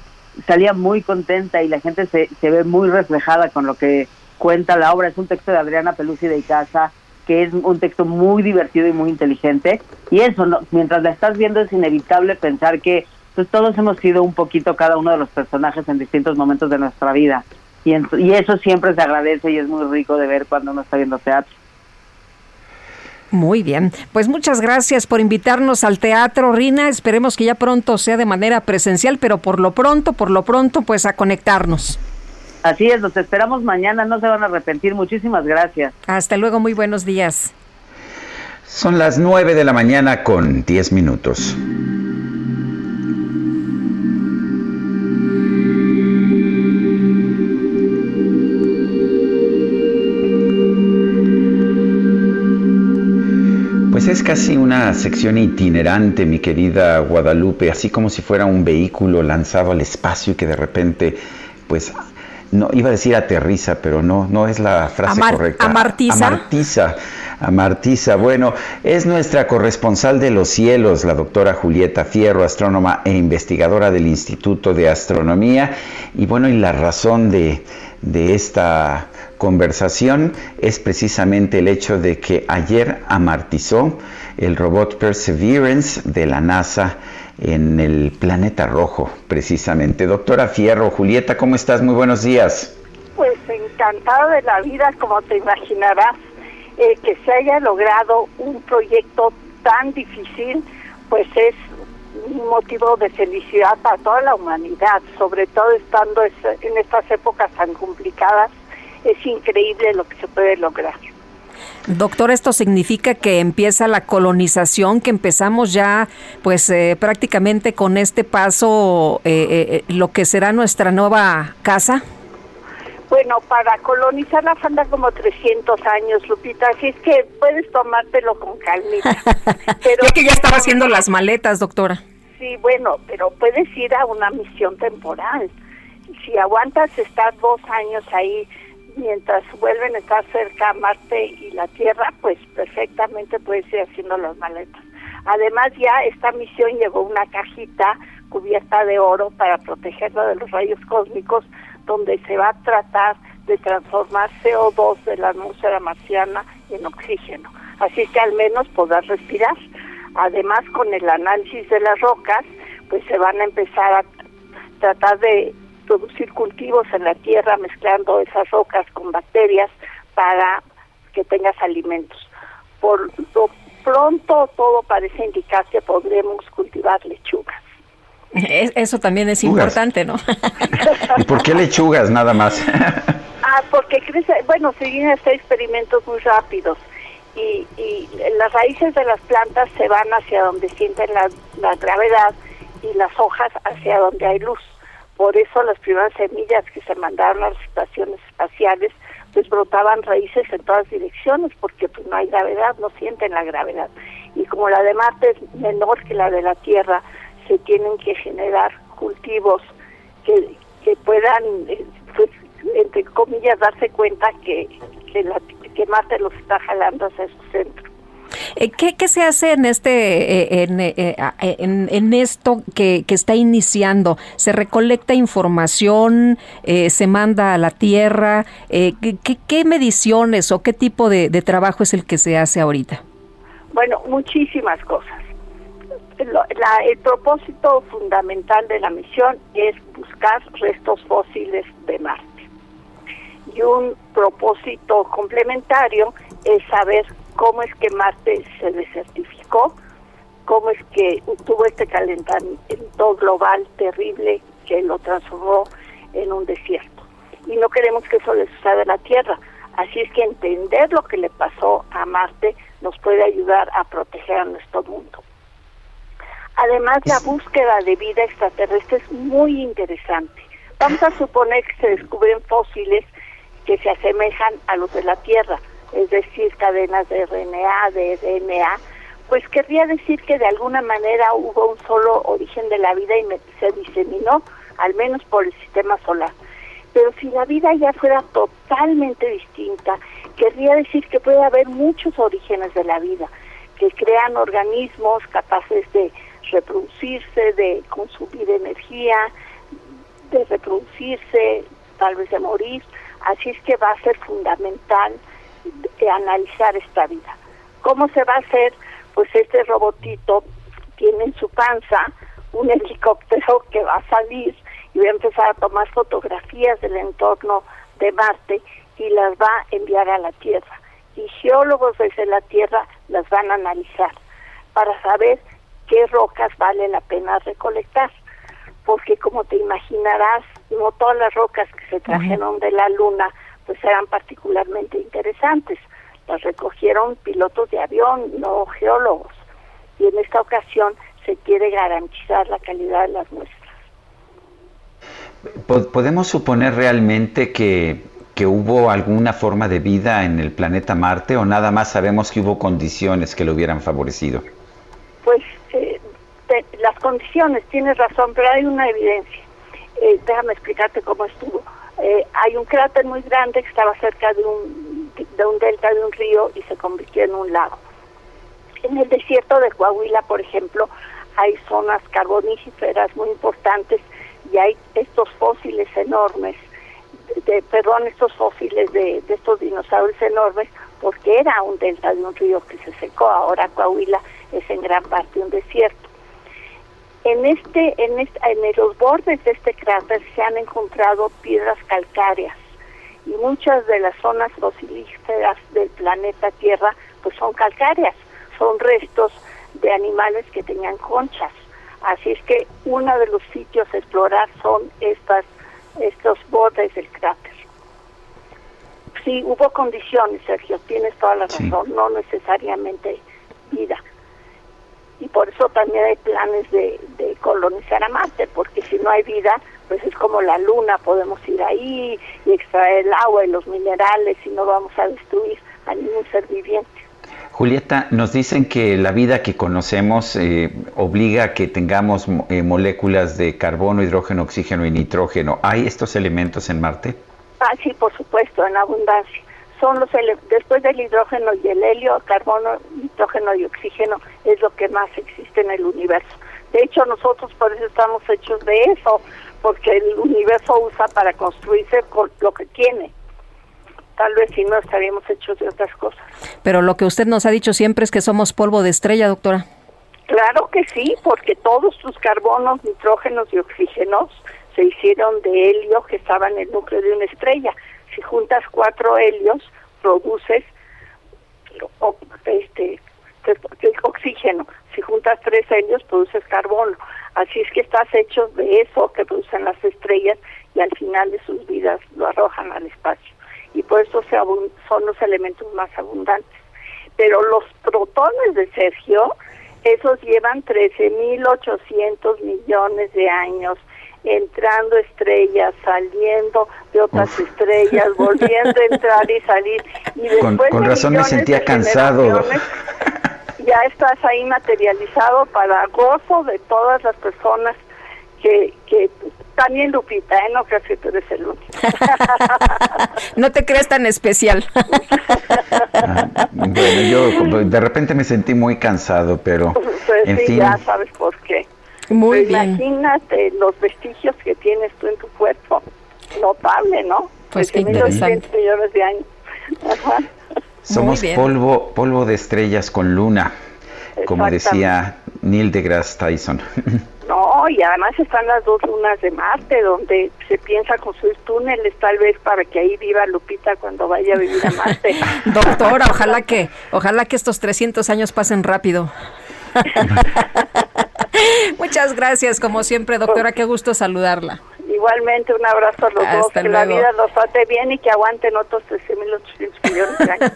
salía muy contenta y la gente se, se ve muy reflejada con lo que cuenta la obra. Es un texto de Adriana Pelusi de Icaza, que es un texto muy divertido y muy inteligente. Y eso, mientras la estás viendo, es inevitable pensar que pues, todos hemos sido un poquito cada uno de los personajes en distintos momentos de nuestra vida. Y, y eso siempre se agradece y es muy rico de ver cuando uno está viendo teatro. Muy bien, pues muchas gracias por invitarnos al teatro, Rina. Esperemos que ya pronto sea de manera presencial, pero por lo pronto, por lo pronto, pues a conectarnos. Así es, los esperamos mañana, no se van a arrepentir. Muchísimas gracias. Hasta luego, muy buenos días. Son las nueve de la mañana con diez minutos. Es casi una sección itinerante, mi querida Guadalupe, así como si fuera un vehículo lanzado al espacio y que de repente, pues, no iba a decir aterriza, pero no, no es la frase correcta. Amartiza. Amartiza. Amartiza. Bueno, es nuestra corresponsal de los cielos, la doctora Julieta Fierro, astrónoma e investigadora del Instituto de Astronomía. Y bueno, y la razón de, de esta conversación es precisamente el hecho de que ayer amartizó el robot Perseverance de la NASA en el planeta rojo, precisamente. Doctora Fierro, Julieta, ¿cómo estás? Muy buenos días. Pues encantada de la vida, como te imaginarás, eh, que se haya logrado un proyecto tan difícil, pues es un motivo de felicidad para toda la humanidad, sobre todo estando en estas épocas tan complicadas es increíble lo que se puede lograr. Doctor, esto significa que empieza la colonización, que empezamos ya, pues eh, prácticamente con este paso, eh, eh, lo que será nuestra nueva casa. Bueno, para colonizar la falta como 300 años, Lupita, así es que puedes tomártelo con calmita. Pero, ya que ya estaba haciendo las maletas, doctora. Sí, bueno, pero puedes ir a una misión temporal. Si aguantas estar dos años ahí mientras vuelven a estar cerca Marte y la Tierra, pues perfectamente puedes ir haciendo las maletas. Además ya esta misión llevó una cajita cubierta de oro para protegerla de los rayos cósmicos, donde se va a tratar de transformar CO2 de la atmósfera marciana en oxígeno. Así que al menos podrás respirar. Además, con el análisis de las rocas, pues se van a empezar a tratar de producir cultivos en la tierra mezclando esas rocas con bacterias para que tengas alimentos. Por lo pronto todo parece indicar que podremos cultivar lechugas. Eso también es importante, ¿no? ¿Y por qué lechugas nada más? ah, porque crece, bueno, se vienen a hacer experimentos muy rápidos y, y, las raíces de las plantas se van hacia donde sienten la, la gravedad y las hojas hacia donde hay luz. Por eso las primeras semillas que se mandaron a las estaciones espaciales pues brotaban raíces en todas direcciones porque pues no hay gravedad, no sienten la gravedad. Y como la de Marte es menor que la de la Tierra, se tienen que generar cultivos que, que puedan, eh, pues, entre comillas, darse cuenta que, que, la, que Marte los está jalando hacia su centro. Eh, ¿Qué, ¿Qué, se hace en este eh, en, en, esto que, que, está iniciando? ¿Se recolecta información? ¿Se manda a la Tierra? ¿qué, ¿qué, mediciones o qué tipo de, de trabajo es el que se hace ahorita? Bueno, muchísimas cosas la, el propósito fundamental de la misión es buscar restos fósiles de Marte. Y un propósito complementario es saber cómo es que Marte se desertificó, cómo es que tuvo este calentamiento global terrible que lo transformó en un desierto. Y no queremos que eso le suceda a la Tierra. Así es que entender lo que le pasó a Marte nos puede ayudar a proteger a nuestro mundo. Además, la búsqueda de vida extraterrestre es muy interesante. Vamos a suponer que se descubren fósiles que se asemejan a los de la Tierra, es decir, cadenas de RNA, de DNA, pues querría decir que de alguna manera hubo un solo origen de la vida y se diseminó, al menos por el sistema solar. Pero si la vida ya fuera totalmente distinta, querría decir que puede haber muchos orígenes de la vida, que crean organismos capaces de reproducirse, de consumir energía, de reproducirse, tal vez de morir. Así es que va a ser fundamental analizar esta vida. ¿Cómo se va a hacer? Pues este robotito tiene en su panza un helicóptero que va a salir y va a empezar a tomar fotografías del entorno de Marte y las va a enviar a la Tierra. Y geólogos desde la Tierra las van a analizar para saber qué rocas vale la pena recolectar. Porque como te imaginarás, no todas las rocas que se trajeron de la Luna pues eran particularmente interesantes. Las recogieron pilotos de avión, no geólogos. Y en esta ocasión se quiere garantizar la calidad de las muestras. ¿Podemos suponer realmente que, que hubo alguna forma de vida en el planeta Marte o nada más sabemos que hubo condiciones que lo hubieran favorecido? Pues las condiciones, tienes razón, pero hay una evidencia. Eh, déjame explicarte cómo estuvo. Eh, hay un cráter muy grande que estaba cerca de un, de delta de un río y se convirtió en un lago. En el desierto de Coahuila, por ejemplo, hay zonas carboníferas muy importantes y hay estos fósiles enormes, de, perdón, estos fósiles de, de estos dinosaurios enormes, porque era un delta de un río que se secó. Ahora Coahuila es en gran parte un desierto. En, este, en, en los bordes de este cráter se han encontrado piedras calcáreas y muchas de las zonas fosilíferas del planeta Tierra pues son calcáreas, son restos de animales que tenían conchas. Así es que uno de los sitios a explorar son estas, estos bordes del cráter. Sí, hubo condiciones, Sergio, tienes toda la razón, no necesariamente vida y por eso también hay planes de, colonizar a Marte, porque si no hay vida, pues es como la luna, podemos ir ahí y extraer el agua y los minerales y no vamos a destruir a ningún ser viviente. Julieta, nos dicen que la vida que conocemos eh, obliga a que tengamos eh, moléculas de carbono, hidrógeno, oxígeno y nitrógeno. ¿Hay estos elementos en Marte? Ah, sí, por supuesto, en abundancia son los después del hidrógeno y el helio, carbono, nitrógeno y oxígeno es lo que más existe en el universo. De hecho, nosotros por eso estamos hechos de eso, porque el universo usa para construirse con lo que tiene. Tal vez si no estaríamos hechos de otras cosas. Pero lo que usted nos ha dicho siempre es que somos polvo de estrella, doctora. Claro que sí, porque todos sus carbonos, nitrógenos y oxígenos se hicieron de helio que estaba en el núcleo de una estrella si juntas cuatro helios, produces este, oxígeno. Si juntas tres helios, produces carbono. Así es que estás hecho de eso que producen las estrellas y al final de sus vidas lo arrojan al espacio. Y por eso se son los elementos más abundantes. Pero los protones de Sergio, esos llevan 13.800 millones de años entrando estrellas, saliendo de otras estrellas, volviendo a entrar y salir. Y después con, razón me sentía cansado. Ya estás ahí materializado para gozo de todas las personas que, que también Lupita, ¿eh? no creas que tú eres el único. no te crees tan especial. Ah, bueno, yo de repente me sentí muy cansado, pero pues en fin. ya sabes por qué. Muy bien. Imagínate los vestigios que tienes tú en tu cuerpo. Notable, ¿no? Pues qué interesante. millones de años. Somos polvo, polvo de estrellas con luna, como decía Neil deGrasse Tyson. No, y además están las dos lunas de Marte, donde se piensa construir túneles tal vez para que ahí viva Lupita cuando vaya a vivir a Marte. Doctora, ojalá que, ojalá que estos 300 años pasen rápido. Muchas gracias, como siempre, doctora, qué gusto saludarla. Igualmente, un abrazo a los dos, que la vida los trate bien y que aguanten otros 13.800 millones de años.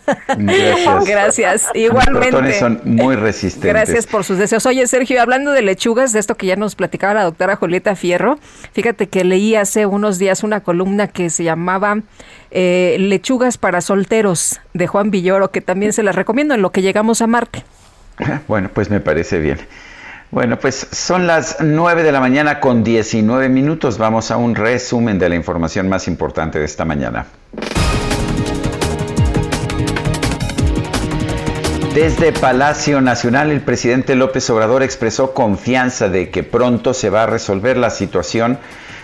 Gracias. Gracias, igualmente. Los son muy resistentes. Gracias por sus deseos. Oye, Sergio, hablando de lechugas, de esto que ya nos platicaba la doctora Julieta Fierro, fíjate que leí hace unos días una columna que se llamaba eh, Lechugas para solteros de Juan Villoro, que también se las recomiendo en lo que llegamos a Marte. Bueno, pues me parece bien. Bueno, pues son las 9 de la mañana con 19 minutos. Vamos a un resumen de la información más importante de esta mañana. Desde Palacio Nacional, el presidente López Obrador expresó confianza de que pronto se va a resolver la situación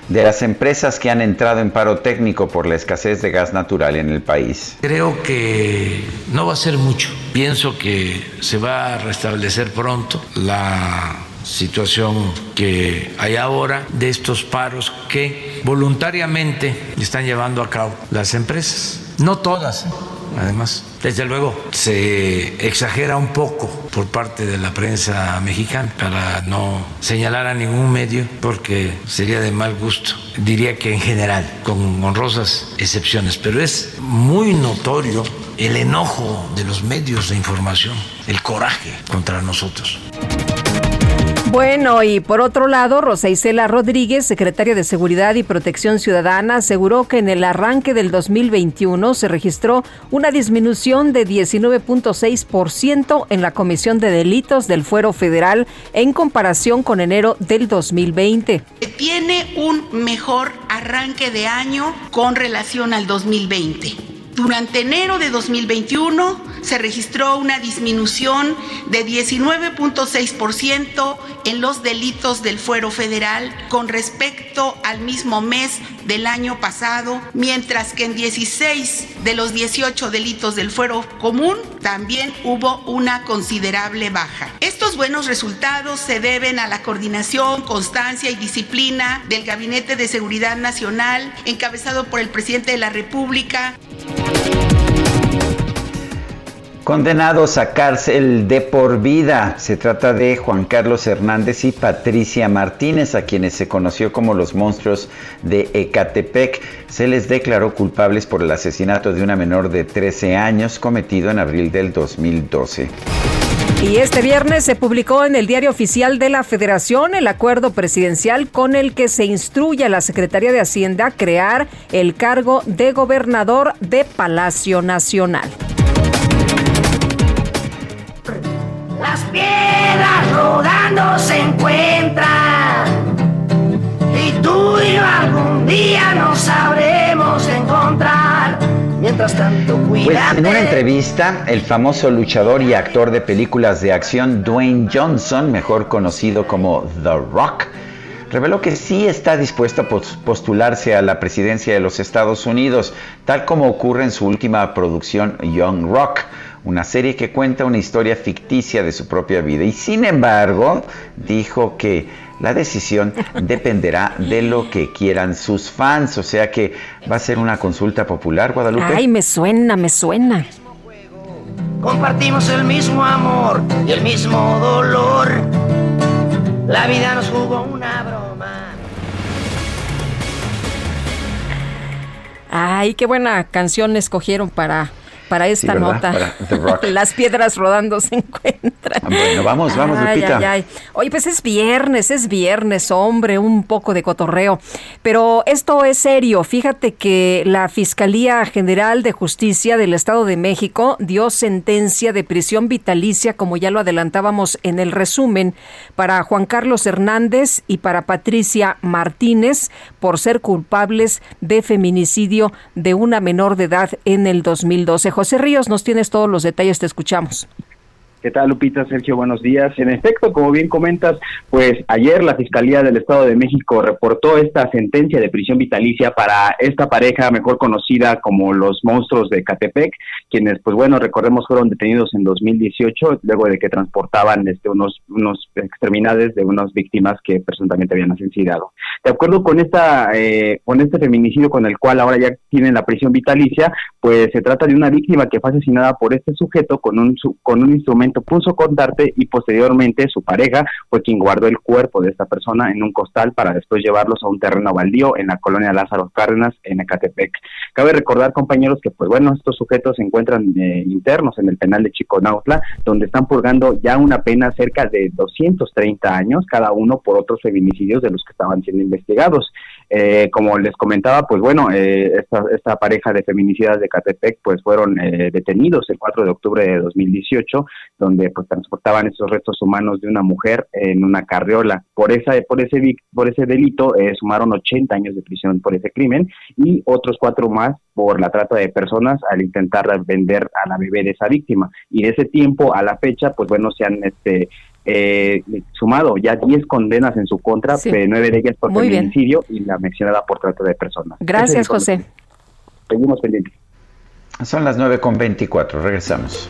de las empresas que han entrado en paro técnico por la escasez de gas natural en el país. Creo que no va a ser mucho. Pienso que se va a restablecer pronto la situación que hay ahora de estos paros que voluntariamente están llevando a cabo las empresas. No todas, ¿eh? Además. Desde luego, se exagera un poco por parte de la prensa mexicana para no señalar a ningún medio porque sería de mal gusto. Diría que en general, con honrosas excepciones, pero es muy notorio el enojo de los medios de información, el coraje contra nosotros. Bueno, y por otro lado, Rosa Isela Rodríguez, secretaria de Seguridad y Protección Ciudadana, aseguró que en el arranque del 2021 se registró una disminución de 19.6% en la comisión de delitos del fuero federal en comparación con enero del 2020. Tiene un mejor arranque de año con relación al 2020 durante enero de 2021 se registró una disminución de 19.6% en los delitos del fuero federal con respecto al mismo mes del año pasado, mientras que en 16 de los 18 delitos del fuero común también hubo una considerable baja. Estos buenos resultados se deben a la coordinación, constancia y disciplina del Gabinete de Seguridad Nacional, encabezado por el presidente de la República. Condenados a cárcel de por vida. Se trata de Juan Carlos Hernández y Patricia Martínez, a quienes se conoció como los monstruos de Ecatepec. Se les declaró culpables por el asesinato de una menor de 13 años cometido en abril del 2012. Y este viernes se publicó en el Diario Oficial de la Federación el acuerdo presidencial con el que se instruye a la Secretaría de Hacienda crear el cargo de gobernador de Palacio Nacional. Las piedras rodando se encuentran y tú y yo algún día nos sabremos encontrar. Mientras tanto, Pues en una entrevista, el famoso luchador y actor de películas de acción Dwayne Johnson, mejor conocido como The Rock, reveló que sí está dispuesto a postularse a la presidencia de los Estados Unidos, tal como ocurre en su última producción Young Rock una serie que cuenta una historia ficticia de su propia vida. Y sin embargo, dijo que la decisión dependerá de lo que quieran sus fans, o sea que va a ser una consulta popular, Guadalupe. Ay, me suena, me suena. Compartimos el mismo amor y el mismo dolor. La vida nos jugó una broma. Ay, qué buena canción escogieron para para esta nota. Las piedras rodando se encuentran. Ah, bueno, vamos, vamos, ay, Ay, ay. Oye, pues es viernes, es viernes, hombre, un poco de cotorreo. Pero esto es serio. Fíjate que la Fiscalía General de Justicia del Estado de México dio sentencia de prisión vitalicia, como ya lo adelantábamos en el resumen, para Juan Carlos Hernández y para Patricia Martínez por ser culpables de feminicidio de una menor de edad en el 2012. José Ríos, nos tienes todos los detalles, te escuchamos. ¿Qué tal, Lupita? Sergio, buenos días. En efecto, como bien comentas, pues ayer la Fiscalía del Estado de México reportó esta sentencia de prisión vitalicia para esta pareja mejor conocida como los monstruos de Catepec, quienes, pues bueno, recordemos, fueron detenidos en 2018 luego de que transportaban este, unos, unos de unas víctimas que presuntamente habían asesinado. De acuerdo con, esta, eh, con este feminicidio con el cual ahora ya tienen la prisión vitalicia, pues se trata de una víctima que fue asesinada por este sujeto con un, con un instrumento puso contarte y posteriormente su pareja fue quien guardó el cuerpo de esta persona en un costal para después llevarlos a un terreno baldío en la colonia Lázaro Cárdenas en Ecatepec. Cabe recordar, compañeros, que pues bueno, estos sujetos se encuentran eh, internos en el penal de Chiconautla, donde están purgando ya una pena cerca de 230 años cada uno por otros feminicidios de los que estaban siendo investigados. Eh, como les comentaba, pues bueno, eh, esta, esta, pareja de feminicidas de Catepec pues fueron eh, detenidos el 4 de octubre de 2018, donde pues transportaban esos restos humanos de una mujer en una carriola. Por esa, por ese, por ese delito sumaron 80 años de prisión por ese crimen y otros cuatro más por la trata de personas al intentar vender a la bebé de esa víctima. Y de ese tiempo a la fecha, pues bueno, se han este, eh, sumado ya 10 condenas en su contra, de 9 de ellas por feminicidio y la mencionada por trata de personas. Gracias, José. Seguimos pendientes. Son las 9 con 24, regresamos.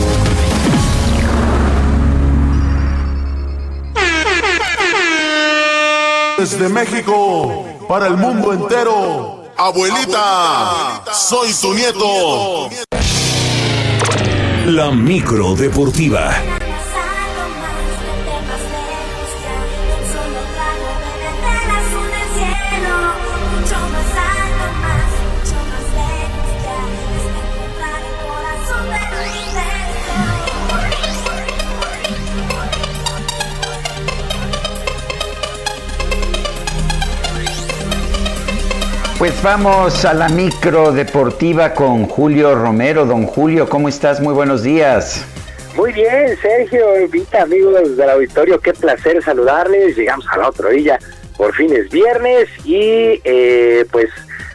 Desde México, para el mundo entero. Abuelita, soy tu nieto. La micro deportiva. Pues vamos a la micro deportiva con Julio Romero. Don Julio, ¿cómo estás? Muy buenos días. Muy bien, Sergio, invita amigos del auditorio, qué placer saludarles. Llegamos a la otra orilla, por fin es viernes y eh, pues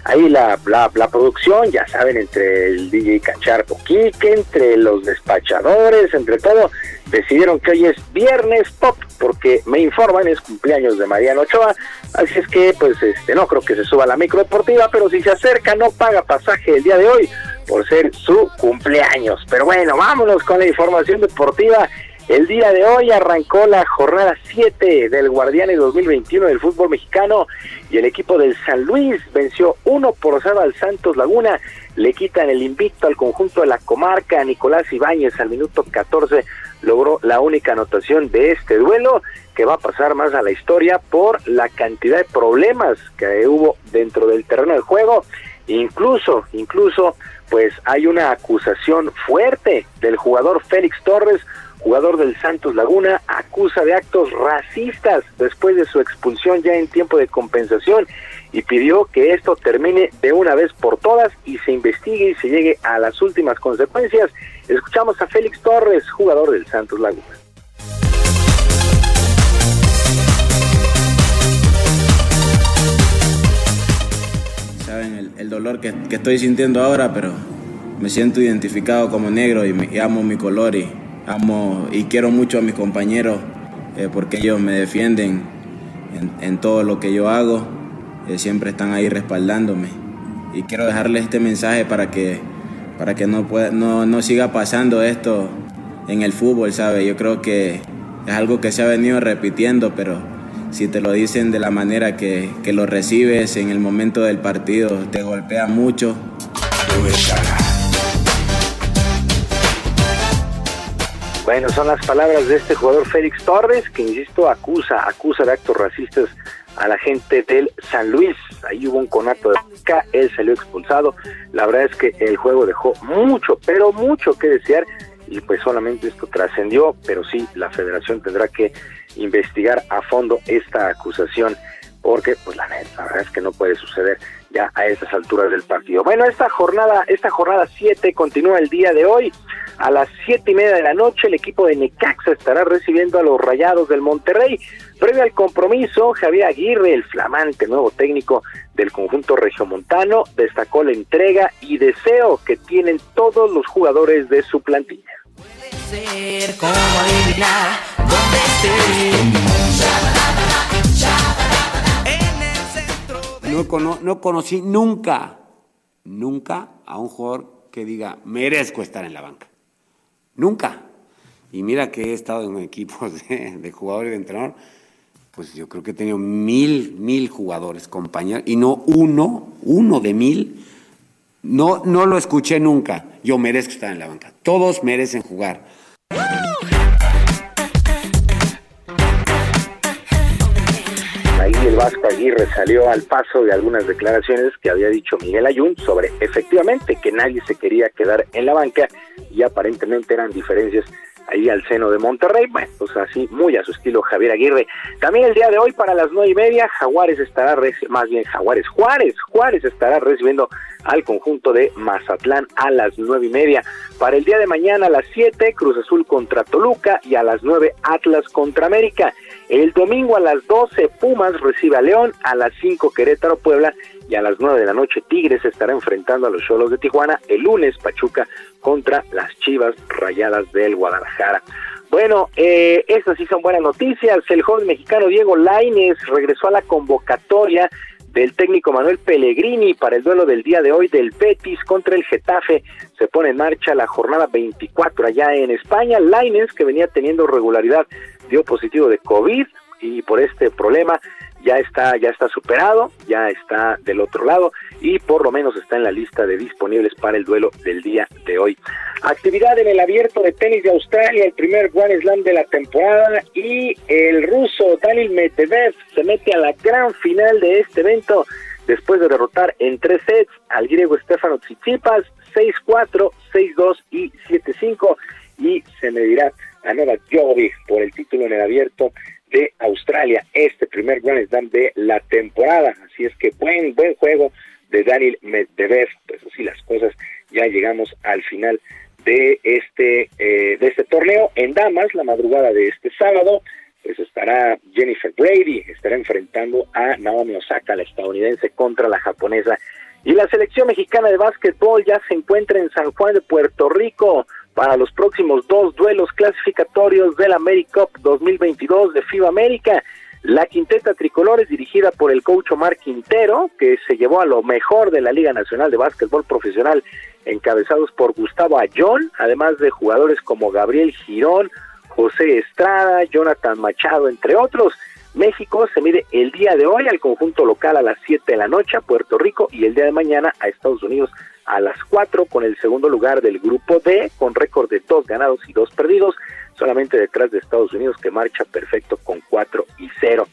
ahí la, la, la, producción, ya saben, entre el DJ Cacharpo Quique, entre los despachadores, entre todo, decidieron que hoy es viernes pop porque me informan es cumpleaños de Mariano Ochoa, así es que pues este no creo que se suba la micro deportiva, pero si se acerca no paga pasaje el día de hoy por ser su cumpleaños. Pero bueno, vámonos con la información deportiva. El día de hoy arrancó la jornada 7 del Guardianes 2021 del fútbol mexicano y el equipo del San Luis venció 1 por 0 al Santos Laguna. Le quitan el invicto al conjunto de la comarca. Nicolás Ibáñez al minuto 14 logró la única anotación de este duelo que va a pasar más a la historia por la cantidad de problemas que hubo dentro del terreno de juego. Incluso, incluso, pues hay una acusación fuerte del jugador Félix Torres, jugador del Santos Laguna, acusa de actos racistas después de su expulsión ya en tiempo de compensación y pidió que esto termine de una vez por todas y se investigue y se llegue a las últimas consecuencias. Escuchamos a Félix Torres, jugador del Santos Laguna. Saben el, dolor que, estoy sintiendo ahora, pero me siento identificado como negro y, amo mi color y amo y quiero mucho a mis compañeros eh, porque ellos me defienden en, todo lo que yo hago, eh, siempre están ahí respaldándome. Y quiero dejarles este mensaje para que, para que no, pueda, no, no siga pasando esto en el fútbol, ¿sabe? Yo creo que es algo que se ha venido repitiendo, pero si te lo dicen de la manera que, que lo recibes en el momento del partido, te golpea mucho. Bueno, son las palabras de este jugador Félix Torres, que insisto, acusa, acusa de actos racistas a la gente del San Luis. Ahí hubo un conato de acá, él salió expulsado. La verdad es que el juego dejó mucho, pero mucho que desear y pues solamente esto trascendió, pero sí la federación tendrá que investigar a fondo esta acusación porque pues la, la verdad es que no puede suceder ya a estas alturas del partido. Bueno, esta jornada, esta jornada 7 continúa el día de hoy. A las siete y media de la noche el equipo de Necaxa estará recibiendo a los Rayados del Monterrey. Previo al compromiso, Javier Aguirre, el flamante nuevo técnico del conjunto regiomontano, destacó la entrega y deseo que tienen todos los jugadores de su plantilla. No, no conocí nunca, nunca a un jugador que diga, merezco estar en la banca. Nunca. Y mira que he estado en equipos de, de jugadores de entrenador, pues yo creo que he tenido mil, mil jugadores, compañeros, y no uno, uno de mil. No, no lo escuché nunca. Yo merezco estar en la banca. Todos merecen jugar. Vasco Aguirre salió al paso de algunas declaraciones que había dicho Miguel Ayun sobre efectivamente que nadie se quería quedar en la banca y aparentemente eran diferencias ahí al seno de Monterrey. Bueno, pues así, muy a su estilo Javier Aguirre. También el día de hoy para las nueve y media, Jaguares estará, más bien Jaguares, Juárez, Juárez estará recibiendo al conjunto de Mazatlán a las nueve y media. Para el día de mañana a las siete, Cruz Azul contra Toluca y a las nueve, Atlas contra América. El domingo a las doce, Pumas recibe a León, a las cinco, Querétaro Puebla y a las nueve de la noche Tigres estará enfrentando a los Cholos de Tijuana. El lunes Pachuca contra las Chivas Rayadas del Guadalajara. Bueno, eh, estas sí son buenas noticias. El joven mexicano Diego Laines regresó a la convocatoria del técnico Manuel Pellegrini para el duelo del día de hoy del Betis contra el Getafe. Se pone en marcha la jornada 24 allá en España. Laines, que venía teniendo regularidad, dio positivo de COVID y por este problema ya está, ya está superado, ya está del otro lado y por lo menos está en la lista de disponibles para el duelo del día de hoy. Actividad en el abierto de tenis de Australia, el primer Grand Slam de la temporada y el ruso Daniel Medvedev se mete a la gran final de este evento después de derrotar en tres sets al griego Stefano Tsitsipas 6-4, 6-2 y 7-5 y se medirá a Novak Djokovic por el título en el abierto de Australia, este primer Grand Slam de la temporada. Así es que buen, buen juego de Daniel Medvedev. Pues así las cosas, ya llegamos al final de este, eh, de este torneo. En Damas, la madrugada de este sábado, pues estará Jennifer Brady, estará enfrentando a Naomi Osaka, la estadounidense, contra la japonesa. Y la selección mexicana de básquetbol ya se encuentra en San Juan de Puerto Rico para los próximos dos duelos clasificatorios del AmeriCup 2022 de FIBA América. La quinteta tricolor es dirigida por el coach Omar Quintero, que se llevó a lo mejor de la Liga Nacional de Básquetbol Profesional, encabezados por Gustavo Ayón, además de jugadores como Gabriel Girón, José Estrada, Jonathan Machado, entre otros. México se mide el día de hoy al conjunto local a las 7 de la noche a Puerto Rico y el día de mañana a Estados Unidos a las 4 con el segundo lugar del grupo D con récord de dos ganados y dos perdidos, solamente detrás de Estados Unidos que marcha perfecto con 4 y 0.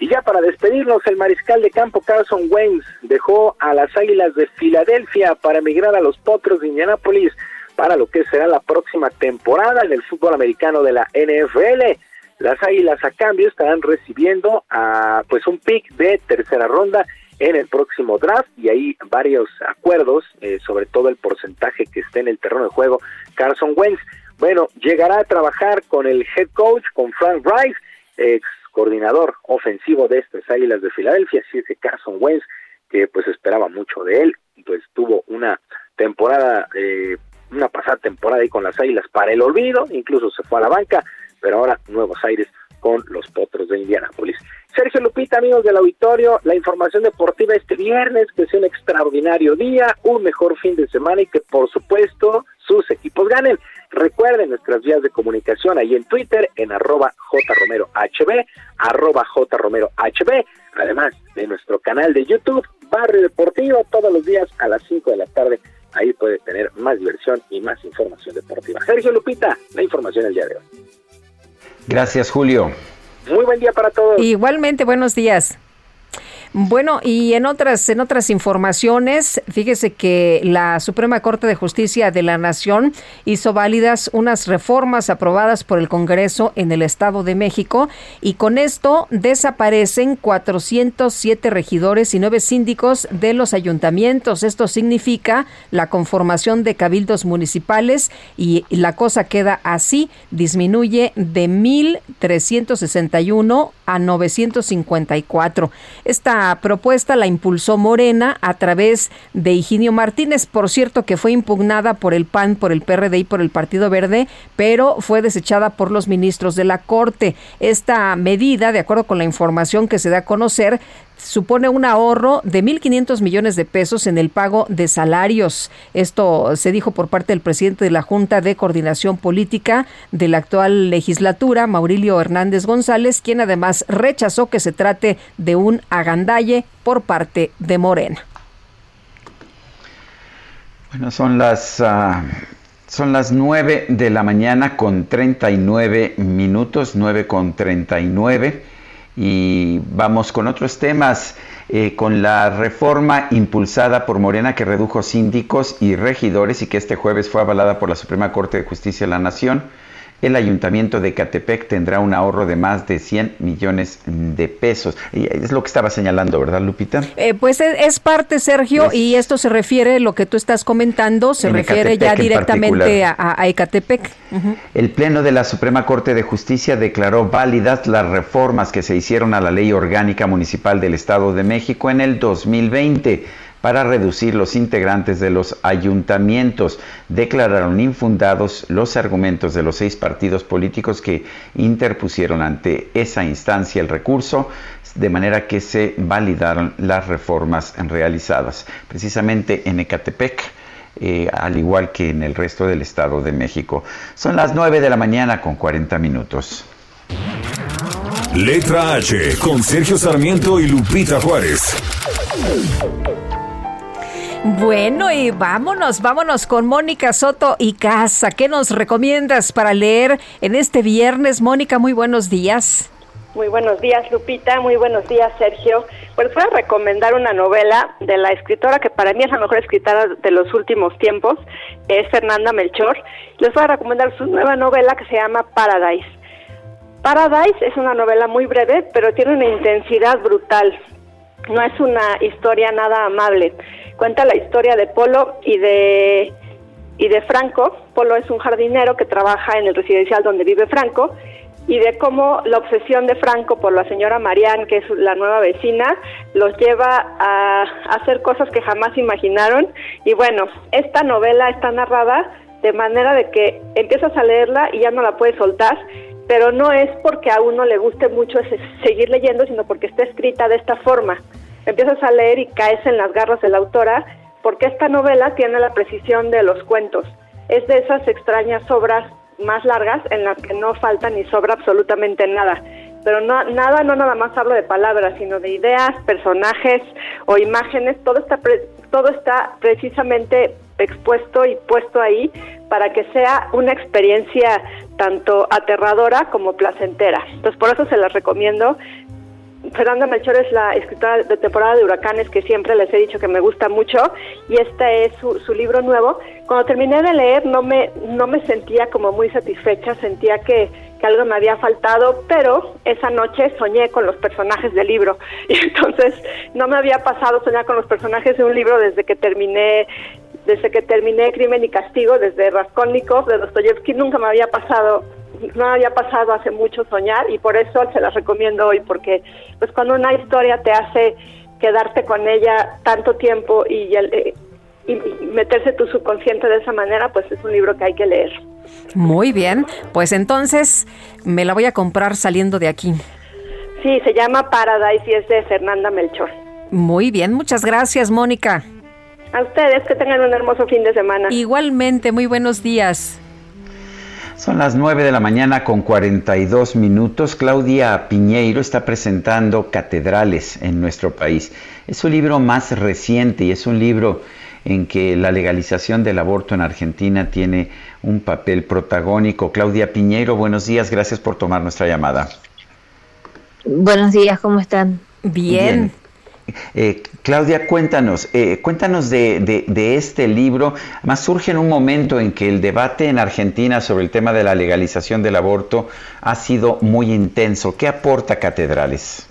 Y ya para despedirnos, el mariscal de campo Carson Wentz dejó a las Águilas de Filadelfia para emigrar a los Potros de Indianápolis para lo que será la próxima temporada en el fútbol americano de la NFL. Las Águilas a cambio estarán recibiendo a pues un pick de tercera ronda en el próximo draft y hay varios acuerdos, eh, sobre todo el porcentaje que esté en el terreno de juego. Carson Wentz, bueno, llegará a trabajar con el head coach, con Frank Rice, ex coordinador ofensivo de estas Águilas de Filadelfia, así es que Carson Wentz, que pues esperaba mucho de él, pues tuvo una temporada, eh, una pasada temporada ahí con las Águilas para el olvido, incluso se fue a la banca, pero ahora Nuevos Aires con los Potros de Indianápolis. Sergio Lupita, amigos del auditorio, la información deportiva este viernes, que sea un extraordinario día, un mejor fin de semana y que por supuesto sus equipos ganen. Recuerden nuestras vías de comunicación ahí en Twitter, en arroba jromerohb, arroba jromerohb, además de nuestro canal de YouTube, Barrio Deportivo, todos los días a las 5 de la tarde. Ahí puede tener más diversión y más información deportiva. Sergio Lupita, la información el día de hoy. Gracias, Julio. Muy buen día para todos. Igualmente, buenos días. Bueno, y en otras, en otras informaciones, fíjese que la Suprema Corte de Justicia de la Nación hizo válidas unas reformas aprobadas por el Congreso en el Estado de México y con esto desaparecen 407 regidores y nueve síndicos de los ayuntamientos. Esto significa la conformación de cabildos municipales y la cosa queda así, disminuye de 1.361 a 954. Esta propuesta la impulsó Morena a través de Higinio Martínez, por cierto que fue impugnada por el PAN, por el PRD y por el Partido Verde, pero fue desechada por los ministros de la Corte. Esta medida, de acuerdo con la información que se da a conocer, supone un ahorro de 1.500 millones de pesos en el pago de salarios. Esto se dijo por parte del presidente de la Junta de Coordinación Política de la actual legislatura, Maurilio Hernández González, quien además rechazó que se trate de un agandalle por parte de Morena. Bueno, son las... Uh, son las 9 de la mañana con 39 minutos, 9 con 39. Y vamos con otros temas, eh, con la reforma impulsada por Morena que redujo síndicos y regidores y que este jueves fue avalada por la Suprema Corte de Justicia de la Nación el ayuntamiento de Catepec tendrá un ahorro de más de 100 millones de pesos. Y es lo que estaba señalando, ¿verdad, Lupita? Eh, pues es, parte, Sergio, y esto se refiere, lo que tú estás comentando, se refiere ya directamente a, Ecatepec. El Pleno de la Suprema Corte de Justicia declaró válidas las reformas que se hicieron a la Ley Orgánica Municipal del Estado de México en el 2020 para reducir los integrantes de los ayuntamientos. Declararon infundados los argumentos de los seis partidos políticos que interpusieron ante esa instancia el recurso, de manera que se validaron las reformas realizadas. Precisamente en Ecatepec, eh, al igual que en el resto del Estado de México. Son las 9 de la mañana con 40 minutos. Letra H con Sergio Sarmiento y Lupita Juárez. Bueno, y vámonos, vámonos con Mónica Soto y Casa. ¿Qué nos recomiendas para leer en este viernes? Mónica, muy buenos días. Muy buenos días, Lupita. Muy buenos días, Sergio. Pues voy a recomendar una novela de la escritora que para mí es la mejor escritora de los últimos tiempos, es Fernanda Melchor. Les voy a recomendar su nueva novela que se llama Paradise. Paradise es una novela muy breve, pero tiene una intensidad brutal. No es una historia nada amable cuenta la historia de Polo y de y de Franco. Polo es un jardinero que trabaja en el residencial donde vive Franco y de cómo la obsesión de Franco por la señora Marianne, que es la nueva vecina, los lleva a hacer cosas que jamás imaginaron. Y bueno, esta novela está narrada de manera de que empiezas a leerla y ya no la puedes soltar, pero no es porque a uno le guste mucho seguir leyendo, sino porque está escrita de esta forma empiezas a leer y caes en las garras de la autora, porque esta novela tiene la precisión de los cuentos. Es de esas extrañas obras más largas en las que no falta ni sobra absolutamente nada. Pero nada, no nada más hablo de palabras, sino de ideas, personajes o imágenes. Todo está, todo está precisamente expuesto y puesto ahí para que sea una experiencia tanto aterradora como placentera. Entonces por eso se las recomiendo. Fernanda Melchor es la escritora de temporada de huracanes que siempre les he dicho que me gusta mucho y este es su, libro nuevo. Cuando terminé de leer no me, no me sentía como muy satisfecha, sentía que, que algo me había faltado, pero esa noche soñé con los personajes del libro y entonces no me había pasado soñar con los personajes de un libro desde que terminé desde que terminé Crimen y Castigo, desde Raskolnikov, de Dostoyevsky, nunca me había pasado no había pasado hace mucho soñar y por eso se las recomiendo hoy porque pues cuando una historia te hace quedarte con ella tanto tiempo y, eh, y, meterse tu subconsciente de esa manera, pues es un libro que hay que leer. Muy bien, pues entonces me la voy a comprar saliendo de aquí. Sí, se llama Paradise y es de Fernanda Melchor. Muy bien, muchas gracias, Mónica. A ustedes, que tengan un hermoso fin de semana. Igualmente, muy buenos días. Son las 9 de la mañana con 42 minutos. Claudia Piñeiro está presentando Catedrales en nuestro país. Es su libro más reciente y es un libro en que la legalización del aborto en Argentina tiene un papel protagónico. Claudia Piñeiro, buenos días, gracias por tomar nuestra llamada. Buenos días, ¿cómo están? Bien. Eh, Claudia, cuéntanos, eh, cuéntanos de, de, este libro. Más surge en un momento en que el debate en Argentina sobre el tema de la legalización del aborto ha sido muy intenso. ¿Qué aporta Catedrales?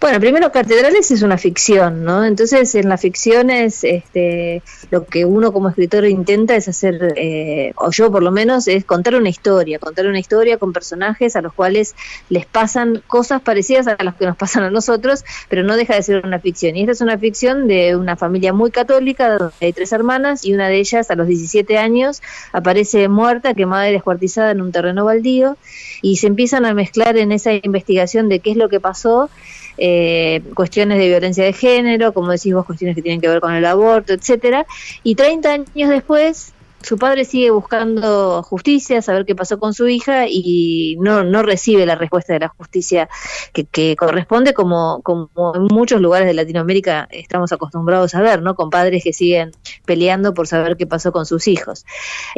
Bueno, primero Catedrales es una ficción, ¿no? Entonces en las ficciones este, lo que uno como escritor intenta es hacer, eh, o yo por lo menos, es contar una historia, contar una historia con personajes a los cuales les pasan cosas parecidas a las que nos pasan a nosotros, pero no deja de ser una ficción. Y esta es una ficción de una familia muy católica, donde hay tres hermanas y una de ellas a los 17 años aparece muerta, quemada y descuartizada en un terreno baldío, y se empiezan a mezclar en esa investigación de qué es lo que pasó eh, cuestiones de violencia de género, como decís vos, cuestiones que tienen que ver con el aborto, etcétera. Y 30 años después su padre sigue buscando justicia, saber qué pasó con su hija y no, no recibe la respuesta de la justicia que, corresponde como, como en muchos lugares de Latinoamérica estamos acostumbrados a ver, ¿no? Con padres que siguen peleando por saber qué pasó con sus hijos.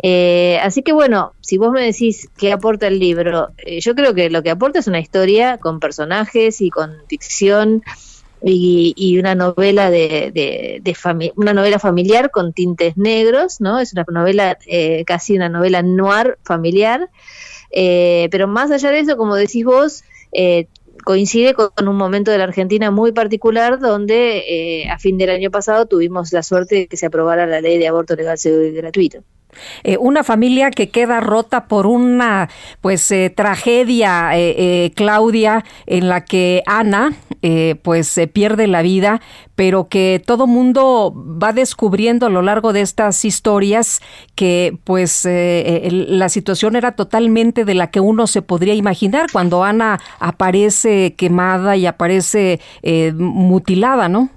Eh, así que bueno, si vos me decís qué aporta el libro, eh, yo creo que lo que aporta es una historia con personajes y con ficción y, una novela de, de, una novela familiar con tintes negros, ¿no? Es una novela eh, casi una novela noir familiar, eh, pero más allá de eso, como decís vos, eh, coincide con un momento de la Argentina muy particular donde a fin del año pasado tuvimos la suerte de que se aprobara la ley de aborto legal, seguro y gratuito. Eh, una familia que queda rota por una pues eh, tragedia, eh, Claudia, en la que Ana pues se pierde la vida, pero que todo mundo va descubriendo a lo largo de estas historias que pues la situación era totalmente de la que uno se podría imaginar cuando Ana aparece quemada y aparece mutilada, ¿no?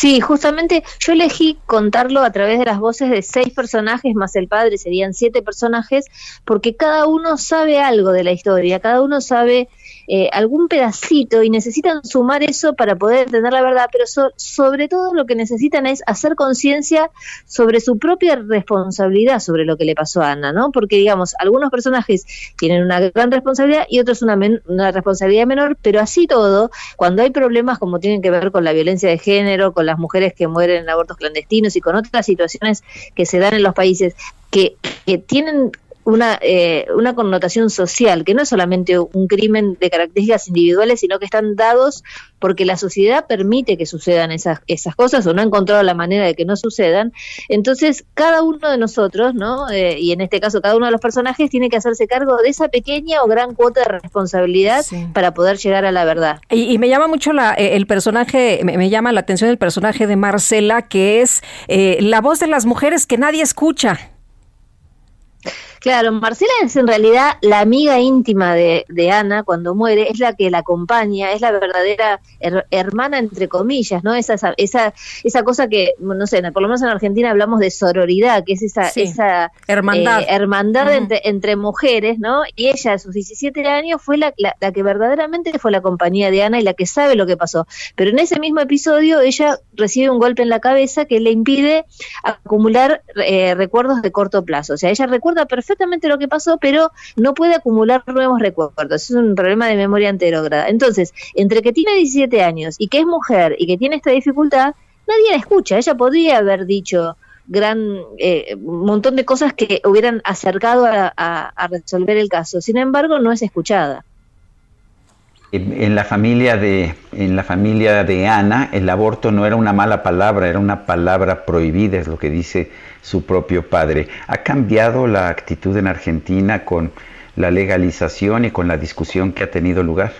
Sí, justamente yo elegí contarlo a través de las voces de seis personajes más el padre, serían siete personajes, porque cada uno sabe algo de la historia, cada uno sabe eh, algún pedacito y necesitan sumar eso para poder entender la verdad, pero sobre todo lo que necesitan es hacer conciencia sobre su propia responsabilidad sobre lo que le pasó a Ana, ¿no? Porque, digamos, algunos personajes tienen una gran responsabilidad y otros una, una responsabilidad menor, pero así todo, cuando hay problemas como tienen que ver con la violencia de género, con las mujeres que mueren en abortos clandestinos y con otras situaciones que se dan en los países que, que tienen una, eh, una connotación social, que no es solamente un crimen de características individuales, sino que están dados porque la sociedad permite que sucedan esas, esas cosas o no ha encontrado la manera de que no sucedan. Entonces, cada uno de nosotros, ¿no? Eh, y en este caso cada uno de los personajes, tiene que hacerse cargo de esa pequeña o gran cuota de responsabilidad para poder llegar a la verdad. Y, me llama mucho la, eh, el personaje, me, llama la atención el personaje de Marcela, que es la voz de las mujeres que nadie escucha. Claro, Marcela es en realidad la amiga íntima de, de, Ana cuando muere, es la que la acompaña, es la verdadera hermana entre comillas, ¿no? Esa, esa, esa cosa que, no sé, por lo menos en Argentina hablamos de sororidad, que es esa, esa hermandad, eh, hermandad entre, entre, mujeres, ¿no? Y ella a sus 17 años fue la, la, que verdaderamente fue la compañía de Ana y la que sabe lo que pasó. Pero en ese mismo episodio ella recibe un golpe en la cabeza que le impide acumular eh, recuerdos de corto plazo. O sea, ella recuerda perfectamente perfectamente lo que pasó, pero no puede acumular nuevos recuerdos. Es un problema de memoria anterógrada. Entonces, entre que tiene 17 años y que es mujer y que tiene esta dificultad, nadie la escucha. Ella podría haber dicho gran eh, montón de cosas que hubieran acercado a resolver el caso. Sin embargo, no es escuchada. En la familia de en la familia de Ana el aborto no era una mala palabra, era una palabra prohibida, es lo que dice su propio padre. ¿Ha cambiado la actitud en Argentina con la legalización y con la discusión que ha tenido lugar?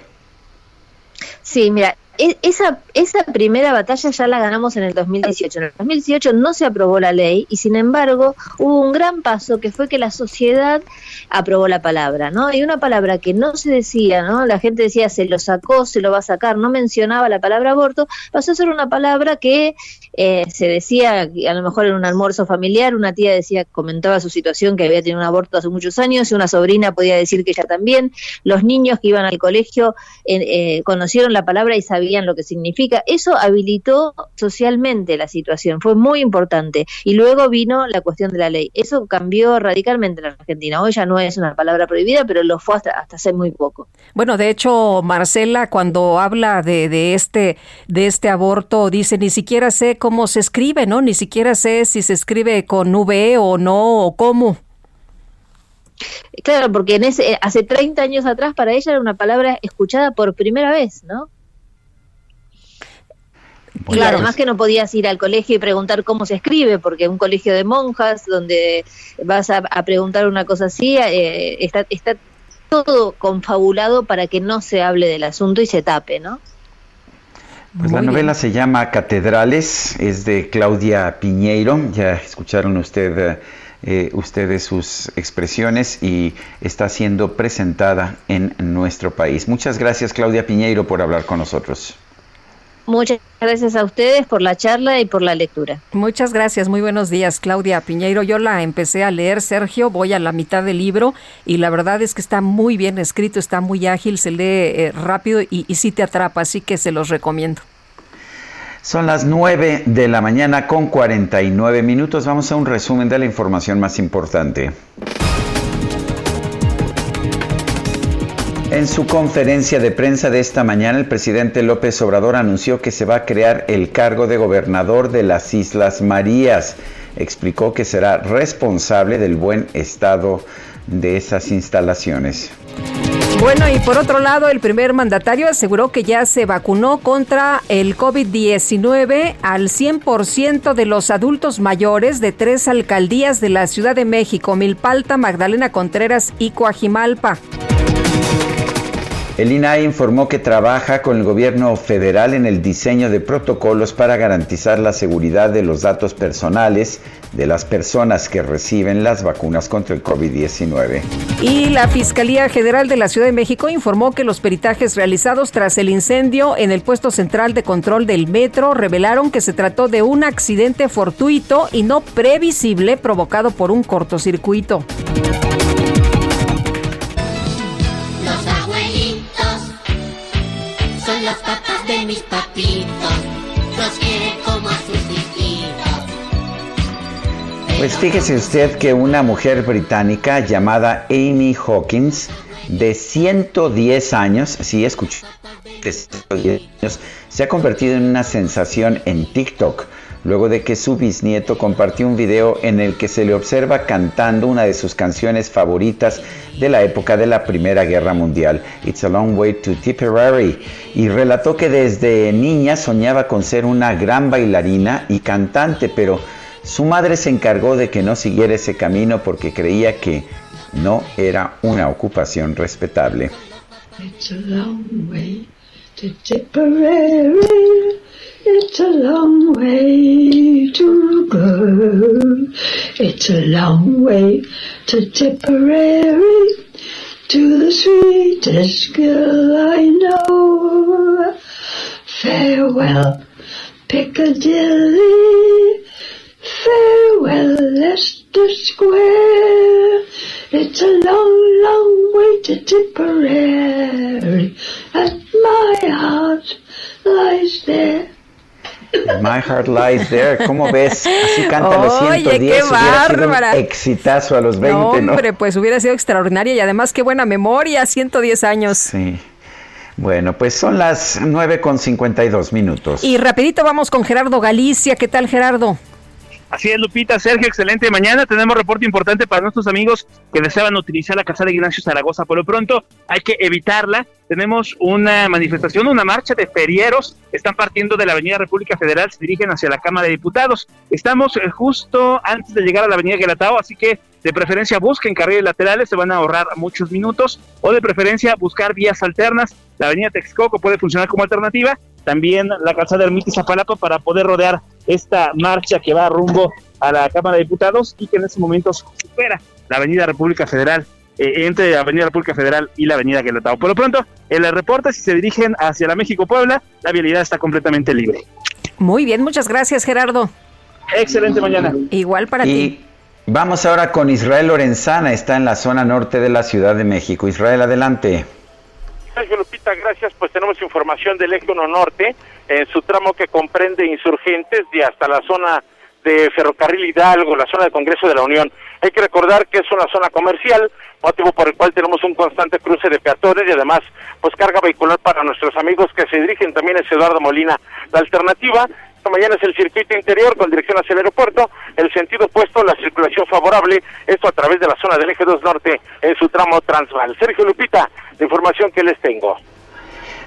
Sí, mira, e, esa, esa primera batalla ya la ganamos en el 2018. En el 2018 no se aprobó la ley y sin embargo hubo un gran paso que fue que la sociedad aprobó la palabra, ¿no? Y una palabra que no se decía, ¿no? La gente decía se lo sacó, se lo va a sacar, no mencionaba la palabra aborto, pasó a ser una palabra que eh, se decía, a lo mejor en un almuerzo familiar, una tía decía, comentaba su situación que había tenido un aborto hace muchos años y una sobrina podía decir que ella también. Los niños que iban al colegio eh, conocieron la palabra y sabían lo que significa. Eso habilitó socialmente la situación, fue muy importante. Y luego vino la cuestión de la ley. Eso cambió radicalmente en la Argentina. Hoy ya no es una palabra prohibida, pero lo fue hasta, hasta hace muy poco. Bueno, de hecho, Marcela, cuando habla de, de, este, de este aborto, dice, ni siquiera sé cómo se escribe, ¿no? Ni siquiera sé si se escribe con V o no, o cómo. Claro, porque en ese, hace 30 años atrás para ella era una palabra escuchada por primera vez, ¿no? y además que no podías ir al colegio y preguntar cómo se escribe, porque un colegio de monjas donde vas a, preguntar una cosa así, eh, está, está todo confabulado para que no se hable del asunto y se tape, ¿no? Pues la novela se llama Catedrales, es de Claudia Piñeiro, ya escucharon usted, eh, ustedes sus expresiones y está siendo presentada en nuestro país. Muchas gracias Claudia Piñeiro por hablar con nosotros. Muchas gracias a ustedes por la charla y por la lectura. Muchas gracias, muy buenos días, Claudia Piñeiro. Yo la empecé a leer, Sergio, voy a la mitad del libro y la verdad es que está muy bien escrito, está muy ágil, se lee eh, rápido y, y sí te atrapa, así que se los recomiendo. Son las 9 de la mañana con 49 minutos. Vamos a un resumen de la información más importante. En su conferencia de prensa de esta mañana, el presidente López Obrador anunció que se va a crear el cargo de gobernador de las Islas Marías. Explicó que será responsable del buen estado de esas instalaciones. Bueno, y por otro lado, el primer mandatario aseguró que ya se vacunó contra el COVID-19 al 100% de los adultos mayores de tres alcaldías de la Ciudad de México, Milpalta, Magdalena Contreras y Coajimalpa. El INAI informó que trabaja con el gobierno federal en el diseño de protocolos para garantizar la seguridad de los datos personales de las personas que reciben las vacunas contra el COVID-19. Y la Fiscalía General de la Ciudad de México informó que los peritajes realizados tras el incendio en el puesto central de control del metro revelaron que se trató de un accidente fortuito y no previsible provocado por un cortocircuito. Mis papitos, los quiere como a sus hijitos. Pues fíjese usted que una mujer británica llamada Amy Hawkins, de 110 años, sí escuchó, de 110 años, se ha convertido en una sensación en TikTok luego de que su bisnieto compartió un video en el que se le observa cantando una de sus canciones favoritas de la época de la Primera Guerra Mundial, It's a Long Way to Tipperary, y relató que desde niña soñaba con ser una gran bailarina y cantante, pero su madre se encargó de que no siguiera ese camino porque creía que no era una ocupación respetable. It's a long way to Tipperary. It's a long way to go. It's a long way to Tipperary, to the sweetest girl I know. Farewell, Piccadilly. Farewell, Leicester Square. It's a long, long way to Tipperary, and my heart lies there. My Heart Lies There, ¿cómo ves? Así canta los 110, qué bárbara. exitazo a los 20, no, hombre, pues hubiera sido extraordinaria y además qué buena memoria, 110 años. Sí. Bueno, pues son las 9 con 52 minutos. Y rapidito vamos con Gerardo Galicia. ¿Qué tal, Gerardo? Así es, Lupita, Sergio, excelente. Mañana tenemos reporte importante para nuestros amigos que desean utilizar la casa de Ignacio Zaragoza. Por lo pronto, hay que evitarla. Tenemos una manifestación, una marcha de ferieros. Están partiendo de la Avenida República Federal, se dirigen hacia la Cámara de Diputados. Estamos eh, justo antes de llegar a la Avenida Guelatao, así que de preferencia busquen carriles laterales, se van a ahorrar muchos minutos, o de preferencia buscar vías alternas. La avenida Texcoco puede funcionar como alternativa también la calzada Ermita Zapalapa para poder rodear esta marcha que va rumbo a la Cámara de Diputados y que en este momento supera la Avenida República Federal eh, entre la Avenida República Federal y la Avenida Guelatao. Por lo pronto, el reporte, si se dirigen hacia la México-Puebla, la vialidad está completamente libre. Muy bien, muchas gracias, Gerardo. Excelente mañana. Igual para ti. Vamos ahora con Israel Lorenzana, está en la zona norte de la Ciudad de México. Israel, adelante. Sergio Lupita, gracias. Pues tenemos información del Eje 1 Norte en su tramo que comprende insurgentes y hasta la zona de Ferrocarril Hidalgo, la zona de Congreso de la Unión. Hay que recordar que es una zona comercial, motivo por el cual tenemos un constante cruce de peatones y además pues carga vehicular para nuestros amigos que se dirigen también es Eduardo Molina. La alternativa mañana es el circuito interior con dirección hacia el aeropuerto, el sentido opuesto, la circulación favorable, esto a través de la zona del eje 2 norte en su tramo transval. Sergio Lupita, la información que les tengo.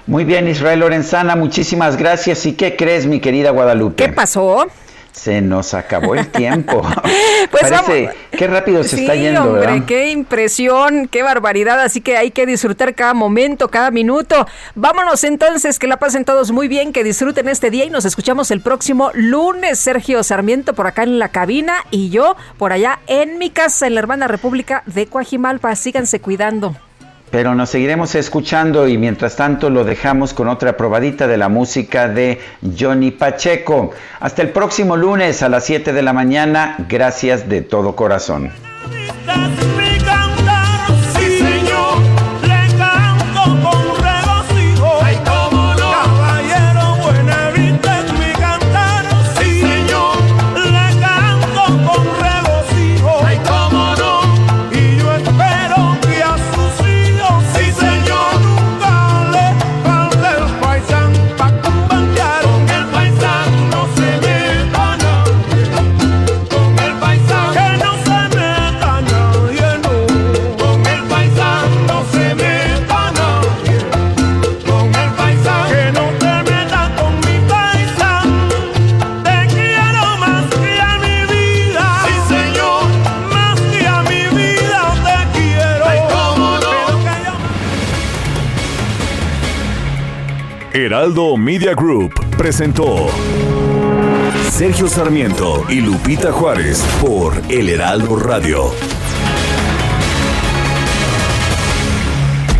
Muy bien, Israel Lorenzana, muchísimas gracias. ¿Y qué crees, mi querida Guadalupe? ¿Qué pasó? Se nos acabó el tiempo. pues Parece, qué rápido se está yendo. Hombre, qué impresión, qué barbaridad. Así que hay que disfrutar cada momento, cada minuto. Vámonos entonces, que la pasen todos muy bien, que disfruten este día y nos escuchamos el próximo lunes. Sergio Sarmiento por acá en la cabina y yo por allá en mi casa, en la hermana República de Coajimalpa. Síganse cuidando pero nos seguiremos escuchando y mientras tanto lo dejamos con otra probadita de la música de Johnny Pacheco. Hasta el próximo lunes a las 7 de la mañana, gracias de todo corazón. Heraldo Media Group presentó Sergio Sarmiento y Lupita Juárez por El Heraldo Radio.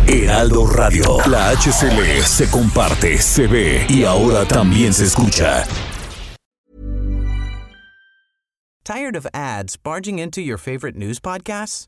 Heraldo Radio, la HCL se comparte, se ve y ahora también se escucha. Tired of ads barging into your favorite news podcasts?